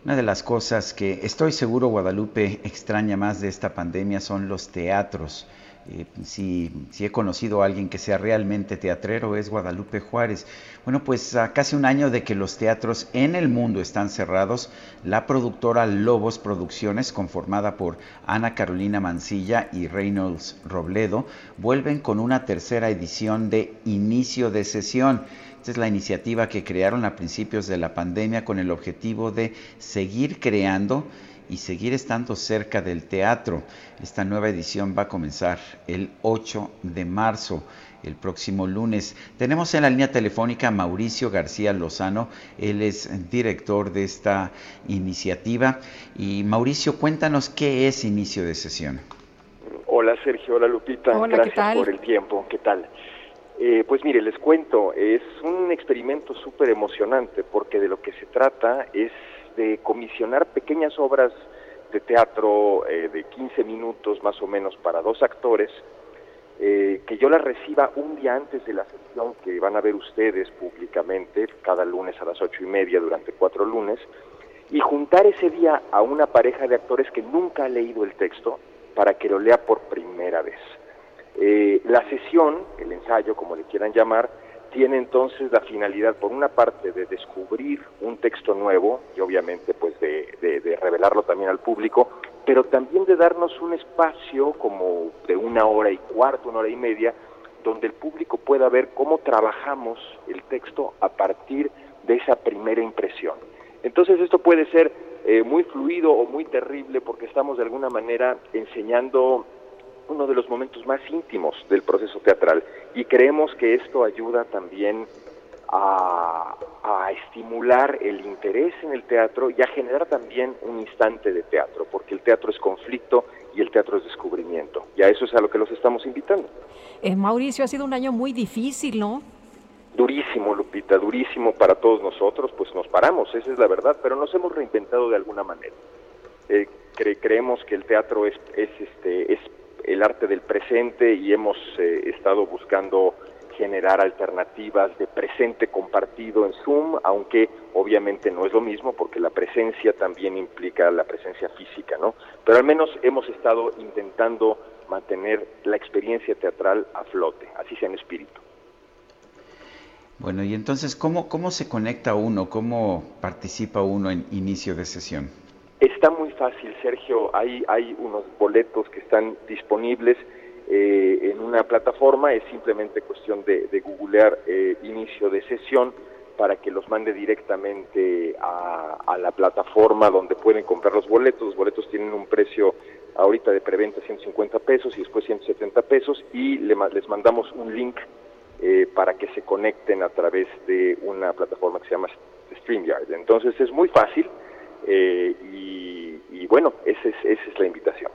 Una de las cosas que estoy seguro Guadalupe extraña más de esta pandemia son los teatros. Eh, si, he conocido a alguien que sea realmente teatrero es Guadalupe Juárez. Bueno, pues a casi un año de que los teatros en el mundo están cerrados, la productora Lobos Producciones, conformada por Ana Carolina Mancilla y Reynolds Robledo, vuelven con una tercera edición de Inicio de Sesión. Esta es la iniciativa que crearon a principios de la pandemia con el objetivo de seguir creando y seguir estando cerca del teatro. Esta nueva edición va a comenzar el 8 de marzo, el próximo lunes. Tenemos en la línea telefónica a Mauricio García Lozano, él es director de esta iniciativa. Y Mauricio, cuéntanos qué es inicio de sesión. Hola Sergio, hola Lupita, gracias por el tiempo, ¿qué tal? Eh, pues mire, les cuento, es un experimento súper emocionante porque de lo que se trata es de comisionar pequeñas obras de teatro eh, de 15 minutos más o menos para dos actores, eh, que yo las reciba un día antes de la sesión que van a ver ustedes públicamente, cada lunes a las ocho y media durante cuatro lunes, y juntar ese día a una pareja de actores que nunca ha leído el texto para que lo lea por primera vez. Eh, la sesión, el ensayo, como le quieran llamar, tiene entonces la finalidad, por una parte, de descubrir un texto nuevo y obviamente pues de, revelarlo también al público, pero también de darnos un espacio como de una hora y cuarto, una hora y media, donde el público pueda ver cómo trabajamos el texto a partir de esa primera impresión. Entonces esto puede ser eh, muy fluido o muy terrible porque estamos de alguna manera enseñando uno de los momentos más íntimos del proceso teatral y creemos que esto ayuda también a, estimular el interés en el teatro y a generar también un instante de teatro, porque el teatro es conflicto y el teatro es descubrimiento. Y a eso es a lo que los estamos invitando. Eh, Mauricio, ha sido un año muy difícil, ¿no? Durísimo, Lupita, durísimo para todos nosotros, pues nos paramos, esa es la verdad, pero nos hemos reinventado de alguna manera. Eh, creemos que el teatro es, es, este, es el arte del presente y hemos eh, estado buscando generar alternativas de presente compartido en Zoom, aunque obviamente no es lo mismo porque la presencia también implica la presencia física, ¿no? Pero al menos hemos estado intentando mantener la experiencia teatral a flote, así sea en espíritu. Bueno, y entonces, ¿cómo, cómo se conecta uno? ¿Cómo participa uno en inicio de sesión? Está muy fácil, Sergio. Hay, hay unos boletos que están disponibles eh, en una plataforma. Es simplemente cuestión de, googlear eh, inicio de sesión para que los mande directamente a, la plataforma donde pueden comprar los boletos. Los boletos tienen un precio ahorita de preventa 150 pesos y después 170 pesos y les mandamos un link eh, para que se conecten a través de una plataforma que se llama StreamYard. Entonces es muy fácil. Eh, y, bueno, esa es, esa es la invitación.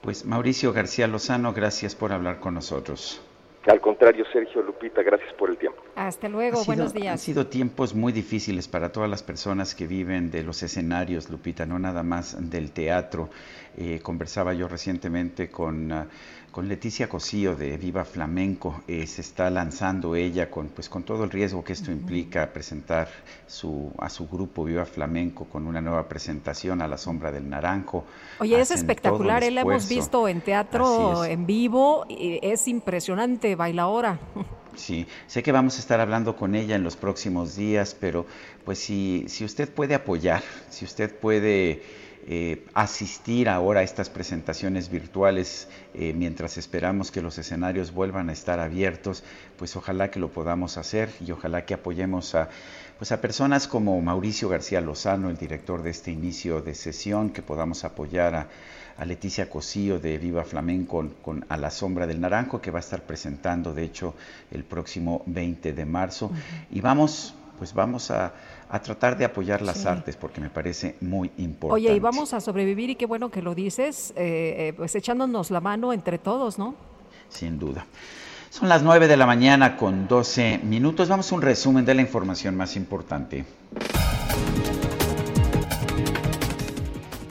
Pues Mauricio García Lozano, gracias por hablar con nosotros. Al contrario, Sergio Lupita, gracias por el tiempo. Hasta luego, buenos días. Han sido tiempos muy difíciles para todas las personas que viven de los escenarios, Lupita, no nada más del teatro. Eh, conversaba yo recientemente con... Ah, con Leticia Cosío de Viva Flamenco. Eh, se está lanzando ella con, pues, con todo el riesgo que esto implica presentar su, a su grupo Viva Flamenco con una nueva presentación a la sombra del naranjo. Oye, es espectacular, él la hemos visto en teatto, en vivo, y es impresionante, baila ahora. Sí, sé que vamos a estar hablando con ella en los próximos días, pero pues si, si usted puede apoyar, si usted puede eh, asistir ahora a estas presentaciones virtuales eh, mientras esperamos que los escenarios vuelvan a estar abiertos, pues ojalá que lo podamos hacer y ojalá que apoyemos a, pues a personas como Mauricio García Lozano, el director de este inicio de sesión, que podamos apoyar a, Leticia Cosío de Viva Flamenco con, A la Sombra del Naranjo, que va a estar presentando, de hecho, el próximo 20 de marzo. Y vamos, pues vamos a, a tratar de apoyar las artes porque me parece muy importante. Oye, y vamos a sobrevivir y qué bueno que lo dices, eh, eh, pues echándonos la mano entre todos, ¿no? Sin duda. Son las 9 de la mañana con 12 minutos. Vamos a un resumen de la información más importante.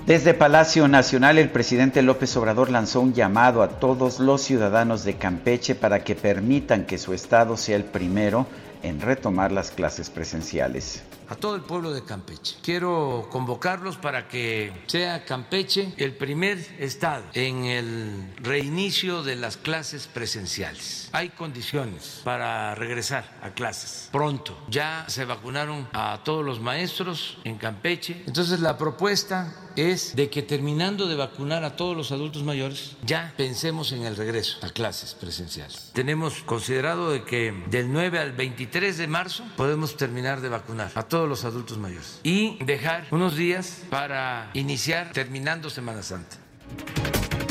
Desde Palacio Nacional, el presidente López Obrador lanzó un llamado a todos los ciudadanos de Campeche para que permitan que su estado sea el primero en retomar las clases presenciales a todo el pueblo de Campeche. Quiero convocarlos para que sea Campeche el primer estado en el reinicio de las clases presenciales. Hay condiciones para regresar a clases pronto. Ya se vacunaron a todos los maestros en Campeche. Entonces la propuesta es de que terminando de vacunar a todos los adultos mayores, ya pensemos en el regreso a clases presenciales. Tenemos considerado de que del 9 al 23 de marzo podemos terminar de vacunar a todos los adultos mayores y dejar unos días para iniciar terminando Semana Santa.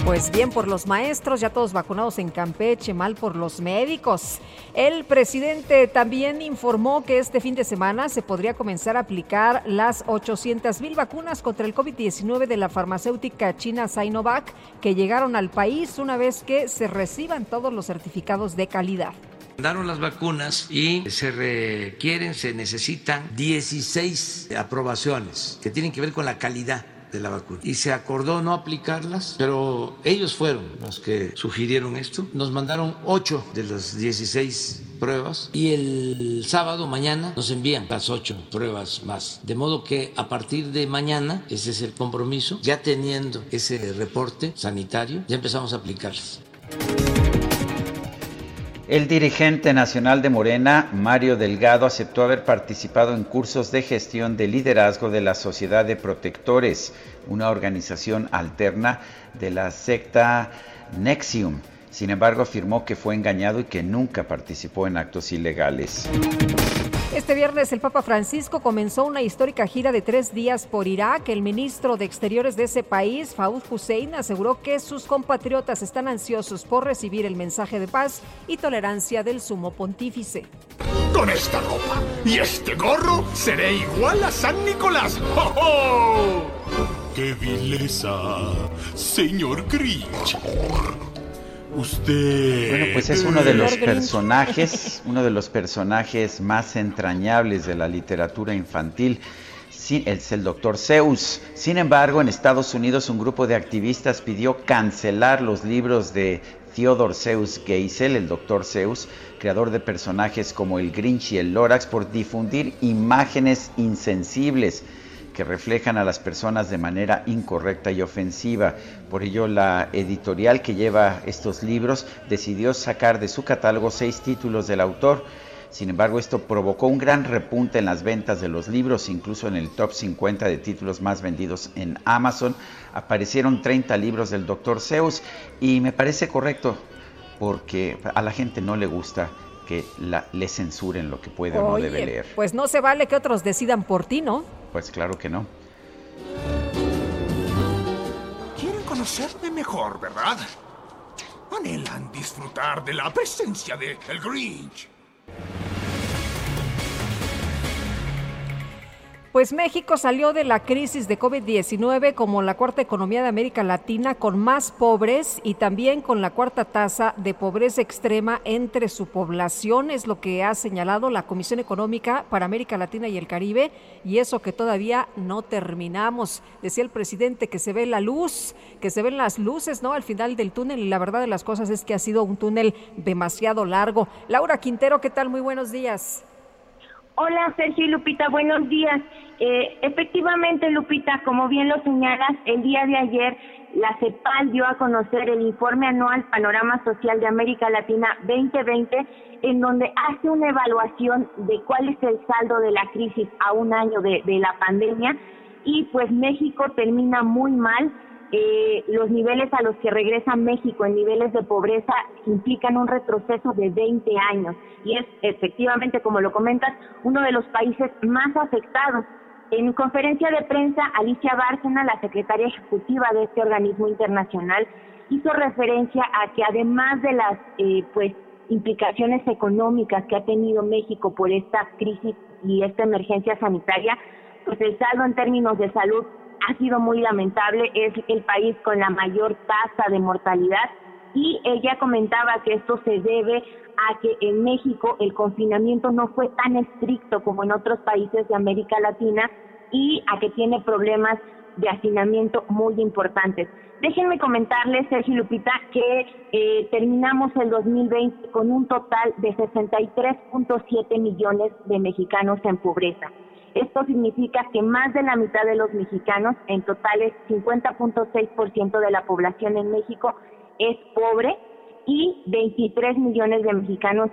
Pues bien por los maestros, ya todos vacunados en Campeche, mal por los médicos. El presidente también informó que este fin de semana se podría comenzar a aplicar las 800 mil vacunas contra el COVID-19 de la farmacéutica china Sinovac que llegaron al país una vez que se reciban todos los certificados de calidad mandaron las vacunas y se requieren, se necesitan 16 aprobaciones que tienen que ver con la calidad de la vacuna. Y se acordó no aplicarlas, pero ellos fueron los que sugirieron esto. Nos mandaron 8 de las 16 pruebas y el sábado mañana nos envían las 8 pruebas más. De modo que a partir de mañana, ese es el compromiso, ya teniendo ese reporte sanitario, ya empezamos a aplicarlas. El dirigente nacional de Morena, Mario Delgado, aceptó haber participado en cursos de gestión de liderazgo de la Sociedad de Protectores, una organización alterna de la secta Nexium. Sin embargo, afirmó que fue engañado y que nunca participó en actos ilegales. Este viernes el Papa Francisco comenzó una histórica gira de tres días por Irak. El ministro de Exteriores de ese país, Faud Hussein, aseguró que sus compatriotas están ansiosos por recibir el mensaje de paz y tolerancia del sumo pontífice. Con esta ropa y este gorro seré igual a San Nicolás. ¡Oh, qué vileza, señor Grinch! Usted. Bueno, pues es uno de los personajes, uno de los personajes más entrañables de la literatura infantil. Es el doctor Zeus. Sin embargo, en Estados Unidos un grupo de activistas pidió cancelar los libros de Theodore Zeus Geisel, el doctor Zeus, creador de personajes como el Grinch y el Lorax, por difundir imágenes insensibles reflejan a las personas de manera incorrecta y ofensiva. Por ello, la editorial que lleva estos libros decidió sacar de su catálogo seis títulos del autor. Sin embargo, esto provocó un gran repunte en las ventas de los libros, incluso en el top 50 de títulos más vendidos en Amazon. Aparecieron 30 libros del Dr. Zeus y me parece correcto porque a la gente no le gusta que la, le censuren lo que puede o no debe leer. Pues no se vale que otros decidan por ti, ¿no? Pues claro que no. Quieren conocerme mejor, ¿verdad? Anhelan disfrutar de la presencia de El Grinch. Pues México salió de la crisis de COVID-19 como la cuarta economía de América Latina con más pobres y también con la cuarta tasa de pobreza extrema entre su población, es lo que ha señalado la Comisión Económica para América Latina y el Caribe, y eso que todavía no terminamos. Decía el presidente que se ve la luz, que se ven las luces, ¿no? Al final del túnel, y la verdad de las cosas es que ha sido un túnel demasiado largo. Laura Quintero, ¿qué tal? Muy buenos días. Hola Sergio y Lupita, buenos días. Eh, efectivamente, Lupita, como bien lo señalas, el día de ayer la CEPAL dio a conocer el informe anual Panorama Social de América Latina 2020, en donde hace una evaluación de cuál es el saldo de la crisis a un año de, de la pandemia y pues México termina muy mal. Eh, los niveles a los que regresa México en niveles de pobreza implican un retroceso de 20 años y es efectivamente, como lo comentas, uno de los países más afectados. En conferencia de prensa, Alicia Bárcena, la secretaria ejecutiva de este organismo internacional, hizo referencia a que además de las eh, pues implicaciones económicas que ha tenido México por esta crisis y esta emergencia sanitaria, pues el saldo en términos de salud ha sido muy lamentable, es el país con la mayor tasa de mortalidad y ella comentaba que esto se debe a que en México el confinamiento no fue tan estricto como en otros países de América Latina y a que tiene problemas de hacinamiento muy importantes. Déjenme comentarles, Sergio Lupita, que eh, terminamos el 2020 con un total de 63.7 millones de mexicanos en pobreza. Esto significa que más de la mitad de los mexicanos, en total es 50.6% de la población en México, es pobre y 23 millones de mexicanos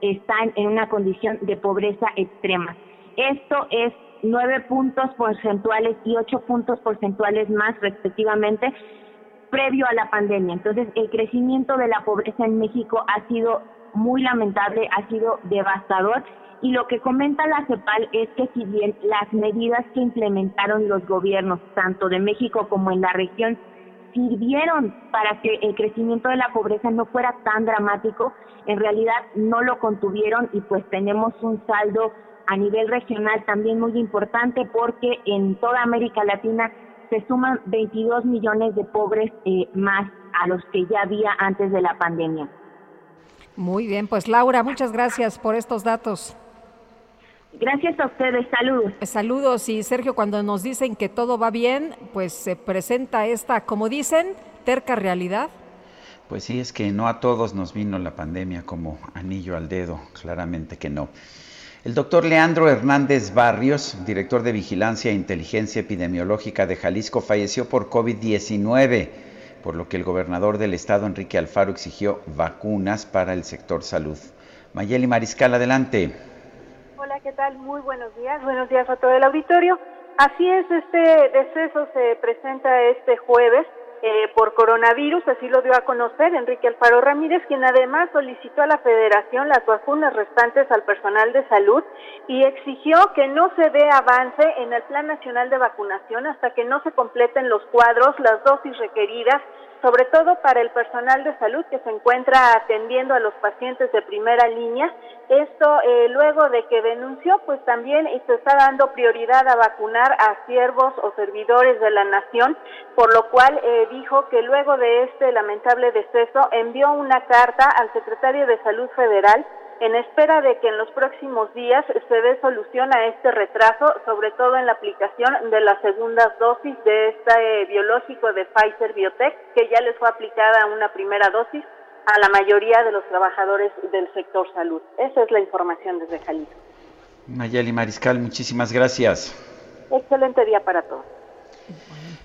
están en una condición de pobreza extrema. Esto es nueve puntos porcentuales y ocho puntos porcentuales más respectivamente previo a la pandemia. Entonces, el crecimiento de la pobreza en México ha sido muy lamentable, ha sido devastador y lo que comenta la CEPAL es que si bien las medidas que implementaron los gobiernos, tanto de México como en la región, sirvieron para que el crecimiento de la pobreza no fuera tan dramático, en realidad no lo contuvieron y pues tenemos un saldo a nivel regional también muy importante porque en toda América Latina se suman 22 millones de pobres eh, más a los que ya había antes de la pandemia. Muy bien, pues Laura, muchas gracias por estos datos. Gracias a ustedes, saludos. Saludos y Sergio, cuando nos dicen que todo va bien, pues se presenta esta, como dicen, terca realidad. Pues sí, es que no a todos nos vino la pandemia como anillo al dedo, claramente que no. El doctor Leandro Hernández Barrios, director de Vigilancia e Inteligencia Epidemiológica de Jalisco, falleció por COVID-19, por lo que el gobernador del estado, Enrique Alfaro, exigió vacunas para el sector salud. Mayeli Mariscal, adelante. Hola, ¿qué tal? Muy buenos días. Buenos días a todo el auditorio. Así es, este deceso se presenta este jueves eh, por coronavirus, así lo dio a conocer Enrique Alfaro Ramírez, quien además solicitó a la federación las vacunas restantes al personal de salud y exigió que no se dé avance en el Plan Nacional de Vacunación hasta que no se completen los cuadros, las dosis requeridas sobre todo para el personal de salud que se encuentra atendiendo a los pacientes de primera línea. Esto eh, luego de que denunció, pues también se está dando prioridad a vacunar a siervos o servidores de la nación, por lo cual eh, dijo que luego de este lamentable deceso envió una carta al secretario de Salud Federal en espera de que en los próximos días se dé solución a este retraso, sobre todo en la aplicación de las segundas dosis de este biológico de Pfizer Biotech, que ya les fue aplicada una primera dosis a la mayoría de los trabajadores del sector salud. Esa es la información desde Jalisco. Mayeli Mariscal, muchísimas gracias. Excelente día para todos.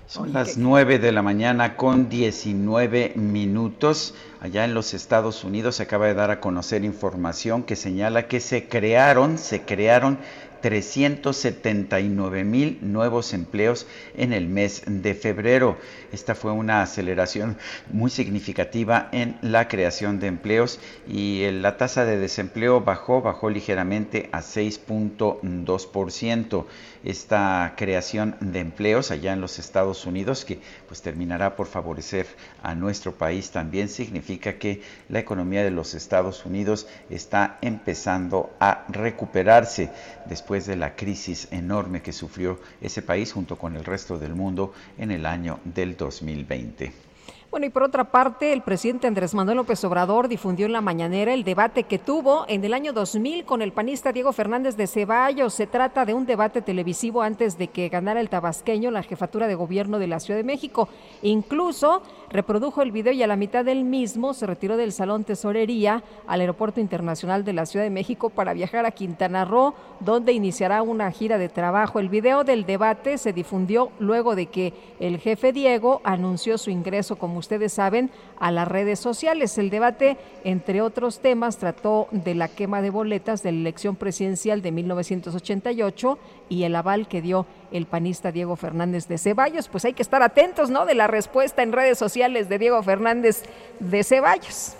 Son las 9 de la mañana con 19 minutos. Allá en los Estados Unidos se acaba de dar a conocer información que señala que se crearon, se crearon 379 mil nuevos empleos en el mes de febrero. Esta fue una aceleración muy significativa en la creación de empleos y la tasa de desempleo bajó, bajó ligeramente a 6.2%. Esta creación de empleos allá en los Estados Unidos, que pues terminará por favorecer a nuestro país, también significa que la economía de los Estados Unidos está empezando a recuperarse después de la crisis enorme que sufrió ese país junto con el resto del mundo en el año del 2020. Bueno, y por otra parte, el presidente Andrés Manuel López Obrador difundió en la mañanera el debate que tuvo en el año 2000 con el panista Diego Fernández de Ceballos. Se trata de un debate televisivo antes de que ganara el tabasqueño la jefatura de gobierno de la Ciudad de México. Incluso reprodujo el video y a la mitad del mismo se retiró del Salón Tesorería al Aeropuerto Internacional de la Ciudad de México para viajar a Quintana Roo, donde iniciará una gira de trabajo. El video del debate se difundió luego de que el jefe Diego anunció su ingreso como ustedes saben, a las redes sociales. El debate, entre otros temas, trató de la quema de boletas de la elección presidencial de 1988 y el aval que dio el panista Diego Fernández de Ceballos. Pues hay que estar atentos, ¿no? De la respuesta en redes sociales de Diego Fernández de Ceballos.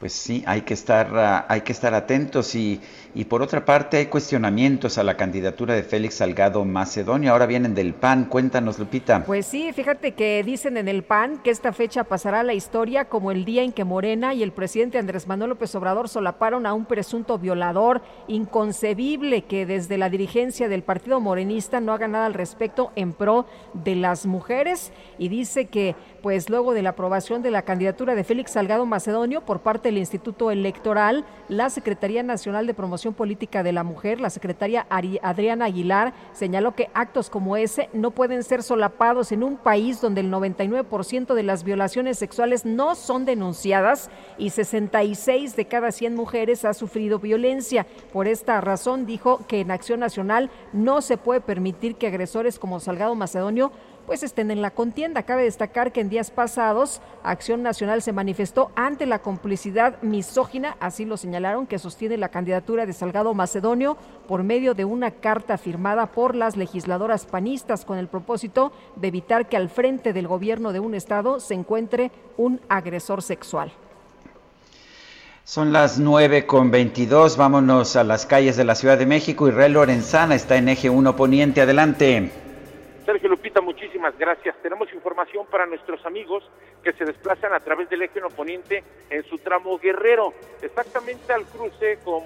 Pues sí, hay que estar, ah, hay que estar atentos y y por otra parte, hay cuestionamientos a la candidatura de Félix Salgado Macedonio. Ahora vienen del PAN. Cuéntanos, Lupita. Pues sí, fíjate que dicen en el PAN que esta fecha pasará a la historia como el día en que Morena y el presidente Andrés Manuel López Obrador solaparon a un presunto violador. Inconcebible que desde la dirigencia del partido morenista no haga nada al respecto en pro de las mujeres. Y dice que, pues luego de la aprobación de la candidatura de Félix Salgado Macedonio por parte del Instituto Electoral, la Secretaría Nacional de Promoción Política de la Mujer, la secretaria Adriana Aguilar señaló que actos como ese no pueden ser solapados en un país donde el 99% de las violaciones sexuales no son denunciadas y 66 de cada 100 mujeres ha sufrido violencia. Por esta razón dijo que en Acción Nacional no se puede permitir que agresores como Salgado Macedonio pues estén en la contienda. Cabe destacar que en días pasados Acción Nacional se manifestó ante la complicidad misógina, así lo señalaron, que sostiene la candidatura de Salgado Macedonio por medio de una carta firmada por las legisladoras panistas con el propósito de evitar que al frente del gobierno de un estado se encuentre un agresor sexual. Son las nueve con veintidós. Vámonos a las calles de la Ciudad de México. Israel Lorenzana está en eje 1 Poniente. Adelante. Sergio Lupita, muchísimas gracias. Tenemos información para nuestros amigos que se desplazan a través del eje oponente en su tramo guerrero, exactamente al cruce con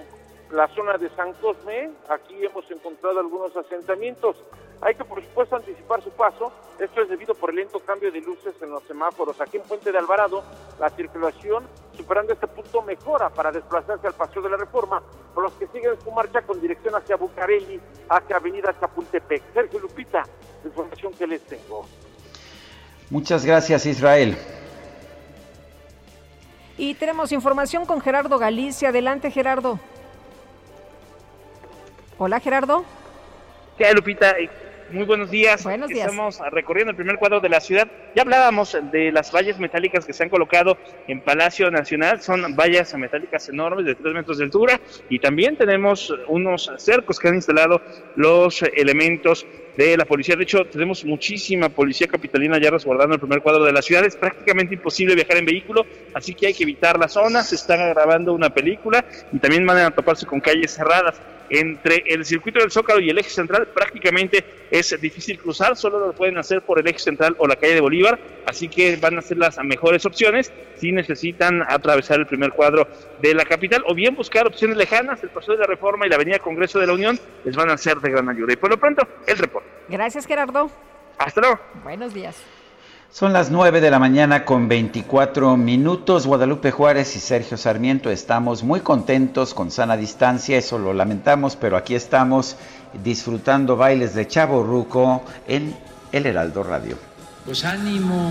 la zona de San Cosme. Aquí hemos encontrado algunos asentamientos. Hay que, por supuesto, anticipar su paso. Esto es debido por el lento cambio de luces en los semáforos. Aquí en Puente de Alvarado, la circulación superando este punto mejora para desplazarse al Paseo de la Reforma, por los que siguen su marcha con dirección hacia Bucareli, hacia Avenida Chapultepec. Sergio Lupita, la información que les tengo. Muchas gracias, Israel. Y tenemos información con Gerardo Galicia. Adelante, Gerardo. Hola, Gerardo. ¿Qué Lupita? Muy buenos días. Buenos días. Estamos recorriendo el primer cuadro de la ciudad. Ya hablábamos de las vallas metálicas que se han colocado en Palacio Nacional. Son vallas metálicas enormes de tres metros de altura. Y también tenemos unos cercos que han instalado los elementos de la policía. De hecho, tenemos muchísima policía capitalina ya resguardando el primer cuadro de la ciudad. Es prácticamente imposible viajar en vehículo, así que hay que evitar la zona. Se está grabando una película y también van a toparse con calles cerradas entre el circuito del Zócalo y el eje central prácticamente es difícil cruzar, solo lo pueden hacer por el eje central o la calle de Bolívar, así que van a ser las mejores opciones si necesitan atravesar el primer cuadro de la capital o bien buscar opciones lejanas, el Paseo de la Reforma y la Avenida Congreso de la Unión les van a ser de gran ayuda. Y por lo pronto, el reporte. Gracias Gerardo. Hasta luego. Buenos días. Son las 9 de la mañana con 24 minutos. Guadalupe Juárez y Sergio Sarmiento estamos muy contentos con sana distancia, eso lo lamentamos, pero aquí estamos disfrutando bailes de Chavo Ruco en El Heraldo Radio. Pues ánimo.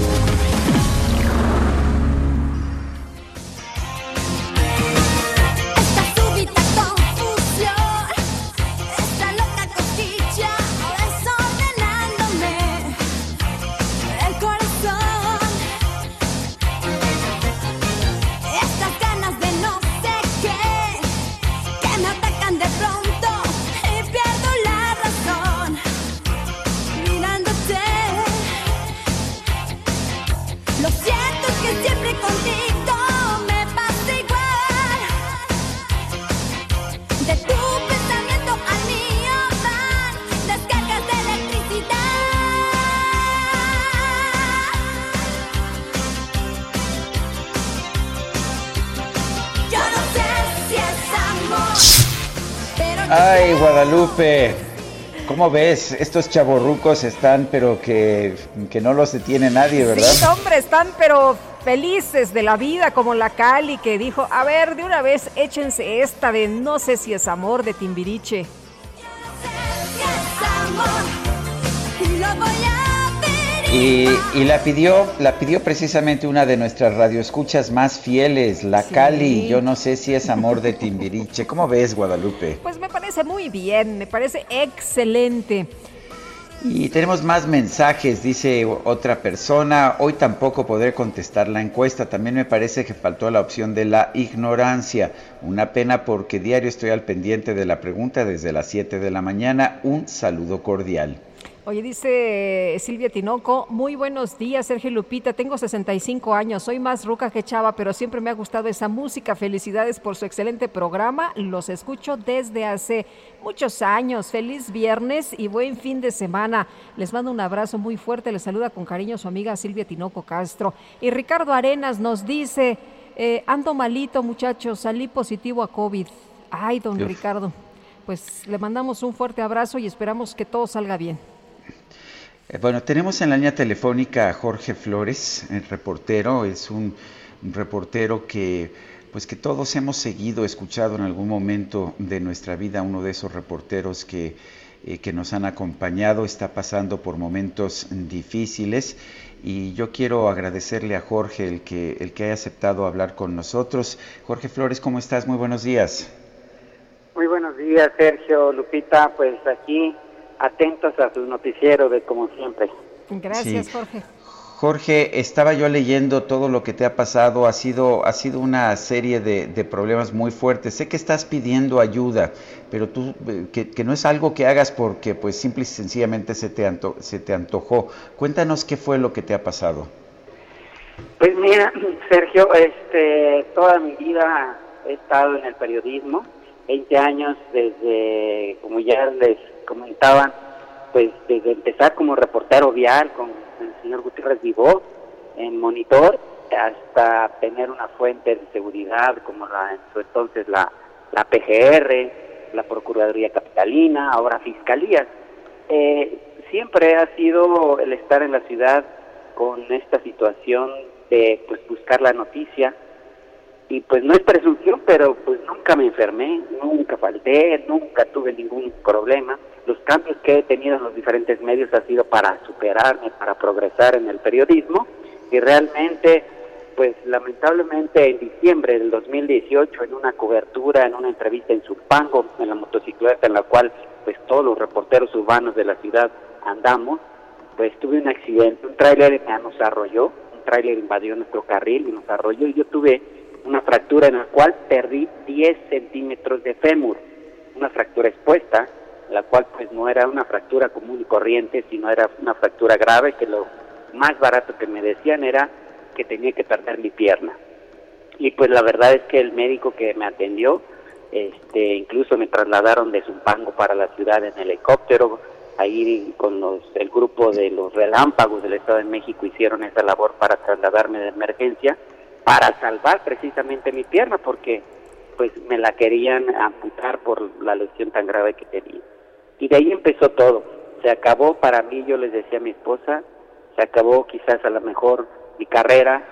Ay, Guadalupe. ¿Cómo ves? Estos chaborrucos están, pero que, que no los detiene nadie, ¿verdad? Sí, hombre, están, pero felices de la vida, como la Cali que dijo, a ver, de una vez échense esta de no sé si es amor de Timbiriche. Y, y, la pidió, la pidió precisamente una de nuestras radioescuchas más fieles, la Cali. Yo no sé si es amor de Timbiriche. ¿Cómo ves, Guadalupe? Pues me parece muy bien, me parece excelente. Y tenemos más mensajes, dice otra persona. Hoy tampoco podré contestar la encuesta. También me parece que faltó la opción de la ignorancia. Una pena porque diario estoy al pendiente de la pregunta desde las 7 de la mañana. Un saludo cordial. Oye, dice Silvia Tinoco, muy buenos días, Sergio Lupita, tengo 65 años, soy más ruca que chava, pero siempre me ha gustado esa música. Felicidades por su excelente programa, los escucho desde hace muchos años. Feliz viernes y buen fin de semana. Les mando un abrazo muy fuerte, les saluda con cariño su amiga Silvia Tinoco Castro. Y Ricardo Arenas nos dice, eh, ando malito muchachos, salí positivo a COVID. Ay, don Ricardo, pues le mandamos un fuerte abrazo y esperamos que todo salga bien. Eh, bueno, tenemos en la línea telefónica a Jorge Flores, el reportero, es un reportero que pues que todos hemos seguido, escuchado en algún momento de nuestra vida, uno de esos reporteros que, eh, que nos han acompañado, está pasando por momentos difíciles y yo quiero agradecerle a Jorge el que, el que haya aceptado hablar con nosotros. Jorge Flores, ¿cómo estás? Muy buenos días. Muy buenos días, Sergio, Lupita, pues aquí atentos a su noticiero de como siempre. Gracias, Jorge. Jorge, estaba yo leyendo todo lo que te ha pasado, ha sido, ha sido una serie de, problemas muy fuertes. Sé que estás pidiendo ayuda, pero tú, eh, que, no es algo que hagas porque pues simple y sencillamente se te, se te antojó. Cuéntanos qué fue lo que te ha pasado. Pues mira, Sergio, este, toda mi vida he estado en el periodismo, 20 años desde, como ya les comentaban, pues desde empezar como reportero vial con el señor Gutiérrez Vivó en monitor hasta tener una fuente de seguridad como la en su entonces la, la PGR, la Procuraduría Capitalina, ahora Fiscalía. Eh, siempre ha sido el estar en la ciudad con esta situación de pues buscar la noticia, y pues no es presunción, pero pues nunca me enfermé, nunca falté, nunca tuve ningún problema. Los cambios que he tenido en los diferentes medios ha sido para superarme, para progresar en el periodismo. Y realmente pues lamentablemente en diciembre del 2018 en una cobertura, en una entrevista en Zumpango, en la motocicleta en la cual pues todos los reporteros urbanos de la ciudad andamos, pues tuve un accidente, un tráiler nos arrolló, un tráiler invadió nuestro carril y nos arrolló y yo tuve una fractura en la cual perdí 10 centímetros de fémur, una fractura expuesta, la cual pues no era una fractura común y corriente, sino era una fractura grave que lo más barato que me decían era que tenía que perder mi pierna. Y pues la verdad es que el médico que me atendió, este, incluso me trasladaron de Zumpango para la ciudad en helicóptero, ahí con los, el grupo de los relámpagos del Estado de México hicieron esa labor para trasladarme de emergencia para salvar precisamente mi pierna porque pues me la querían amputar por la lesión tan grave que tenía. Y de ahí empezó todo. Se acabó para mí, yo les decía a mi esposa, se acabó quizás a lo mejor mi carrera,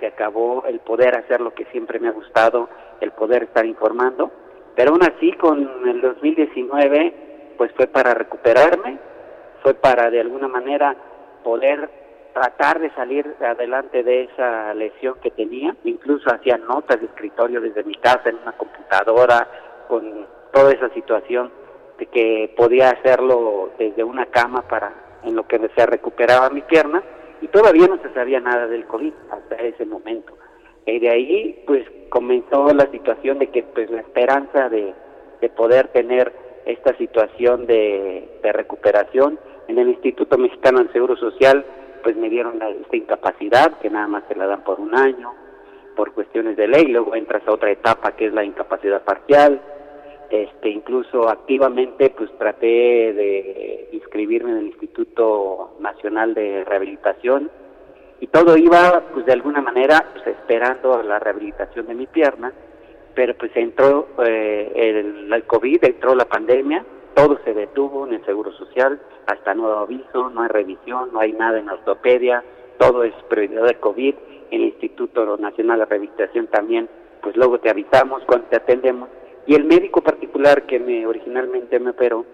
se acabó el poder hacer lo que siempre me ha gustado, el poder estar informando, pero aún así con el 2019 pues fue para recuperarme, fue para de alguna manera poder tratar de salir adelante de esa lesión que tenía, incluso hacía notas de escritorio desde mi casa en una computadora, con toda esa situación que podía hacerlo desde una cama para en lo que se recuperaba mi pierna y todavía no se sabía nada del COVID hasta ese momento. Y de ahí pues comenzó la situación de que pues la esperanza de, de poder tener esta situación de, de recuperación en el Instituto Mexicano del Seguro Social pues me dieron esta incapacidad que nada más te la dan por un año por cuestiones de ley, luego entras a otra etapa que es la incapacidad parcial, este incluso activamente pues traté de inscribirme en el Instituto Nacional de Rehabilitación y todo iba pues de alguna manera pues esperando la rehabilitación de mi pierna pero pues entró eh, el, COVID, entró la pandemia, todo se detuvo en el Seguro Social, hasta nuevo aviso, no hay revisión, no hay nada en ortopedia, todo es prioridad de COVID, en el Instituto Nacional de Rehabilitación también, pues luego te avisamos cuando te atendemos. Y el médico particular que me originalmente me operó,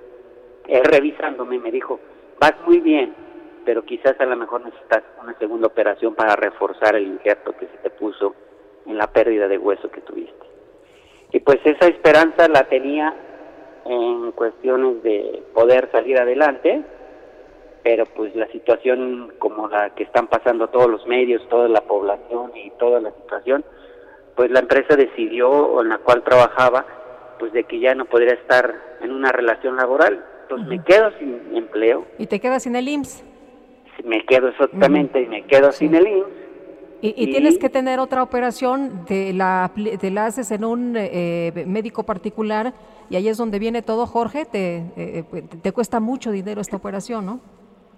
él revisándome me dijo, vas muy bien, pero quizás a lo mejor necesitas una segunda operación para reforzar el injerto que se te puso en la pérdida de hueso que tuviste. Y pues esa esperanza la tenía en cuestiones de poder salir adelante, pero pues la situación como la que están pasando todos los medios, toda la población y toda la situación, pues la empresa decidió, o en la cual trabajaba, pues de que ya no podría estar en una relación laboral. Entonces me quedo sin empleo. ¿Y te quedas sin el IMSS? Me quedo exactamente, y me quedo sin el IMSS. Y, tienes que tener otra operación, de la, te la haces en un eh, médico particular y ahí es donde viene todo, Jorge, te, eh, te cuesta mucho dinero esta operación, ¿no?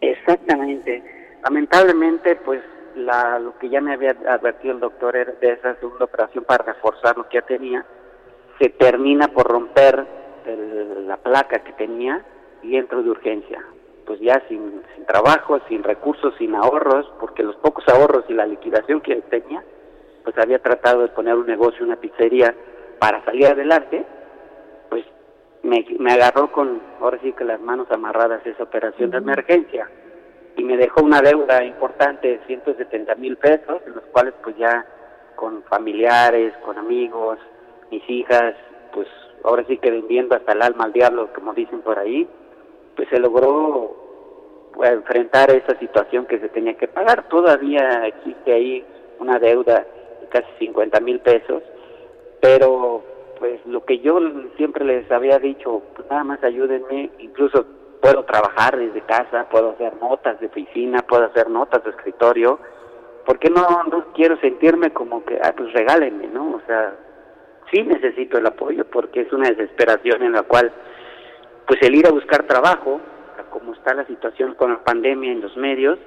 Exactamente. Lamentablemente, pues la, lo que ya me había advertido el doctor era de esa segunda operación para reforzar lo que ya tenía, se termina por romper la placa que tenía y entro de urgencia. Pues ya sin, sin trabajo, sin recursos, sin ahorros, porque los pocos ahorros y la liquidación que tenía, pues había tratado de poner un negocio, una pizzería para salir adelante, pues me, me agarró con, ahora sí que las manos amarradas esa operación de emergencia y me dejó una deuda importante de 170 mil pesos, en los cuales pues ya con familiares, con amigos, mis hijas, pues ahora sí que vendiendo hasta el alma al diablo, como dicen por ahí, pues se logró pues, enfrentar esa situación que se tenía que pagar. Todavía existe ahí una deuda de casi 50 mil pesos, pero pues lo que yo siempre les había dicho, pues nada más ayúdenme, incluso puedo trabajar desde casa, puedo hacer notas de oficina, puedo hacer notas de escritorio, porque no, no quiero sentirme como que, ah, pues regálenme, ¿no? O sea, sí necesito el apoyo porque es una desesperación en la cual, pues el ir a buscar trabajo, como está la situación con la pandemia en los medios,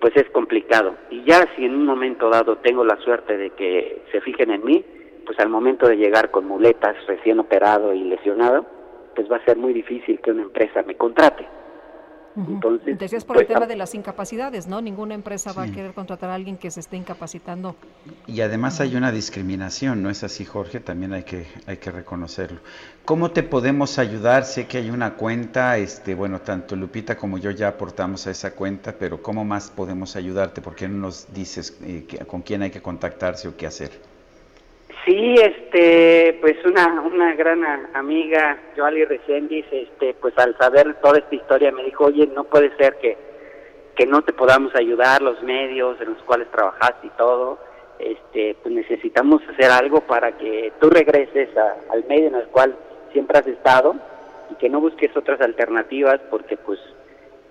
pues es complicado. Y ya si en un momento dado tengo la suerte de que se fijen en mí, pues al momento de llegar con muletas, recién operado y lesionado, pues va a ser muy difícil que una empresa me contrate. Entonces, Decías por el pues, tema de las incapacidades, ¿no? Ninguna empresa va a querer contratar a alguien que se esté incapacitando. Y además hay una discriminación, ¿no es así, Jorge? También hay que hay que reconocerlo. ¿Cómo te podemos ayudar? Sé que hay una cuenta, este, bueno, tanto Lupita como yo ya aportamos a esa cuenta, pero ¿cómo más podemos ayudarte? ¿Por qué no nos dices eh, con quién hay que contactarse o qué hacer? Sí, este, pues una, una gran amiga, Joali Recendis, este, pues al saber toda esta historia me dijo, oye, no puede ser que, que no te podamos ayudar, los medios en los cuales trabajaste y todo, este, pues necesitamos hacer algo para que tú regreses al medio en el cual siempre has estado y que no busques otras alternativas porque pues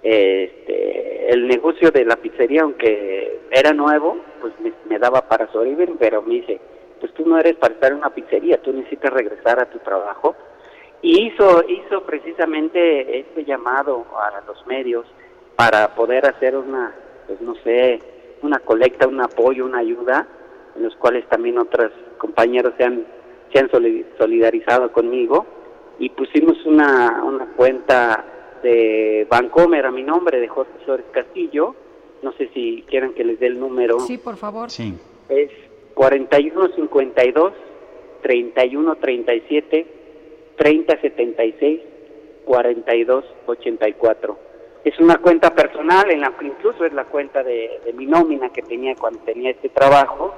este, el negocio de la pizzería, aunque era nuevo, pues me daba para sobrevivir, pero me dice, pues tú no eres para estar en una pizzería, tú necesitas regresar a tu trabajo. Y hizo, hizo precisamente este llamado a los medios para poder hacer una, pues no sé, una colecta, un apoyo, una ayuda, en los cuales también otros compañeros se han, se han solidarizado conmigo y pusimos una, una cuenta de Bancomer a mi nombre, de Jorge Flores Castillo. No sé si quieran que les dé el número. Sí, por favor. Sí. Es 4152 3137 3076 4284. Es una cuenta personal, en la incluso es la cuenta de, mi nómina que tenía cuando tenía este trabajo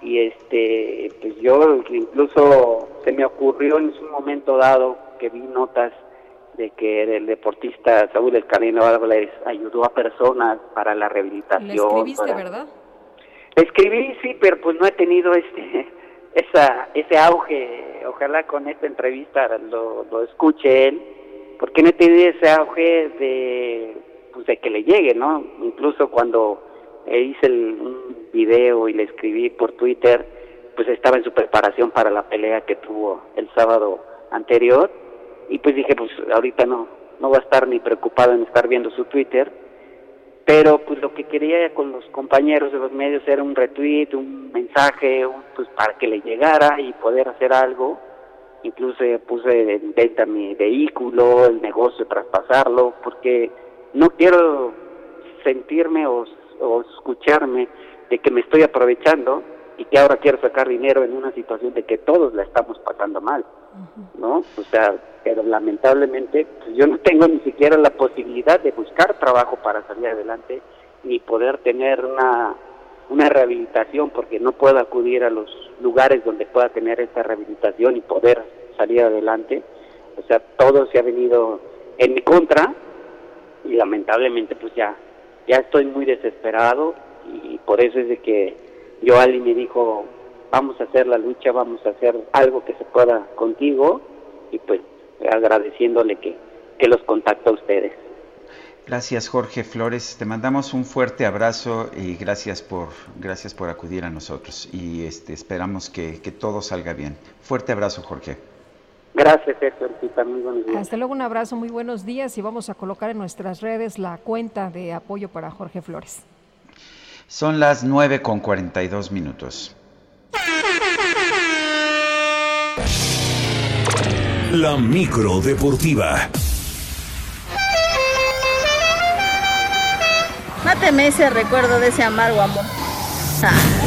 y este pues yo incluso se me ocurrió en un momento dado que vi notas de que el deportista Saúl Escanino Álvarez ayudó a personas para la rehabilitación. Le escribiste, ¿verdad? Escribí, sí, pero pues no he tenido este esa ese auge. Ojalá con esta entrevista lo, lo escuche él, porque no he tenido ese auge de, pues de que le llegue, ¿no? Incluso cuando hice el, un video y le escribí por Twitter, pues estaba en su preparación para la pelea que tuvo el sábado anterior y pues dije, pues ahorita no, no va a estar ni preocupado en estar viendo su Twitter pero pues lo que quería con los compañeros de los medios era un retweet, un mensaje, pues para que le llegara y poder hacer algo. Incluso puse en venta mi vehículo, el negocio, traspasarlo, porque no quiero sentirme o, o escucharme de que me estoy aprovechando y que ahora quiero sacar dinero en una situación de que todos la estamos pasando mal, ¿no? O sea, pero lamentablemente pues, yo no tengo ni siquiera la posibilidad de buscar trabajo para salir adelante ni poder tener una una rehabilitación porque no puedo acudir a los lugares donde pueda tener esta rehabilitación y poder salir adelante. O sea, todo se ha venido en mi contra y lamentablemente pues ya ya estoy muy desesperado y por eso es de que yo alguien me dijo, vamos a hacer la lucha, vamos a hacer algo que se pueda contigo y pues agradeciéndole que, que los contacta a ustedes. Gracias Jorge Flores, te mandamos un fuerte abrazo y gracias por, gracias por acudir a nosotros y este, esperamos que, que todo salga bien. Fuerte abrazo Jorge. Gracias, Sergio. Muy buenos días. Hasta luego, un abrazo, muy buenos días y vamos a colocar en nuestras redes la cuenta de apoyo para Jorge Flores. Son las 9 con 42 minutos. La micro deportiva. Máteme ese recuerdo de ese amargo amor. Llegando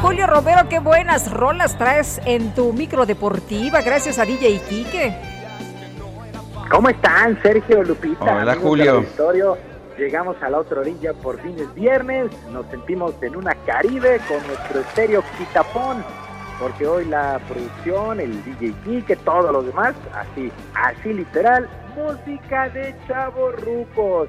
Julio Romero, qué buenas rolas traes en tu micro deportiva. Gracias a DJ Quique. ¿Cómo están, Sergio Lupita? Hola, Julio. Llegamos a la otra orilla, por fin es viernes, nos sentimos en una Caribe con nuestro estéreo quitapón, porque hoy la producción, el DJ Quique, todos los demás, así, así literal, música de chavos rucos.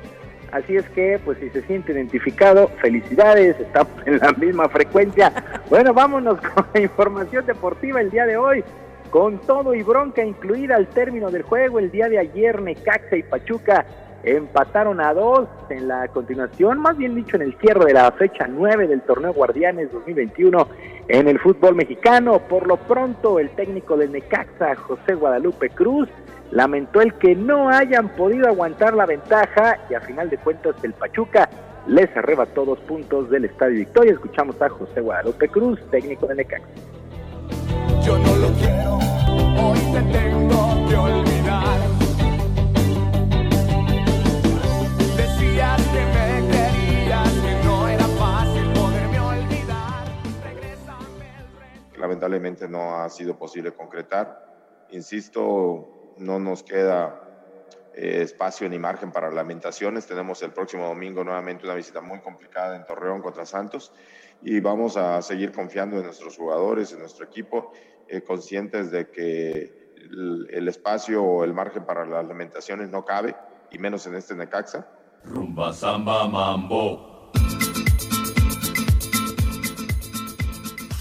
Así es que, pues si se siente identificado, felicidades, estamos en la misma frecuencia. Bueno, vámonos con la información deportiva el día de hoy. Con todo y bronca incluida al término del juego, el día de ayer Necaxa y Pachuca empataron a dos en la continuación, más bien dicho en el cierre de la fecha 9 del torneo Guardianes 2021 en el fútbol mexicano. Por lo pronto, el técnico del Necaxa, José Guadalupe Cruz, lamentó el que no hayan podido aguantar la ventaja y a final de cuentas el Pachuca les arrebató dos puntos del Estadio Victoria. Escuchamos a José Guadalupe Cruz, técnico de Necaxa. Yo no lo quiero, hoy te tengo que olvidar. Decías que me querías, que no era fácil poderme olvidar. Lamentablemente no ha sido posible concretar. Insisto, no nos queda eh, espacio ni margen para lamentaciones. Tenemos el próximo domingo nuevamente una visita muy complicada en Torreón contra Santos y vamos a seguir confiando en nuestros jugadores, en nuestro equipo, eh, conscientes de que el, espacio o el margen para las lamentaciones no cabe, y menos en este Necaxa. Rumba, samba, mambo.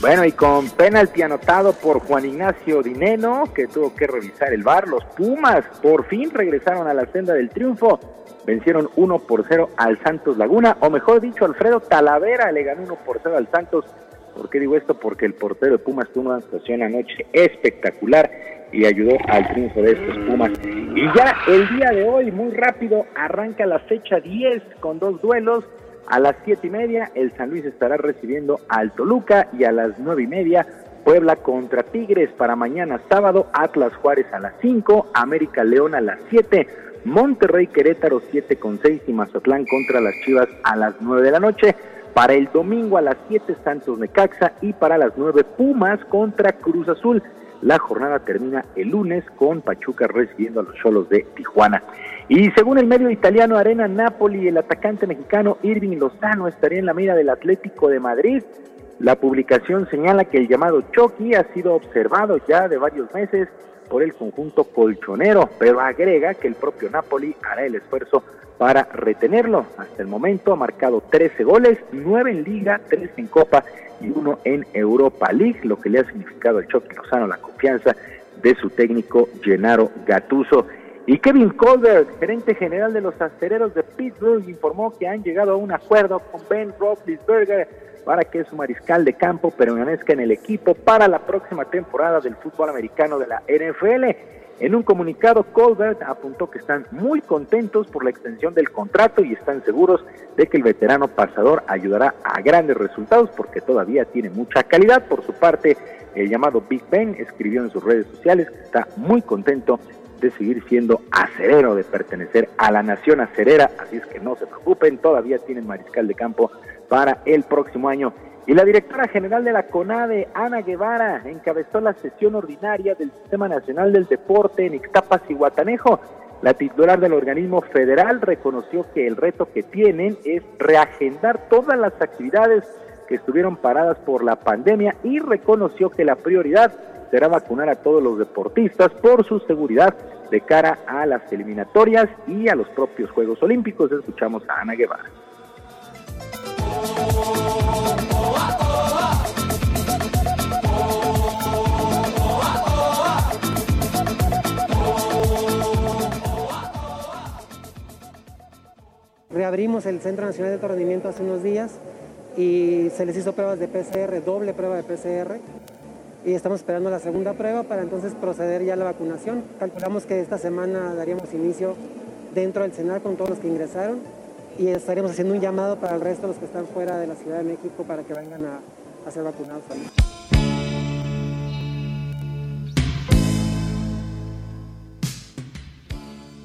Bueno, y con penalti anotado por Juan Ignacio Dineno, que tuvo que revisar el bar, los Pumas por fin regresaron a la senda del triunfo. Vencieron 1 por 0 al Santos Laguna, o mejor dicho, Alfredo Talavera le ganó 1 por 0 al Santos. ¿Por qué digo esto? Porque el portero de Pumas tuvo una actuación anoche espectacular y ayudó al triunfo de estos Pumas. Y ya el día de hoy, muy rápido, arranca la fecha 10 con dos duelos. A las siete y media, el San Luis estará recibiendo al Toluca y a las nueve y media, Puebla contra Tigres para mañana sábado, Atlas Juárez a las 5, América León a las 7, Monterrey Querétaro 7 con 6 y Mazatlán contra las Chivas a las 9 de la noche. Para el domingo a las 7 Santos Necaxa y para las 9 Pumas contra Cruz Azul. La jornada termina el lunes con Pachuca recibiendo a los Cholos de Tijuana. Y según el medio italiano Arena Napoli, el atacante mexicano Irving Lozano estaría en la mira del Atlético de Madrid. La publicación señala que el llamado Chucky ha sido observado ya de varios meses por el conjunto colchonero, pero agrega que el propio Napoli hará el esfuerzo para retenerlo. Hasta el momento ha marcado 13 goles, 9 en Liga, 3 en Copa y uno en Europa League, lo que le ha significado al Chucky Lozano la confianza de su técnico Gennaro Gatuso. Y Kevin Colbert, gerente general de los acereros de Pittsburgh, informó que han llegado a un acuerdo con Ben Roethlisberger para que su mariscal de campo permanezca en el equipo para la próxima temporada del fútbol americano de la NFL. En un comunicado, Colbert apuntó que están muy contentos por la extensión del contrato y están seguros de que el veterano pasador ayudará a grandes resultados porque todavía tiene mucha calidad. Por su parte, el llamado Big Ben escribió en sus redes sociales que está muy contento de seguir siendo acerero, de pertenecer a la nación acerera, así es que no se preocupen, todavía tienen mariscal de campo para el próximo año. Y la directora general de la CONADE, Ana Guevara, encabezó la sesión ordinaria del Sistema Nacional del Deporte en Ixtapas y Guatanejo. La titular del organismo federal reconoció que el reto que tienen es reagendar todas las actividades que estuvieron paradas por la pandemia y reconoció que la prioridad será vacunar a todos los deportistas por su seguridad de cara a las eliminatorias y a los propios Juegos Olímpicos. Escuchamos a Ana Guevara. Reabrimos el Centro Nacional de Alto hace unos días y se les hizo pruebas de PCR, doble prueba de PCR y estamos esperando la segunda prueba para entonces proceder ya a la vacunación. Calculamos que esta semana daríamos inicio dentro del CENAR con todos los que ingresaron y estaremos haciendo un llamado para el resto de los que están fuera de la Ciudad de México para que vengan a, a ser vacunados también.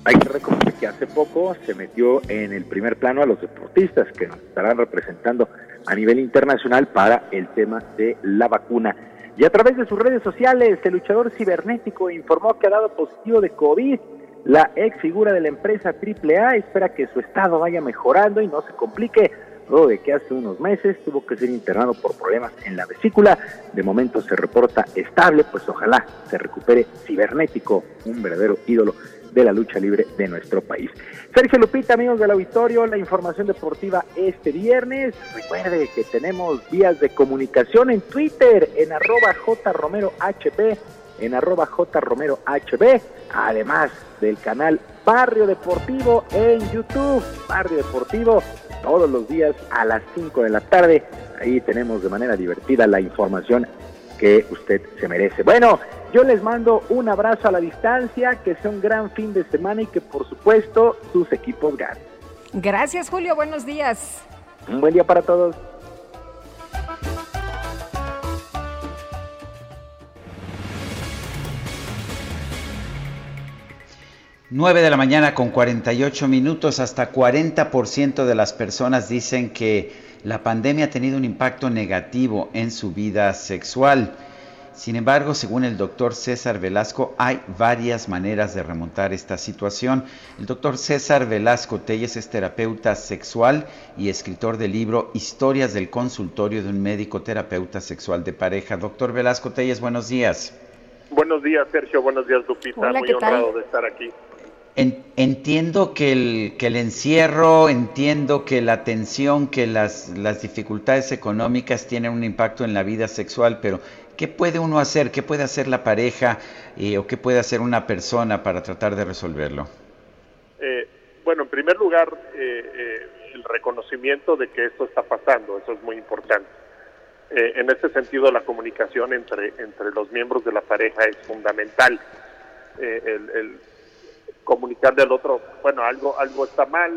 Hay que reconocer que hace poco se metió en el primer plano a los deportistas que nos estarán representando a nivel internacional para el tema de la vacuna. Y a través de sus redes sociales, el luchador cibernético informó que ha dado positivo de COVID. La ex figura de la empresa AAA espera que su estado vaya mejorando y no se complique, luego de que hace unos meses tuvo que ser internado por problemas en la vesícula. De momento se reporta estable, pues ojalá se recupere cibernético, un verdadero ídolo de la lucha libre de nuestro país. Sergio Lupita, amigos del auditorio, la información deportiva este viernes. Recuerde que tenemos vías de comunicación en Twitter, en arroba jromerohb, en arroba jromerohb, además del canal Barrio Deportivo en YouTube. Barrio Deportivo todos los días a las 5 de la tarde. Ahí tenemos de manera divertida la información que usted se merece. Bueno, yo les mando un abrazo a la distancia, que sea un gran fin de semana y que por supuesto sus equipos ganen. Gracias Julio, buenos días. Un buen día para todos. Nueve de la mañana con 48 minutos, hasta 40% de las personas dicen que la pandemia ha tenido un impacto negativo en su vida sexual. Sin embargo, según el doctor César Velasco, hay varias maneras de remontar esta situación. El doctor César Velasco Telles es terapeuta sexual y escritor del libro Historias del consultorio de un médico terapeuta sexual de pareja. Doctor Velasco Telles, buenos días. Buenos días, Sergio. Buenos días, Lupita. Muy honrado de estar aquí. entiendo que el, que el encierro, entiendo que la tensión, que las, las dificultades económicas tienen un impacto en la vida sexual, pero ¿Qué puede uno hacer? ¿Qué puede hacer la pareja eh, o qué puede hacer una persona para tratar de resolverlo? Eh, bueno, en primer lugar, eh, el reconocimiento de que esto está pasando, eso es muy importante. en ese sentido, la comunicación entre, entre los miembros de la pareja es fundamental. El, el, comunicarle al otro, bueno, algo, algo está mal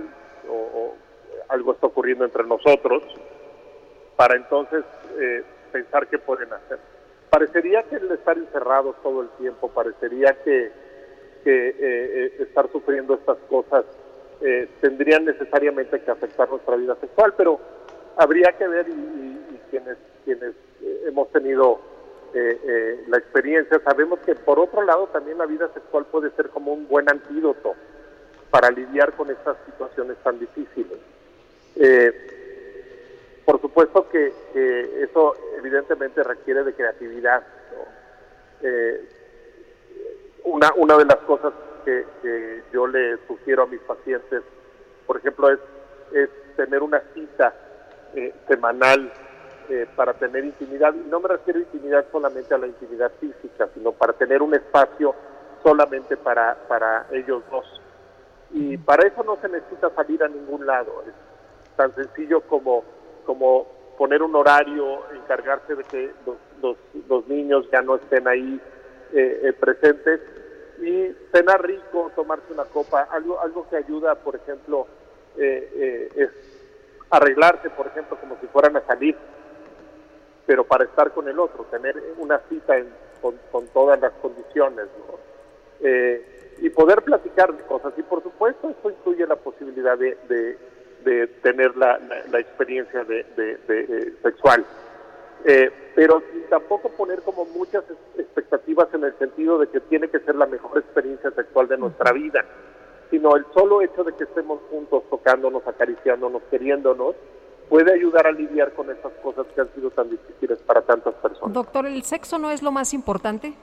o, o algo está ocurriendo entre nosotros, para entonces pensar qué pueden hacer parecería que el estar encerrados todo el tiempo, parecería que, eh, eh, estar sufriendo estas cosas eh, tendrían necesariamente que afectar nuestra vida sexual, pero habría que ver y, quienes, quienes hemos tenido la experiencia sabemos que por otro lado también la vida sexual puede ser como un buen antídoto para lidiar con estas situaciones tan difíciles. Por supuesto que, eso evidentemente requiere de creatividad. Eh, una, una de las cosas que, yo le sugiero a mis pacientes, por ejemplo, es, es tener una cita eh, semanal eh, para tener intimidad. Y no me refiero a intimidad solamente a la intimidad física, sino para tener un espacio solamente para, para ellos dos. Y para eso no se necesita salir a ningún lado. Es tan sencillo como como poner un horario, encargarse de que los, niños ya no estén ahí eh, eh, presentes y cenar rico, tomarse una copa, algo, algo que ayuda, por ejemplo, eh, es arreglarse, por ejemplo, como si fueran a salir, pero para estar con el otro, tener una cita con, todas las condiciones, y poder platicar cosas. Y por supuesto, esto incluye la posibilidad de de tener la, la, experiencia de, de, sexual. Eh, pero sin tampoco poner como muchas expectativas en el sentido de que tiene que ser la mejor experiencia sexual de nuestra vida, sino el solo hecho de que estemos juntos tocándonos, acariciándonos, queriéndonos, puede ayudar a lidiar con esas cosas que han sido tan difíciles para tantas personas. Doctor, ¿el sexo no es lo más importante?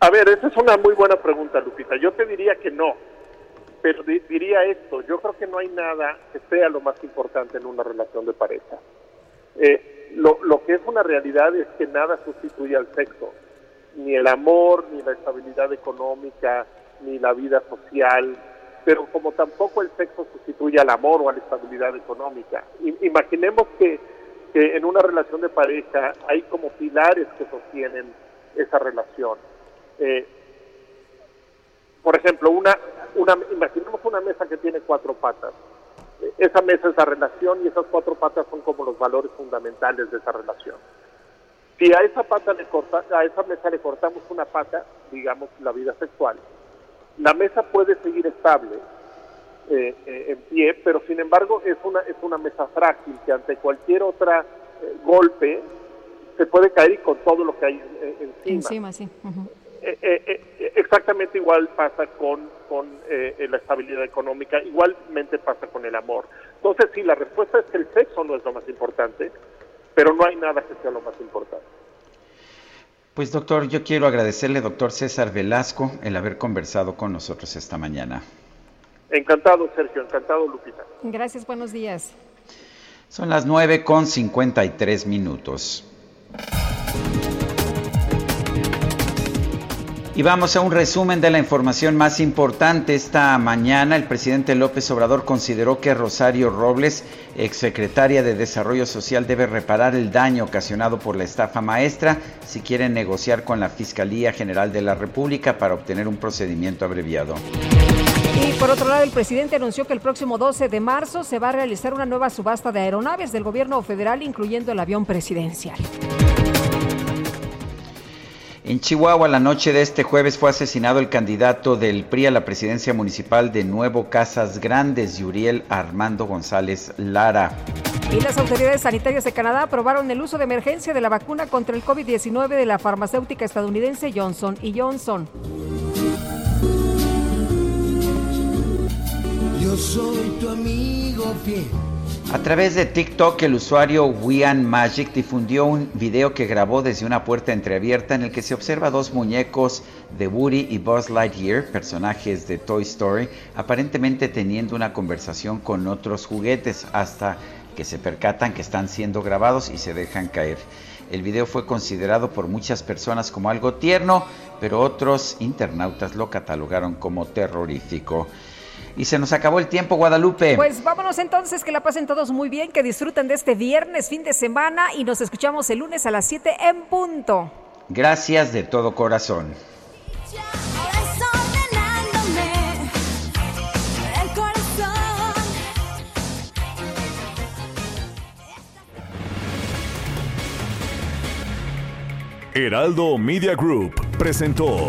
A ver, esa es una muy buena pregunta, Lupita. Yo te diría que no pero diría esto, yo creo que no hay nada que sea lo más importante en una relación de pareja. Eh, lo, que es una realidad es que nada sustituye al sexo, ni el amor, ni la estabilidad económica, ni la vida social, pero como tampoco el sexo sustituye al amor o a la estabilidad económica. imaginemos que, que en una relación de pareja hay como pilares que sostienen esa relación. Eh, por ejemplo, una, una, imaginemos una mesa que tiene cuatro patas. Esa mesa es la relación y esas cuatro patas son como los valores fundamentales de esa relación. Si a esa pata le corta, a esa mesa le cortamos una pata, digamos la vida sexual, la mesa puede seguir estable eh, eh, en pie, pero sin embargo es una es una mesa frágil que ante cualquier otra eh, golpe se puede caer con todo lo que hay encima. Encima, sí. Eh, eh, eh, exactamente igual pasa con, con la estabilidad económica, igualmente pasa con el amor. Entonces, sí, la respuesta es que el sexo no es lo más importante, pero no hay nada que sea lo más importante. Pues doctor, yo quiero agradecerle, doctor César Velasco, el haber conversado con nosotros esta mañana. Encantado, Sergio, encantado, Lupita. Gracias, buenos días. Son las 9 con 53 minutos. Y vamos a un resumen de la información más importante. Esta mañana el presidente López Obrador consideró que Rosario Robles, exsecretaria de Desarrollo Social, debe reparar el daño ocasionado por la estafa maestra si quiere negociar con la Fiscalía General de la República para obtener un procedimiento abreviado. Y por otro lado, el presidente anunció que el próximo 12 de marzo se va a realizar una nueva subasta de aeronaves del gobierno federal, incluyendo el avión presidencial. En Chihuahua, la noche de este jueves fue asesinado el candidato del PRI a la presidencia municipal de Nuevo Casas Grandes, Yuriel Armando González Lara. Y las autoridades sanitarias de Canadá aprobaron el uso de emergencia de la vacuna contra el COVID-19 de la farmacéutica estadounidense Johnson y Johnson. Yo soy tu amigo fiel a través de TikTok, el usuario Wian Magic difundió un video que grabó desde una puerta entreabierta en el que se observa dos muñecos de Woody y Buzz Lightyear, personajes de Toy Story, aparentemente teniendo una conversación con otros juguetes hasta que se percatan que están siendo grabados y se dejan caer. El video fue considerado por muchas personas como algo tierno, pero otros internautas lo catalogaron como terrorífico. Y se nos acabó el tiempo, Guadalupe. Pues vámonos entonces, que la pasen todos muy bien, que disfruten de este viernes, fin de semana, y nos escuchamos el lunes a las 7 en punto. Gracias de todo corazón. Heraldo Media Group presentó